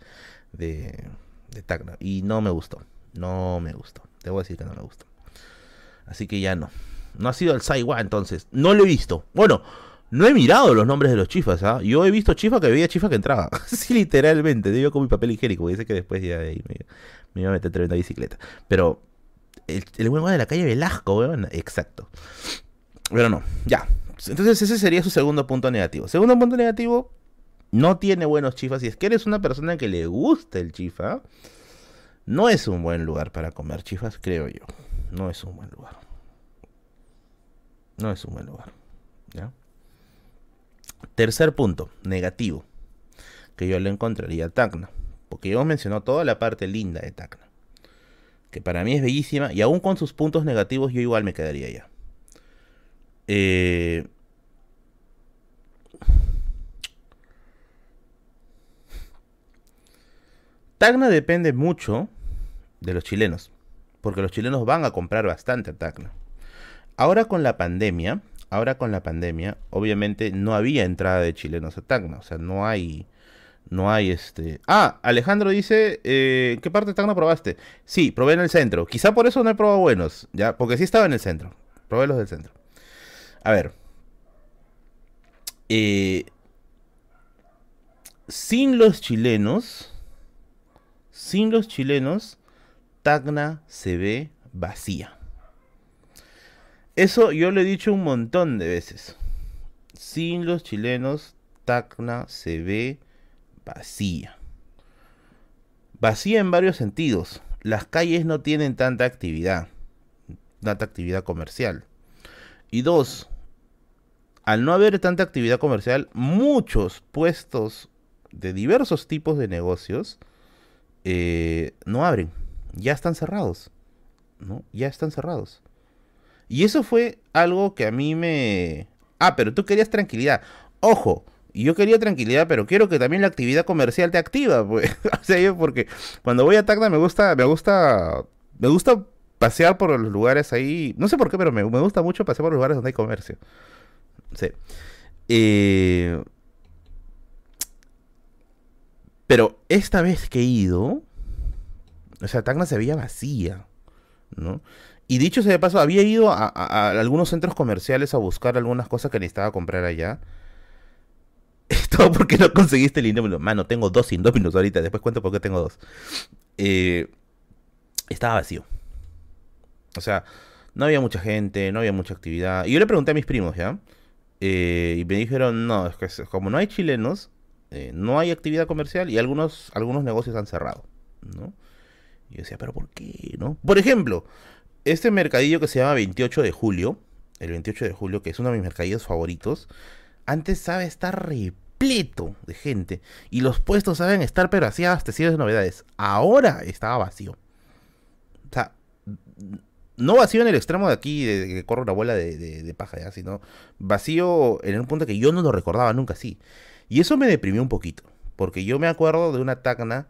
de, de Tacna. Y no me gustó. No me gustó. Debo decir que no me gustó. Así que ya no. No ha sido el Saiwa entonces. No lo he visto. Bueno, no he mirado los nombres de los chifas. ¿ah? Yo he visto chifa que veía chifa que entraba. (laughs) sí, literalmente. Yo con mi papel higiénico. Dice que después ya me, me, iba a meter en la bicicleta. Pero el, el buen de la calle Velasco, weón. Exacto. Pero no, ya. Entonces ese sería su segundo punto negativo. Segundo punto negativo, no tiene buenos chifas. Si es que eres una persona que le gusta el chifa, no es un buen lugar para comer chifas, creo yo. No es un buen lugar. No es un buen lugar. ¿ya? Tercer punto, negativo, que yo le encontraría a Tacna. Porque yo mencionó toda la parte linda de Tacna. Que para mí es bellísima y aún con sus puntos negativos yo igual me quedaría allá. Eh, Tacna depende mucho de los chilenos, porque los chilenos van a comprar bastante Tacna. Ahora con la pandemia, ahora con la pandemia, obviamente no había entrada de chilenos a Tacna, o sea, no hay, no hay este. Ah, Alejandro dice, eh, ¿qué parte de Tacna probaste? Sí, probé en el centro. Quizá por eso no he probado buenos, ya, porque sí estaba en el centro. Probé los del centro. A ver. Eh, sin los chilenos, sin los chilenos, Tacna se ve vacía. Eso yo lo he dicho un montón de veces. Sin los chilenos, Tacna se ve vacía. Vacía en varios sentidos. Las calles no tienen tanta actividad, tanta actividad comercial. Y dos, al no haber tanta actividad comercial, muchos puestos de diversos tipos de negocios eh, no abren, ya están cerrados, ¿no? Ya están cerrados. Y eso fue algo que a mí me... Ah, pero tú querías tranquilidad. Ojo, yo quería tranquilidad, pero quiero que también la actividad comercial te activa, (laughs) pues. o sea, yo porque cuando voy a Tacna me gusta, me gusta, me gusta pasear por los lugares ahí. No sé por qué, pero me, gusta mucho pasear por los lugares donde hay comercio. Sí. Eh, pero esta vez que he ido, o sea, Tacna se veía vacía, ¿no? Y dicho sea de paso, había ido a, algunos centros comerciales a buscar algunas cosas que necesitaba comprar allá. (laughs) Todo porque no conseguiste el indómino. Mano, tengo dos indóminos ahorita. Después cuento por qué tengo dos. Eh, estaba vacío. O sea, no había mucha gente, no había mucha actividad. Y yo le pregunté a mis primos, ¿ya? Eh, y me dijeron, no, es que como no hay chilenos, eh, no hay actividad comercial y algunos, algunos negocios han cerrado, ¿no? Y yo decía, pero ¿por qué, no? Por ejemplo, este mercadillo que se llama 28 de julio, el 28 de julio, que es uno de mis mercadillos favoritos, antes sabe estar repleto de gente y los puestos saben estar pero así abastecidos de novedades. Ahora estaba vacío. O sea, no vacío en el extremo de aquí, de, que corre una bola de, paja, ¿ya? sino vacío en un punto que yo no lo recordaba nunca así. Y eso me deprimió un poquito, porque yo me acuerdo de una Tacna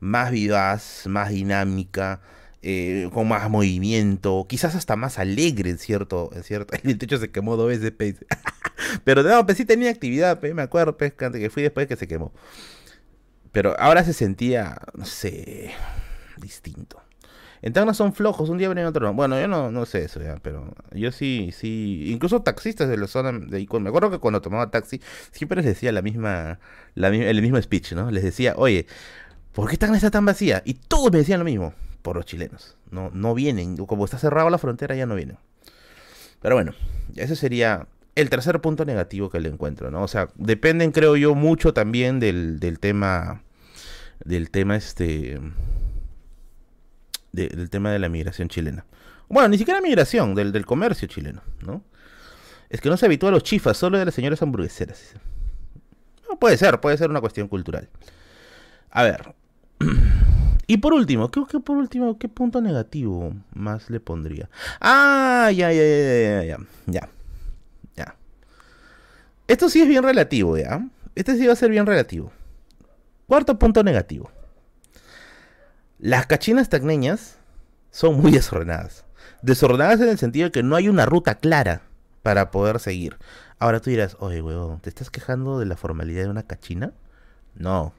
más vivaz, más dinámica, eh, con más movimiento, quizás hasta más alegre en cierto, en cierto, (laughs) el techo se quemó dos veces, (laughs) pero no, pues sí tenía actividad, me acuerdo, que fui después que se quemó. Pero ahora se sentía, no sé, distinto. En Tacna son flojos, un día ven otro no. Bueno, yo no, no sé eso ya, pero yo sí, sí. Incluso taxistas de la zona de Icon. Me acuerdo que cuando tomaba taxi, siempre les decía la misma, el mismo speech, ¿no? Les decía, oye, ¿por qué Tacna está tan vacía? Y todos me decían lo mismo, por los chilenos. No, no vienen, como está cerrado la frontera, ya no vienen. Pero bueno, ese sería el tercer punto negativo que le encuentro, ¿no? O sea, dependen, creo yo, mucho también del, del tema, del tema este del tema de la migración chilena. Bueno, ni siquiera migración, del, del comercio chileno, ¿no? Es que no se habitúa a los chifas, solo de las señoras hamburgueseras. Puede ser, puede ser una cuestión cultural. A ver. Y por último, ¿qué, por último, qué punto negativo más le pondría? Ah, ya, ya, ya, ya, ya, ya. Esto sí es bien relativo, ¿ya? Este sí va a ser bien relativo. Cuarto punto negativo. Las cachinas tacneñas son muy desordenadas. Desordenadas en el sentido de que no hay una ruta clara para poder seguir. Ahora tú dirás, oye, huevón, ¿te estás quejando de la formalidad de una cachina? No,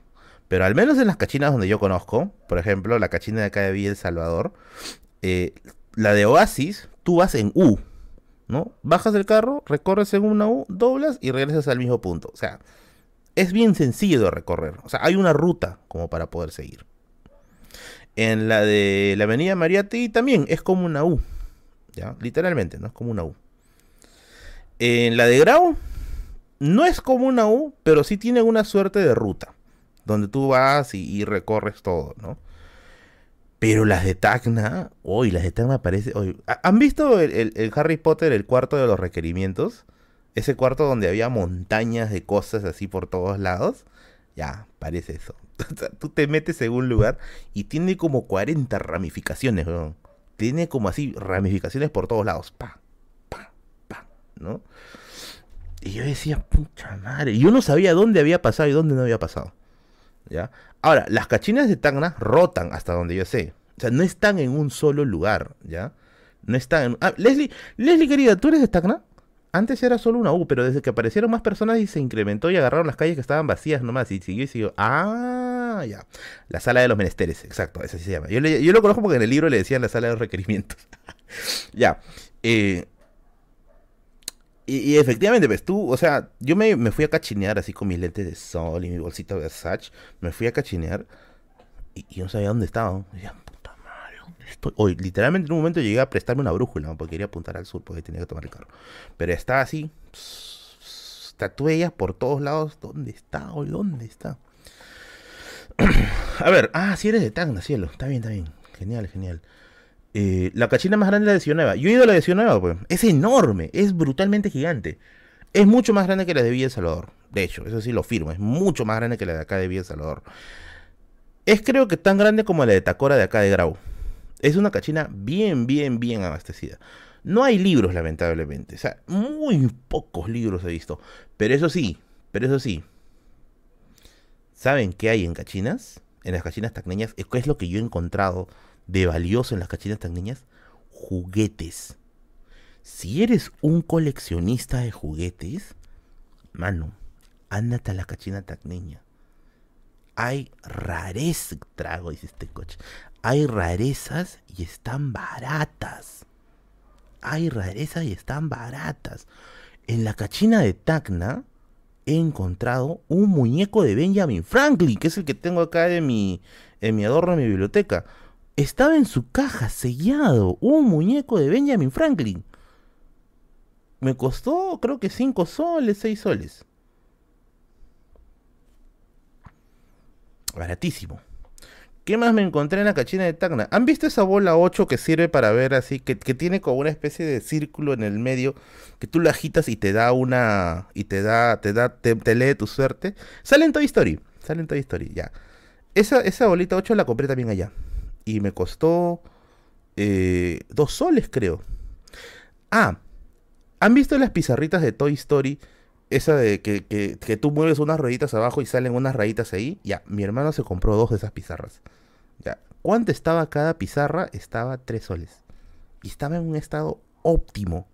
pero al menos en las cachinas donde yo conozco, por ejemplo, la cachina de acá de Villa El Salvador, eh, la de Oasis, tú vas en U, ¿no? Bajas del carro, recorres en una U, doblas y regresas al mismo punto. O sea, es bien sencillo de recorrer. O sea, hay una ruta como para poder seguir. En la de la avenida Mariati también es como una U. ¿Ya? Literalmente, ¿no? Es como una U. En la de Grau no es como una U, pero sí tiene una suerte de ruta donde tú vas y, recorres todo, ¿no? Pero las de Tacna, hoy las de Tacna parece... ¿Han visto el, Harry Potter, el cuarto de los requerimientos? Ese cuarto donde había montañas de cosas así por todos lados. Ya, parece eso. (laughs) tú te metes en un lugar y tiene como 40 ramificaciones, ¿no? Tiene como así ramificaciones por todos lados. Pa, pa, pa, ¿no? Y yo decía, pucha madre. Yo no sabía dónde había pasado y dónde no había pasado. ¿Ya? Ahora, las cachinas de Tacna rotan hasta donde yo sé. O sea, no están en un solo lugar, ¿ya? No están en... Ah, Leslie, Leslie querida, ¿tú eres de Tacna? Antes era solo una U, pero desde que aparecieron más personas y se incrementó y agarraron las calles que estaban vacías nomás y siguió y siguió. Ah, ya. La sala de los menesteres, exacto, esa sí se llama. Yo, yo lo conozco porque en el libro le decían la sala de los requerimientos. (laughs) ya. Eh, y, efectivamente, pues tú, o sea, yo me, fui a cachinear así con mis lentes de sol y mi bolsita Versace. Me fui a cachinear y, no sabía dónde estaba. Y decía, puta madre, ¿dónde estoy? Hoy, literalmente en un momento llegué a prestarme una brújula porque quería apuntar al sur porque tenía que tomar el carro. Pero estaba así, estatuellas por todos lados. ¿Dónde está? Hoy, ¿dónde está? (clears throat) a ver, ah, si eres de Tacna, cielo. Está bien, está bien. Genial, genial. Eh, la cachina más grande es la de Ciudad. Yo he ido a la de Ciudad pues. Es enorme, es brutalmente gigante. Es mucho más grande que la de Villa Salvador. De hecho, eso sí lo firmo. Es mucho más grande que la de acá de Villa Salvador. Es creo que tan grande como la de Tacora de acá de Grau. Es una cachina bien, bien, bien abastecida. No hay libros, lamentablemente. O sea, muy pocos libros he visto. Pero eso sí, pero eso sí. ¿Saben qué hay en cachinas? En las cachinas tacneñas. ¿Qué es lo que yo he encontrado? De valioso en las cachinas tan niñas? Juguetes. Si eres un coleccionista de juguetes, mano, ándate a la cachina tacneña. Hay rarezas, trago, dice este coche. Hay rarezas y están baratas. Hay rarezas y están baratas. En la cachina de Tacna he encontrado un muñeco de Benjamin Franklin, que es el que tengo acá en mi, en mi adorno en mi biblioteca estaba en su caja sellado un muñeco de Benjamin Franklin. Me costó creo que 5 soles, 6 soles. Baratísimo. ¿Qué más me encontré en la cachina de Tacna? ¿Han visto esa bola 8 que sirve para ver así? Que, tiene como una especie de círculo en el medio que tú la agitas y te da una. y te da. te da. te, lee tu suerte. Sale en Toy Story. Sale en Toy Story, ya. Esa, esa bolita 8 la compré también allá y me costó eh, dos soles, creo. Ah, ¿han visto las pizarritas de Toy Story? Esa de que, que, tú mueves unas rueditas abajo y salen unas rayitas ahí. Ya, mi hermano se compró dos de esas pizarras. Ya, ¿cuánto estaba cada pizarra? Estaba tres soles. Y estaba en un estado óptimo.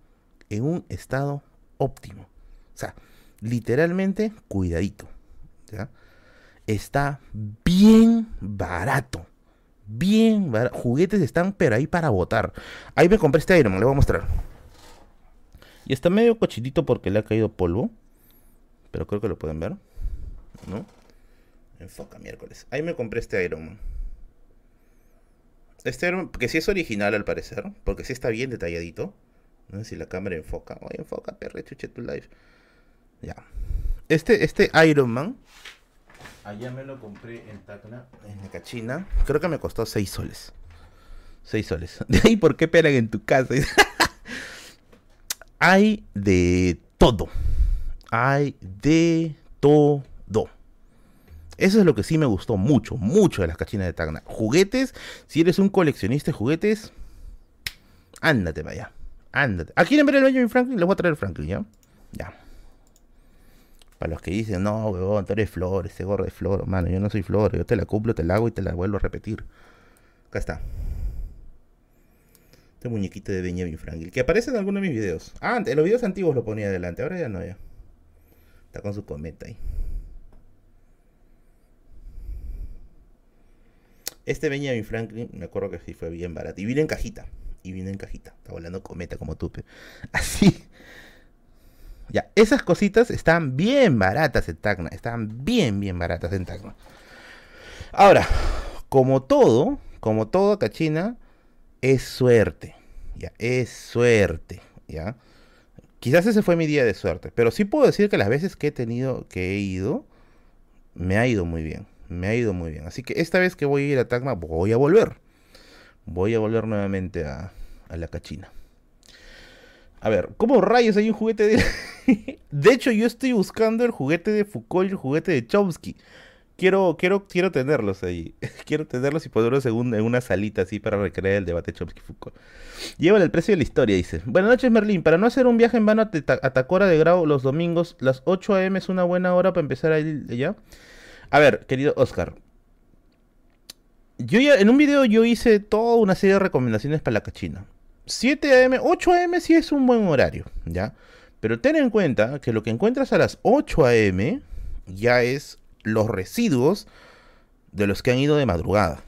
En un estado óptimo. O sea, literalmente cuidadito. ¿ya? Está bien barato bien Juguetes están, pero ahí para botar. Ahí me compré este Iron Man, le voy a mostrar. Y está medio cochinito porque le ha caído polvo. Pero creo que lo pueden ver. ¿No? Enfoca miércoles. Ahí me compré este Iron Man. Este Iron Man, que sí es original al parecer. Porque sí está bien detalladito. No sé si la cámara enfoca. Oye, enfoca, perre, chuche tu live. Ya. Este, este Iron Man Allá me lo compré en Tacna, en la cachina. Creo que me costó 6 soles. 6 soles. (laughs) De ahí, ¿por qué pegan en tu casa? (laughs) Hay de todo. Hay de todo. Eso es lo que sí me gustó mucho, mucho de las cachinas de Tacna. Juguetes, si eres un coleccionista de juguetes, ándate para allá. Ándate. ¿A quieren ver el Benjamin Franklin? Les voy a traer Franklin, ¿ya? Ya. Para los que dicen, no, weón, tú eres flor, ese gorro de flor, mano, yo no soy flor, yo te la cumplo, te la hago y te la vuelvo a repetir. Acá está. Este muñequito de Benjamin Franklin, que aparece en algunos de mis videos. Ah, en los videos antiguos lo ponía adelante, ahora ya no, ya. Está con su cometa ahí. Este Benjamin Franklin, me acuerdo que sí fue bien barato. Y vino en cajita. Y vino en cajita. Está volando cometa como tupe. (laughs) Así. Ya, esas cositas están bien baratas en Tacna. Están bien, bien baratas en Tacna. Ahora, como todo, como todo cachina, es suerte. Ya, es suerte. Ya. Quizás ese fue mi día de suerte. Pero sí puedo decir que las veces que he tenido, que he ido, me ha ido muy bien. Me ha ido muy bien. Así que esta vez que voy a ir a Tacna, voy a volver. Voy a volver nuevamente a, a la cachina. A ver, ¿cómo rayos hay un juguete de... (laughs) de hecho, yo estoy buscando el juguete de Foucault y el juguete de Chomsky. Quiero, quiero, quiero tenerlos ahí. (laughs) quiero tenerlos y ponerlos en, una salita así para recrear el debate Chomsky-Foucault. Llevan el precio de la historia, dice. Buenas noches, Merlín. Para no hacer un viaje en vano a, Tacora de Grau los domingos, las 8 a.m. es una buena hora para empezar a ir allá. A ver, querido Oscar. Yo ya, en un video yo hice toda una serie de recomendaciones para la cachina. 7 a.m., 8 a.m. sí es un buen horario, ¿ya? Pero ten en cuenta que lo que encuentras a las 8 a.m. ya es los residuos de los que han ido de madrugada.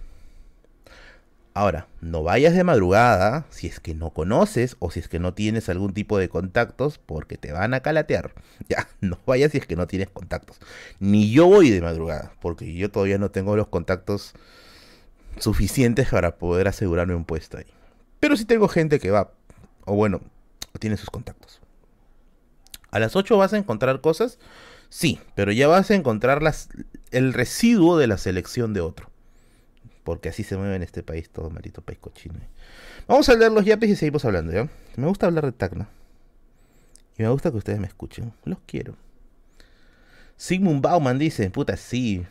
Ahora, no vayas de madrugada si es que no conoces o si es que no tienes algún tipo de contactos porque te van a calatear. (laughs) Ya, no vayas si es que no tienes contactos. Ni yo voy de madrugada porque yo todavía no tengo los contactos suficientes para poder asegurarme un puesto ahí. Pero si tengo gente que va, o bueno, tiene sus contactos. ¿A las 8 vas a encontrar cosas? Sí, pero ya vas a encontrar las, el residuo de la selección de otro. Porque así se mueve en este país todo, maldito país cochino. Vamos a leer los yapes y seguimos hablando, ¿ya? Me gusta hablar de Tacna. Y me gusta que ustedes me escuchen. Los quiero. Sigmund Bauman dice, puta, sí.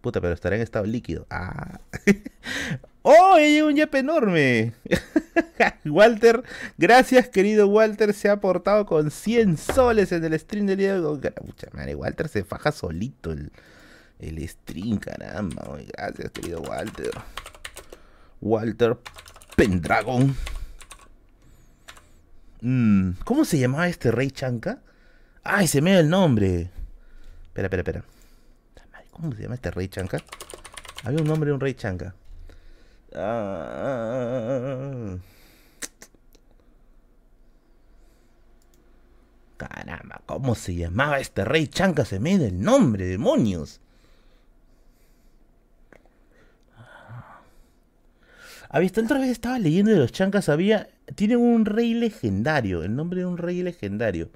Puta, pero estará en estado líquido. Ah. (laughs) ¡Oh! Hay un yape enorme. (laughs) Walter, gracias querido Walter, se ha aportado con 100 soles en el stream del día de Pucha madre, Walter se faja solito el, el stream, caramba. Gracias querido Walter. Walter Pendragon. Mm, ¿Cómo se llamaba este rey chanca? ¡Ay, se me da el nombre! Espera, espera, espera. ¿Cómo se llama este rey chanca? Había un nombre de un rey chanca. Ah. Caramba, ¿cómo se llamaba este rey chanca? Se me da el nombre, demonios. ¿Ha visto? Otra vez estaba leyendo de los chancas. Había. Tienen un rey legendario. El nombre de un rey legendario.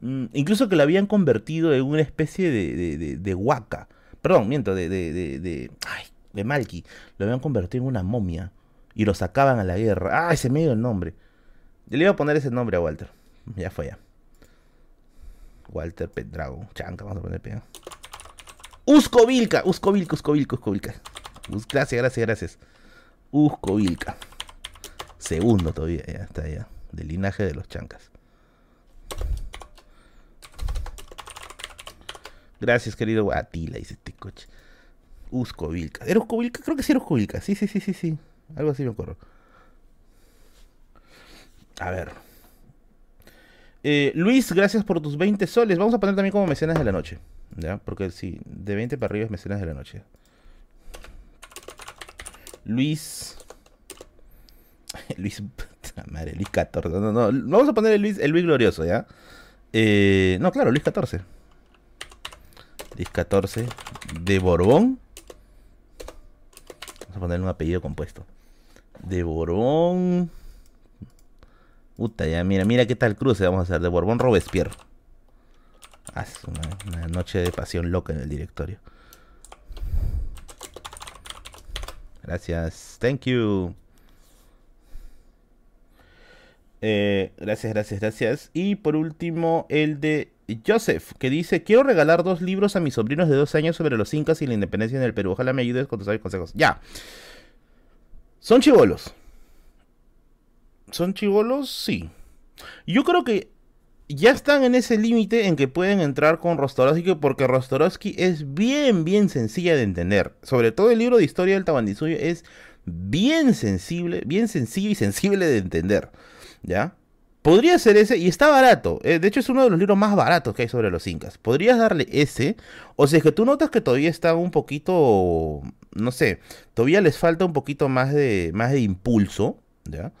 Mm, incluso que lo habían convertido en una especie de, de, de, de huaca. Perdón, miento, de, de, de, de, ay, de Malky. Lo habían convertido en una momia. Y lo sacaban a la guerra. Ah, ese medio el nombre. Yo le iba a poner ese nombre a Walter. Ya fue ya. Walter Pendrago. Chanca, vamos a poner pega. Uscovilca, Uscovilca, Uscovilca, Uscovilca. Gracias, gracias, gracias. Uscovilca. Segundo todavía, ya está ya. Del linaje de los chancas. Gracias, querido Atila, dice este coche. Uscovilca. ¿Era? Creo que sí era Uscovilca. Sí, sí, sí, sí, sí. Algo así me acuerdo. A ver. Eh, Luis, gracias por tus 20 soles. Vamos a poner también como mecenas de la noche. ¿Ya? Porque sí, de 20 para arriba es mecenas de la noche. Luis. (laughs) Luis. Madre, Luis 14. No, no, Vamos a poner el Luis, el Luis Glorioso, ¿ya? Eh, no, claro, Luis 14. Luis 14 de Borbón. A ponerle un apellido compuesto. De Borbón. Puta, ya, mira, mira qué tal cruce vamos a hacer. De Borbón Robespierre. Ah, una, una noche de pasión loca en el directorio. Gracias. Thank you. Eh, gracias, gracias, gracias. Y por último, el de Joseph, que dice, quiero regalar dos libros a mis sobrinos de dos años sobre los incas y la independencia en el Perú. Ojalá me ayudes con tus consejos. Ya. Son chivolos. ¿Son chivolos? Sí. Yo creo que ya están en ese límite en que pueden entrar con Rostorovsky porque Rostorovsky es bien, bien sencilla de entender. Sobre todo el libro de historia del Tabandisuyo es bien sensible, bien sencillo y sensible de entender. ¿Ya? Podría ser ese y está barato. Eh, de hecho es uno de los libros más baratos que hay sobre los incas. Podrías darle ese. O si es que tú notas que todavía está un poquito, no sé, todavía les falta un poquito más de, más de impulso. ¿Ya?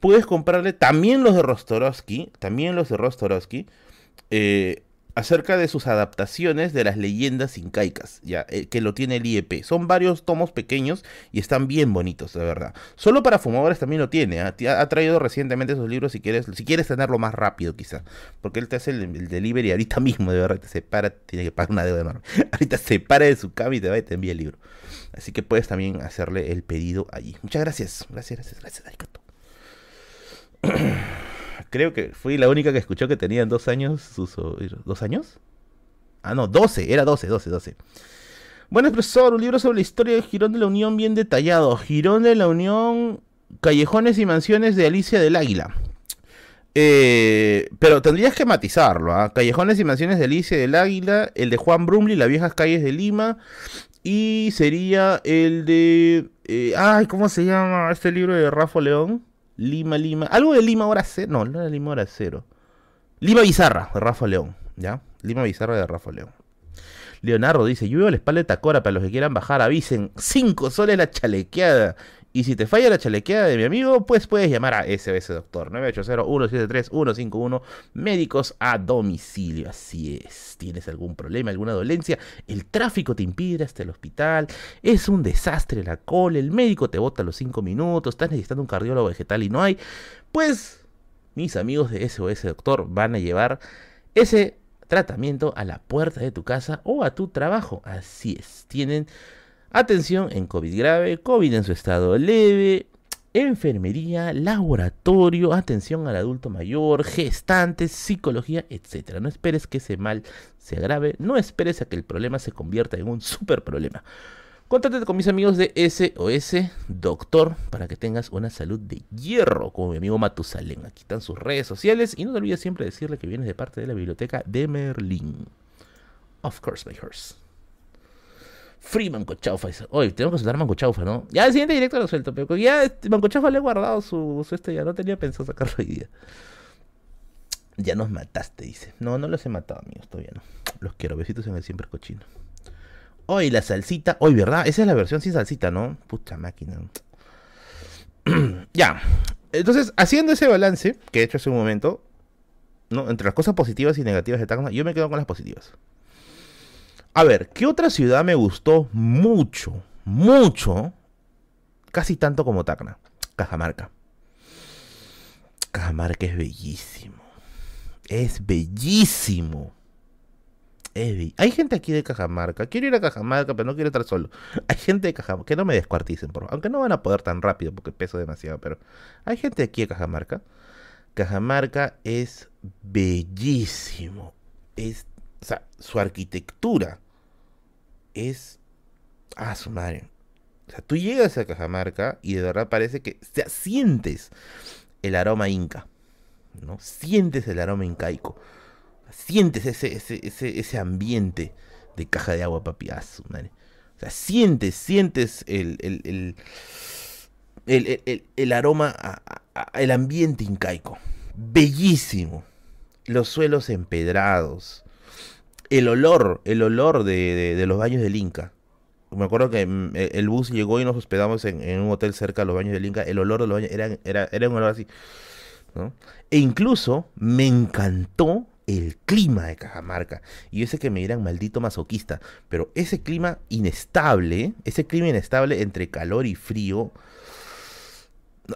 puedes comprarle también los de Rostorovsky, también los de Rostorovsky, eh, acerca de sus adaptaciones de las leyendas incaicas, ya, eh, que lo tiene el IEP. Son varios tomos pequeños y están bien bonitos, de verdad. Solo para fumadores también lo tiene. ¿ah? Ha, traído recientemente esos libros si quieres, si quieres tenerlo más rápido, quizá. Porque él te hace el, delivery ahorita (laughs) mismo, de verdad, te separa, tiene que pagar una deuda enorme. (laughs) ahorita se para de su cama y te va y te envía el libro. Así que puedes también hacerle el pedido allí. Muchas gracias. Gracias, gracias, gracias. (clears throat) Creo que fui la única que escuchó que tenían dos años sus ¿Dos años? Ah, no, doce, era doce, doce, doce. Bueno, profesor, un libro sobre la historia de Girón de la Unión bien detallado. Girón de la Unión, Callejones y Mansiones de Alicia del Águila. Eh, pero tendrías que matizarlo. ¿ah? Callejones y Mansiones de Alicia del Águila, el de Juan Brumley, Las viejas calles de Lima. Y sería el de... Eh, ay, ¿cómo se llama este libro de Rafa León? Lima, Lima. Algo de Lima hora cero. No, no era Lima hora cero. Lima Bizarra, de Rafa León. ¿Ya? Lima Bizarra de Rafa León. Leonardo dice, yo a la espalda de Tacora, para los que quieran bajar, avisen. Cinco soles la chalequeada. Y si te falla la chalequeada de mi amigo, pues puedes llamar a SOS Doctor 980-173-151 Médicos a domicilio. Así es. ¿Tienes algún problema, alguna dolencia? El tráfico te impide hasta el hospital. Es un desastre la cola. El médico te bota a los 5 minutos. Estás necesitando un cardiólogo vegetal y no hay. Pues mis amigos de SOS Doctor van a llevar ese tratamiento a la puerta de tu casa o a tu trabajo. Así es. Tienen Atención en COVID grave, COVID en su estado leve, enfermería, laboratorio, atención al adulto mayor, gestantes, psicología, etc. No esperes que ese mal se agrave, no esperes a que el problema se convierta en un super problema. Contáctate con mis amigos de SOS Doctor para que tengas una salud de hierro, como mi amigo Matusalén. Aquí están sus redes sociales y no te olvides siempre decirle que vienes de parte de la biblioteca de Merlín. Of course, my horse. Free Mancochaufa. Oye, tengo que soltar Mancochaufa, ¿no? Ya el siguiente directo lo suelto, pero ya este, Mancochaufa le he guardado su, su, este, ya no tenía pensado sacarlo hoy día. Ya nos mataste, dice. No, no los he matado, amigos, todavía no. Los quiero, besitos en el siempre cochino. Hoy la salsita, hoy, ¿verdad? Esa es la versión sin salsita, ¿no? Puta máquina. (clears throat) ya. Entonces, haciendo ese balance que he hecho hace un momento, ¿no? Entre las cosas positivas y negativas de Tacna, yo me quedo con las positivas. A ver, ¿qué otra ciudad me gustó mucho? Mucho. Casi tanto como Tacna. Cajamarca. Cajamarca es bellísimo. Es bellísimo. Hay gente aquí de Cajamarca. Quiero ir a Cajamarca, pero no quiero estar solo. (laughs) Hay gente de Cajamarca. Que no me descuarticen, por Aunque no van a poder tan rápido porque peso demasiado. Pero hay gente aquí de Cajamarca. Cajamarca es bellísimo. Es o sea, su arquitectura es. Ah, su madre. O sea, tú llegas a Cajamarca y de verdad parece que o sientes el aroma inca. ¿no? Sientes el aroma incaico. Sientes ese, ese, ese, ambiente de caja de agua, papi. Ah, su madre. O sea, sientes, sientes el, el, el, el aroma, el ambiente incaico. Bellísimo. Los suelos empedrados el olor, el olor de, los baños del Inca. Me acuerdo que mm, e, el bus llegó y nos hospedamos en, un hotel cerca de los baños del Inca. El olor de los baños era, era, era un olor así. E incluso me encantó el clima de Cajamarca. Y yo sé que me dirán maldito masoquista, pero ese clima inestable, ese clima inestable entre calor y frío,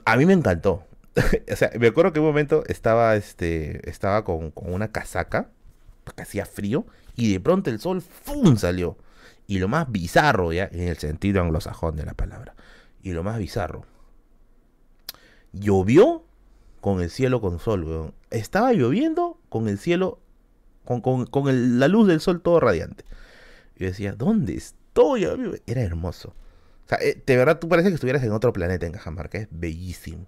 a mí me encantó. (laughs) o sea, me acuerdo que un momento estaba, este, estaba con, con una casaca, porque hacía frío, y de pronto el sol ¡fum! salió. Y lo más bizarro, ya, en el sentido anglosajón de la palabra, y lo más bizarro, llovió con el cielo con sol. Estaba lloviendo con el cielo con, con, la luz del sol todo radiante. Y decía, ¿dónde estoy? Era hermoso. O sea, eh, de verdad tú parece que estuvieras en otro planeta en Cajamarca. Es bellísimo.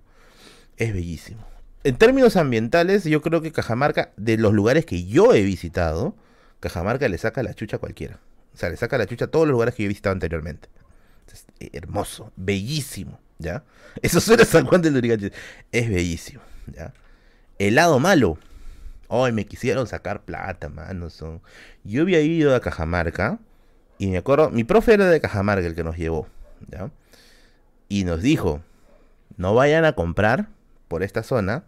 Es bellísimo. En términos ambientales, yo creo que Cajamarca, de los lugares que yo he visitado, Cajamarca le saca la chucha a cualquiera. O sea, le saca la chucha a todos los lugares que yo he visitado anteriormente. Eh, hermoso, bellísimo, ¿ya? Eso suena a San Juan del. Es bellísimo, ¿ya? Helado malo. Ay, me quisieron sacar plata, mano. Son... Yo había ido a Cajamarca y me acuerdo, mi profe era de Cajamarca el que nos llevó, ¿ya? Y nos dijo, no vayan a comprar por esta zona,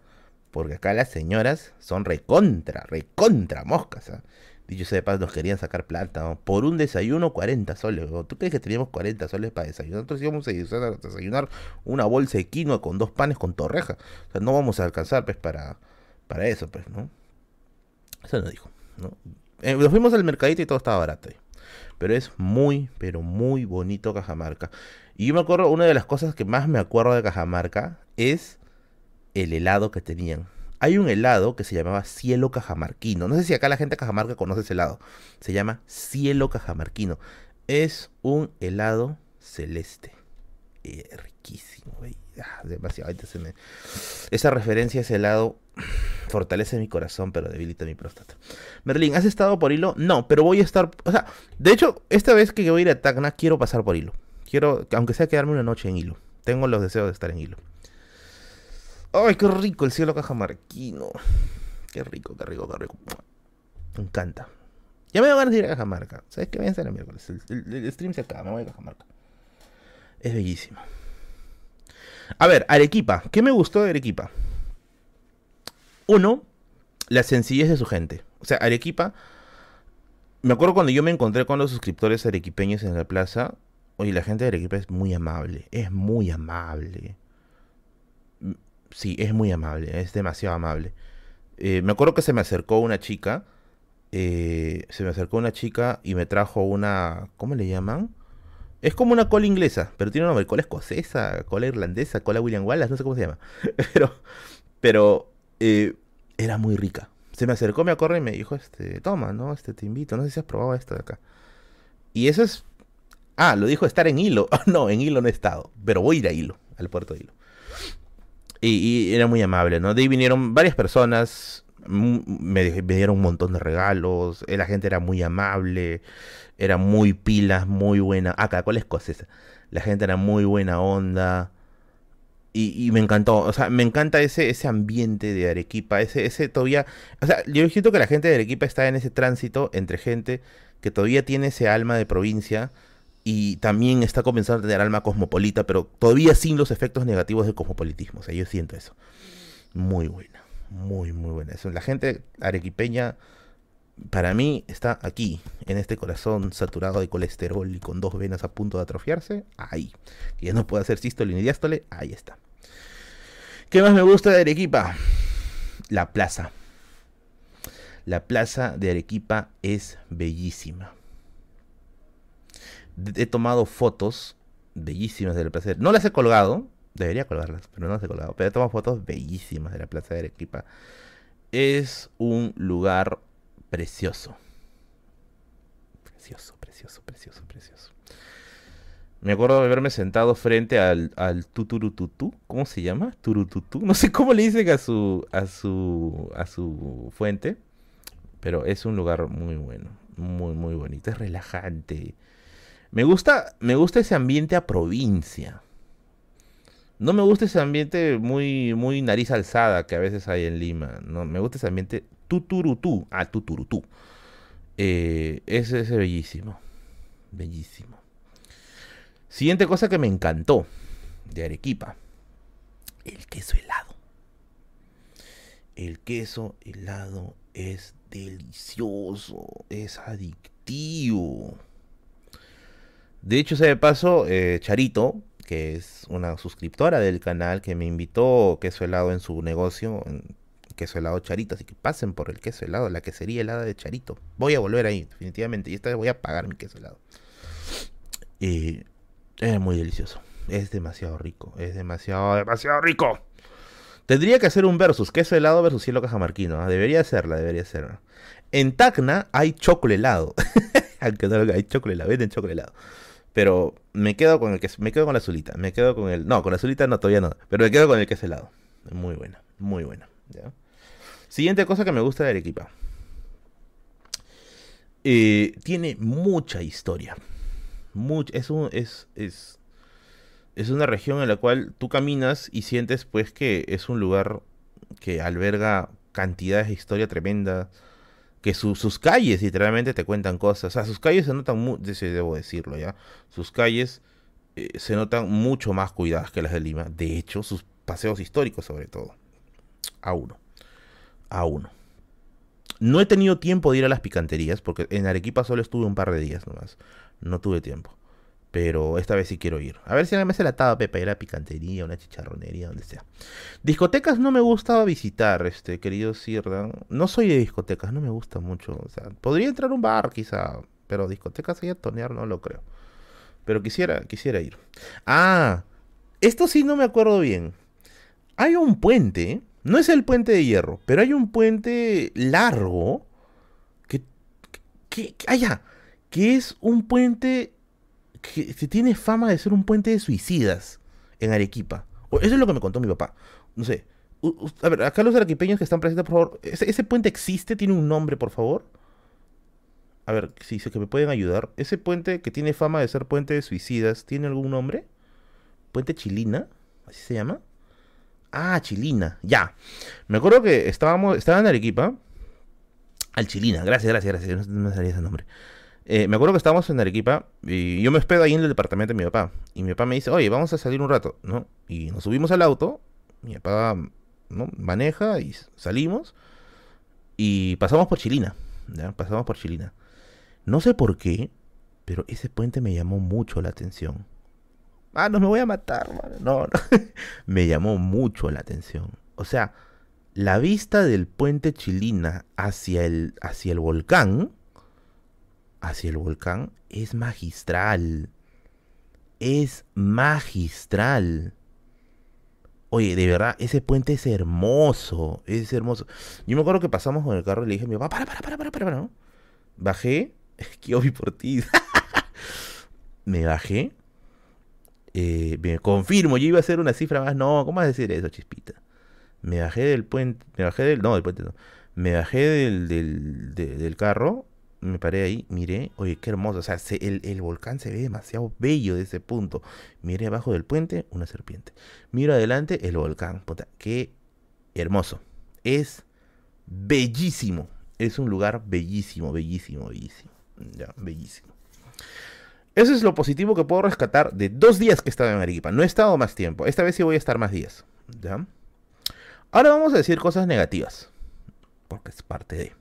porque acá las señoras son recontra, recontra moscas. ¿ah? Dicho sea de nos querían sacar plata. Por un desayuno, 40 soles. ¿Tú crees que teníamos 40 soles para desayunar? Nosotros íbamos a desayunar una bolsa de quinoa con dos panes con torreja. O sea, no vamos a alcanzar, pues, para, para eso, pues, ¿no? Eso nos dijo, ¿no? Eh, nos fuimos al mercadito y todo estaba barato. Pero es muy, pero muy bonito Cajamarca. Y yo me acuerdo, una de las cosas que más me acuerdo de Cajamarca es el helado que tenían hay un helado que se llamaba cielo cajamarquino. No sé si acá la gente de Cajamarca conoce ese helado. Se llama cielo cajamarquino. Es un helado celeste. Eh, riquísimo, güey. Ah, demasiado. Esa referencia a ese helado (sniffs) fortalece mi corazón, pero debilita mi próstata. Merlín, ¿has estado por hilo? No, pero voy a estar. O sea, de hecho, esta vez que voy a ir a Tacna, quiero pasar por hilo. Quiero, aunque sea quedarme una noche en hilo. Tengo los deseos de estar en hilo. Ay, qué rico el cielo cajamarquino. Qué rico, qué rico, qué rico. Me encanta. Ya me voy ganas de ir a Cajamarca. ¿Sabes qué? Voy a hacer el miércoles. El, stream se acaba, me voy a Cajamarca. Es bellísimo. A ver, Arequipa. ¿Qué me gustó de Arequipa? Uno, la sencillez de su gente. O sea, Arequipa. Me acuerdo cuando yo me encontré con los suscriptores arequipeños en la plaza. Oye, la gente de Arequipa es muy amable. Es muy amable sí, es muy amable, es demasiado amable. Eh, me acuerdo que se me acercó una chica, eh, se me acercó una chica y me trajo una, ¿cómo le llaman? Es como una cola inglesa, pero tiene un nombre, cola escocesa, cola irlandesa, cola William Wallace, no sé cómo se llama. (laughs) pero, pero eh, era muy rica. Se me acercó, me acuerdo y me dijo, este, toma, ¿no? Este, te invito, no sé si has probado esto de acá. Y eso es... Ah, lo dijo estar en hilo. (laughs) no, en hilo no he estado, pero voy a ir a hilo, al puerto de hilo. Y, era muy amable, ¿no? De ahí vinieron varias personas, me, dieron un montón de regalos, eh, la gente era muy amable, era muy pilas, muy buena. Ah, cada cual escocesa. La gente era muy buena onda. Y, me encantó, o sea, me encanta ese, ese ambiente de Arequipa, ese, ese todavía, o sea, yo siento que la gente de Arequipa está en ese tránsito entre gente que todavía tiene ese alma de provincia, y también está comenzando a tener alma cosmopolita, pero todavía sin los efectos negativos del cosmopolitismo. O sea, yo siento eso. Muy buena, muy, muy buena. Eso, la gente arequipeña, para mí, está aquí, en este corazón saturado de colesterol y con dos venas a punto de atrofiarse. Ahí. Que ya no puede hacer sístole ni diástole. Ahí está. ¿Qué más me gusta de Arequipa? La plaza. La plaza de Arequipa es bellísima he tomado fotos bellísimas de la plaza. No las he colgado, debería colgarlas, pero no las he colgado. Pero he tomado fotos bellísimas de la plaza de Arequipa. Es un lugar precioso. Precioso, precioso, precioso, precioso. Me acuerdo de haberme sentado frente al, al tuturututú. ¿Cómo se llama? Turututú. No sé cómo le dicen a su, a su, a su fuente. Pero es un lugar muy bueno. Muy, muy bonito. Es relajante. Me gusta, me gusta ese ambiente a provincia. No me gusta ese ambiente muy, muy nariz alzada que a veces hay en Lima. No, me gusta ese ambiente tuturutú. Ah, tuturutú. Eh, ese es bellísimo. Bellísimo. Siguiente cosa que me encantó de Arequipa. El queso helado. El queso helado es delicioso. Es adictivo. De hecho, se de paso, eh, Charito, que es una suscriptora del canal que me invitó queso helado en su negocio, queso helado Charito, así que pasen por el queso helado, la quesería helada de Charito. Voy a volver ahí, definitivamente, y esta vez voy a pagar mi queso helado. Y es muy delicioso, es demasiado rico, es demasiado, demasiado rico. Tendría que hacer un versus, queso helado versus cielo cajamarquino. ¿ah? Debería serla, debería ser. En Tacna hay chocolate helado. (laughs) Aunque no hay chocolate helado, venden chocolate helado. Pero me quedo con el que me quedo con la azulita. Me quedo con el. No, con la azulita no, todavía no. Pero me quedo con el queso helado. Muy buena, muy buena. Siguiente cosa que me gusta de Arequipa. Eh, tiene mucha historia. es, un, es, es, es una región en la cual tú caminas y sientes pues que es un lugar que alberga cantidades de historia tremenda. Que sus calles literalmente te cuentan cosas. O sea, sus calles se notan, muy, debo decirlo ya. Sus calles eh, se notan mucho más cuidadas que las de Lima. De hecho, sus paseos históricos sobre todo. A uno. A uno. No he tenido tiempo de ir a las picanterías, porque en Arequipa solo estuve un par de días nomás. No tuve tiempo. Pero esta vez sí quiero ir. A ver si me hace la taba Pepe, ir a picantería, una chicharronería, donde sea. Discotecas no me gustaba visitar, este, querido Sirdan. No soy de discotecas, no me gusta mucho. O sea, podría entrar a un bar quizá, pero discotecas ahí a no lo creo. Pero quisiera, quisiera ir. Ah, esto sí no me acuerdo bien. Hay un puente no es el puente de hierro, pero hay un puente largo que, que, ah, que es un puente que, tiene fama de ser un puente de suicidas en Arequipa. Eso es lo que me contó mi papá. No sé. A ver, acá los arequipeños que están presentes, por favor. ¿Ese, puente existe? ¿Tiene un nombre, por favor? A ver, si sé que me pueden ayudar. ¿Ese puente que tiene fama de ser puente de suicidas, ¿tiene algún nombre? ¿Puente Chilina? ¿Así se llama? Ah, Chilina, ya. Me acuerdo que estábamos, estaba en Arequipa. Al Chilina, gracias, gracias, gracias. No, me salía ese nombre. Eh, me acuerdo que estábamos en Arequipa y yo me hospedo ahí en el departamento de mi papá. Y mi papá me dice, oye, vamos a salir un rato, ¿no? Y nos subimos al auto. Mi papá maneja y salimos. Y pasamos por Chilina. Pasamos por Chilina. No sé por qué, pero ese puente me llamó mucho la atención. Ah, no me voy a matar, No, no. (laughs) me llamó mucho la atención. O sea, la vista del puente Chilina hacia el, hacia el volcán, hacia el volcán, es magistral. Es magistral. Oye, de verdad, ese puente es hermoso. Es hermoso. Yo me acuerdo que pasamos con el carro y le dije a mi papá, para, para, para, para, para, para, ¿no? Bajé. (laughs) que vi por ti. (laughs) me bajé eh, me confirmo, yo iba a hacer una cifra más. No, ¿cómo vas a decir eso, chispita? Me bajé del puente, me bajé del, no, del puente no. Me bajé del, del, del carro, me paré ahí, miré, oye, qué hermoso, o sea, el, el, volcán se ve demasiado bello de ese punto. Miré abajo del puente, una serpiente. Miro adelante, el volcán, puta, qué hermoso. Es bellísimo, es un lugar bellísimo, bellísimo, bellísimo. Ya, bellísimo. Eso es lo positivo que puedo rescatar de dos días que he estado en Arequipa. No he estado más tiempo. Esta vez sí voy a estar más días. ¿Ya? Ahora vamos a decir cosas negativas. Porque es parte de.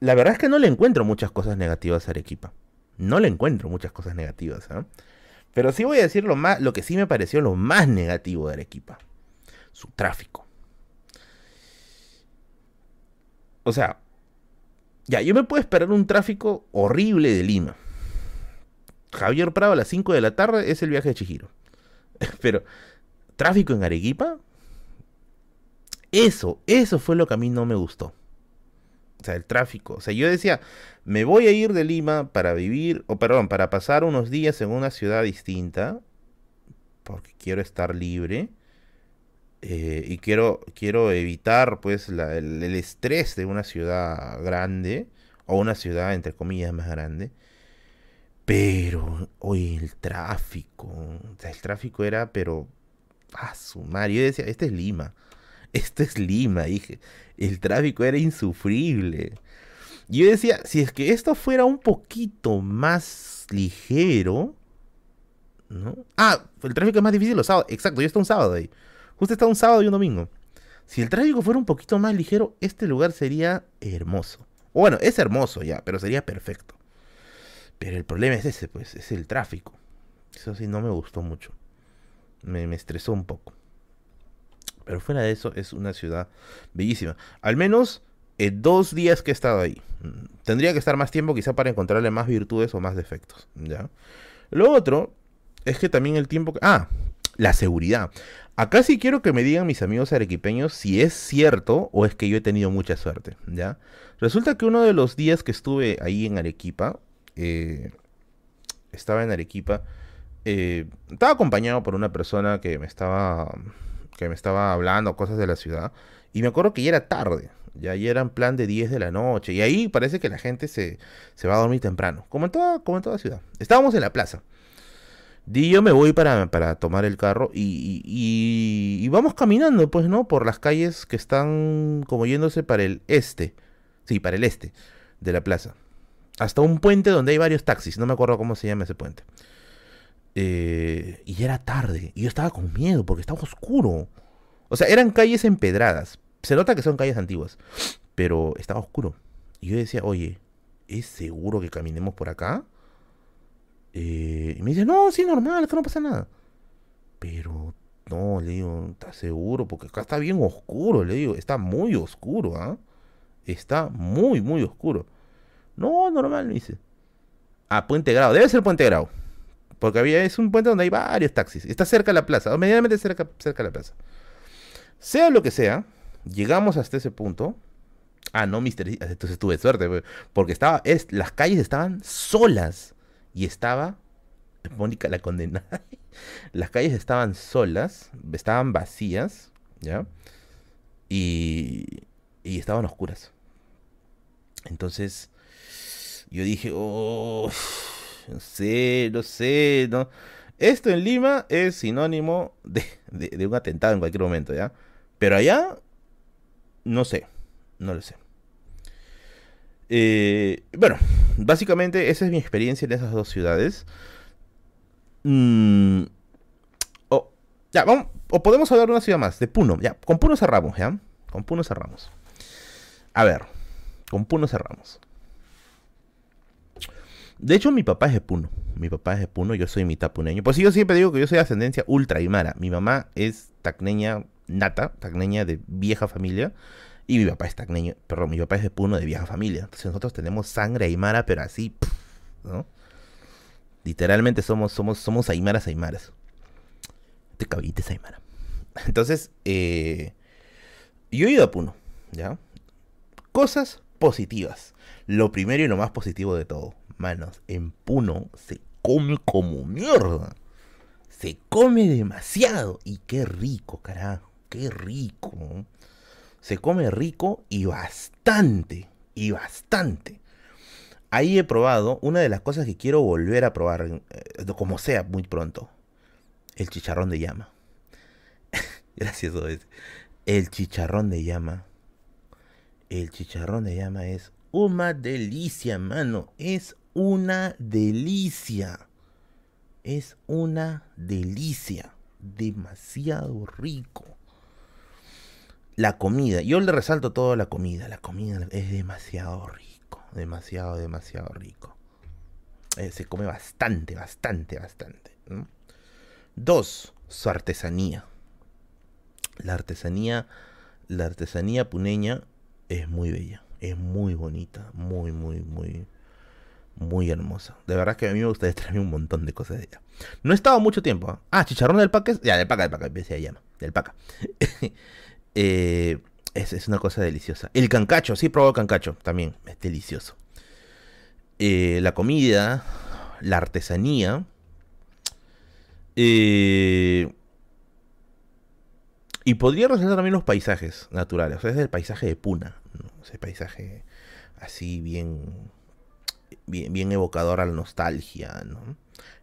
La verdad es que no le encuentro muchas cosas negativas a Arequipa. No le encuentro muchas cosas negativas. ¿eh? Pero sí voy a decir lo, más, lo que sí me pareció lo más negativo de Arequipa. Su tráfico. O sea, ya, yo me puedo esperar un tráfico horrible de Lima. Javier Prado a las 5 de la tarde es el viaje de Chihiro. (laughs) Pero, ¿tráfico en Arequipa? Eso, eso fue lo que a mí no me gustó. O sea, el tráfico. O sea, yo decía, me voy a ir de Lima para vivir, o perdón, para pasar unos días en una ciudad distinta, porque quiero estar libre. Eh, y quiero, quiero evitar pues el, estrés de una ciudad grande o una ciudad entre comillas más grande pero, oye, el tráfico. O sea, el tráfico era, pero. A su madre. Yo decía, este es Lima. Esto es Lima, dije. El tráfico era insufrible. Yo decía, si es que esto fuera un poquito más ligero. ¿No? Ah, el tráfico es más difícil los sábados. Exacto, yo estoy un sábado ahí. Justo está un sábado y un domingo. Si el tráfico fuera un poquito más ligero, este lugar sería hermoso. Bueno, es hermoso ya, pero sería perfecto. Pero el problema es ese, pues, es el tráfico. Eso sí, no me gustó mucho. Me, estresó un poco. Pero fuera de eso, es una ciudad bellísima. Al menos en dos días que he estado ahí. Tendría que estar más tiempo quizá para encontrarle más virtudes o más defectos. ¿ya? Lo otro es que también el tiempo... Que... Ah, la seguridad. Acá sí quiero que me digan mis amigos arequipeños si es cierto o es que yo he tenido mucha suerte, ¿ya? Resulta que uno de los días que estuve ahí en Arequipa, eh, estaba en Arequipa, eh, estaba acompañado por una persona que me estaba que me estaba hablando cosas de la ciudad y me acuerdo que ya era tarde, ya, ya era en plan de 10 de la noche y ahí parece que la gente se, se va a dormir temprano, como en toda, como en toda ciudad. Estábamos en la plaza. Y yo me voy para, para tomar el carro y, y, y, vamos caminando, pues, ¿no? Por las calles que están como yéndose para el este. Sí, para el este de la plaza. Hasta un puente donde hay varios taxis. No me acuerdo cómo se llama ese puente. Eh, y era tarde. Y yo estaba con miedo porque estaba oscuro. O sea, eran calles empedradas. Se nota que son calles antiguas. Pero estaba oscuro. Y yo decía, oye, ¿es seguro que caminemos por acá? Eh, y me dice, no, sí, normal, acá no pasa nada. Pero, no, le digo, ¿estás seguro? Porque acá está bien oscuro, le digo, está muy oscuro, ¿ah? Está muy, muy oscuro. No, normal, me dice. Ah, Puente Grau, debe ser Puente Grau. Porque había, es un puente donde hay varios taxis. Está cerca de la plaza, o medianamente cerca, cerca la plaza. Sea lo que sea, llegamos hasta ese punto. Ah, no, Mister. Entonces tuve suerte, porque estaba, es, las calles estaban solas y estaba Mónica la condenada. (laughs) Las calles estaban solas, estaban vacías, ¿ya? Y, y estaban oscuras. Entonces, yo dije, oh, no sé, sé, no. Esto en Lima es sinónimo de, de, un atentado en cualquier momento, ¿ya? Pero allá, no sé, no lo sé. Eh, bueno, básicamente esa es mi experiencia en esas dos ciudades. Mm, o, ya, vamos, o podemos hablar de una ciudad más, de Puno. Ya, con Puno cerramos, ¿ya? Con Puno cerramos. A ver, con Puno cerramos. De hecho, mi papá es de Puno. Mi papá es de Puno, yo soy mitad puneño. Pues yo siempre digo que yo soy de ascendencia ultra aymara. Mi mamá es tacneña nata, tacneña de vieja familia. Y mi papá es tacneño, perdón, mi papá es de Puno de vieja familia. Entonces nosotros tenemos sangre aymara, pero así, ¿no? Literalmente somos, somos, somos aymaras aymaras. Este cabrito es aymara. (laughs) Entonces, eh, yo he ido a Puno, ¿ya? Cosas positivas. Lo primero y lo más positivo de todo. Manos, en Puno se come como mierda. Se come demasiado. Y qué rico, carajo. Qué rico se come rico y bastante, y bastante. Ahí he probado una de las cosas que quiero volver a probar, eh, como sea, muy pronto. El chicharrón de llama. (laughs) Gracias, es. El chicharrón de llama. El chicharrón de llama es una delicia, mano. Es una delicia. Es una delicia. Demasiado rico la comida. Yo le resalto todo la comida. La comida es demasiado rico. Demasiado, demasiado rico. Eh, se come bastante, bastante, bastante. Dos, su artesanía. La artesanía, la artesanía puneña es muy bella. Es muy bonita. Muy, muy, muy, muy hermosa. De verdad que a mí me gustaría traerme un montón de cosas de ella. No he estado mucho tiempo. ¿ah? ah, chicharrón del paca. Ya, del paca, del paca, se llama. Del paca. Es, una cosa deliciosa. El cancacho, sí, probado cancacho también, es delicioso. Eh, la comida, la artesanía. Eh, y podría resaltar también los paisajes naturales. O sea, es el paisaje de Puna. Ese paisaje así bien, bien, bien evocador a la nostalgia.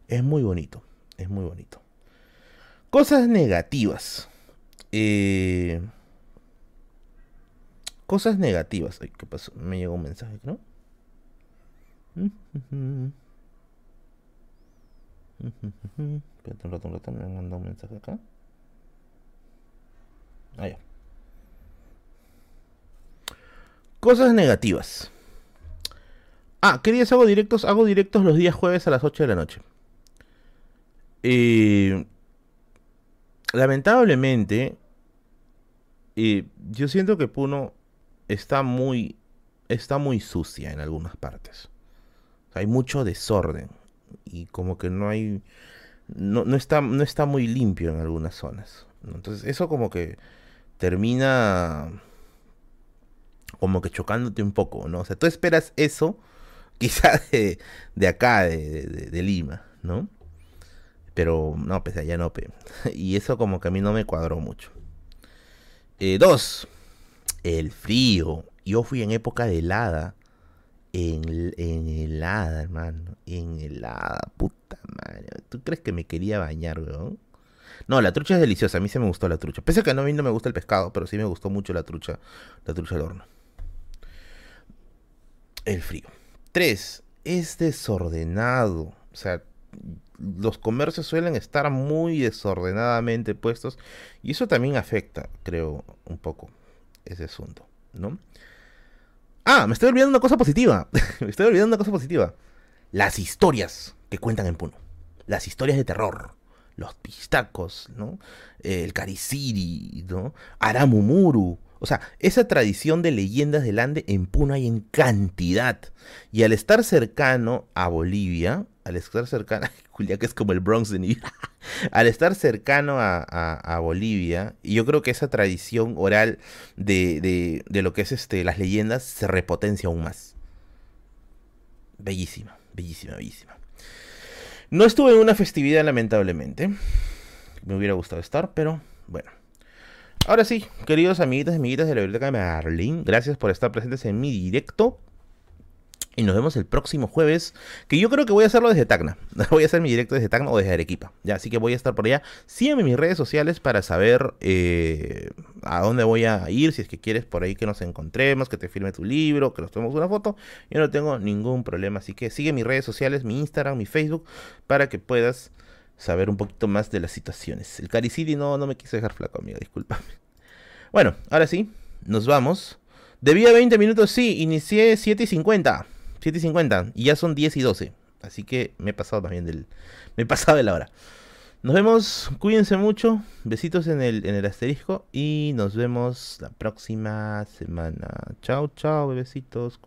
Es muy bonito. Es muy bonito. Cosas negativas. Eh, Cosas negativas. Ay, ¿qué pasó? Me llegó un mensaje, ¿no? Espérate un rato, un rato, me mandado un mensaje acá. Ah, ya. Cosas negativas. Ah, ¿qué días hago directos? Hago directos los días jueves a las 8 de la noche. Eh, lamentablemente, yo siento que Puno está muy, está muy sucia en algunas partes. hay mucho desorden y como que no hay, no, no, está, no está muy limpio en algunas zonas. Entonces eso como que termina como que chocándote un poco, ¿no? O sea, tú esperas eso (laughs) quizás de, de acá, de, de, Lima, ¿no? Pero no, pues allá no. (laughs) Y eso como que a mí no me cuadró mucho. Eh, dos, el frío. Yo fui en época de helada. En, en helada, hermano. En helada, puta madre. ¿Tú crees que me quería bañar, weón? No, la trucha es deliciosa. A mí sí me gustó la trucha. Pese a que a mí no me gusta el pescado, pero sí me gustó mucho la trucha. La trucha al horno. El frío. Tres, es desordenado. O sea, los comercios suelen estar muy desordenadamente puestos. Y eso también afecta, creo, un poco ese asunto, ¿no? Ah, me estoy olvidando una cosa positiva. (laughs) me estoy olvidando una cosa positiva. Las historias que cuentan en Puno. Las historias de terror. Los pistacos, ¿no? El Kariciri, ¿no? Aramumuru. O sea, esa tradición de leyendas del Ande en Puno hay en cantidad. Y al estar cercano a Bolivia, al estar cercano, (laughs) Julia, que es como el Bronx de Nibiru, (laughs) al estar cercano a, Bolivia, y yo creo que esa tradición oral de, de, lo que es este, las leyendas se repotencia aún más. Bellísima, bellísima, bellísima. No estuve en una festividad, lamentablemente. Me hubiera gustado estar, pero bueno. Ahora sí, queridos amiguitos y amiguitas de la Biblioteca de Merlin, gracias por estar presentes en mi directo. Y nos vemos el próximo jueves, que yo creo que voy a hacerlo desde Tacna. (laughs) Voy a hacer mi directo desde Tacna o desde Arequipa. Ya, así que voy a estar por allá. Sígueme en mis redes sociales para saber eh, a dónde voy a ir. Si es que quieres por ahí que nos encontremos, que te firme tu libro, que nos tomemos una foto. Yo no tengo ningún problema. Así que sigue mis redes sociales, mi Instagram, mi Facebook, para que puedas saber un poquito más de las situaciones. El Caricidi no, no me quise dejar flaco, amigo, discúlpame. Bueno, ahora sí, nos vamos. Debía 20 minutos, sí, inicié 7 y 50. 7 y 50 y ya son 10 y 12. Así que me he pasado también del. Me he pasado de la hora. Nos vemos, cuídense mucho. Besitos en el, en el asterisco. Y nos vemos la próxima semana. Chao, chao, bebecitos.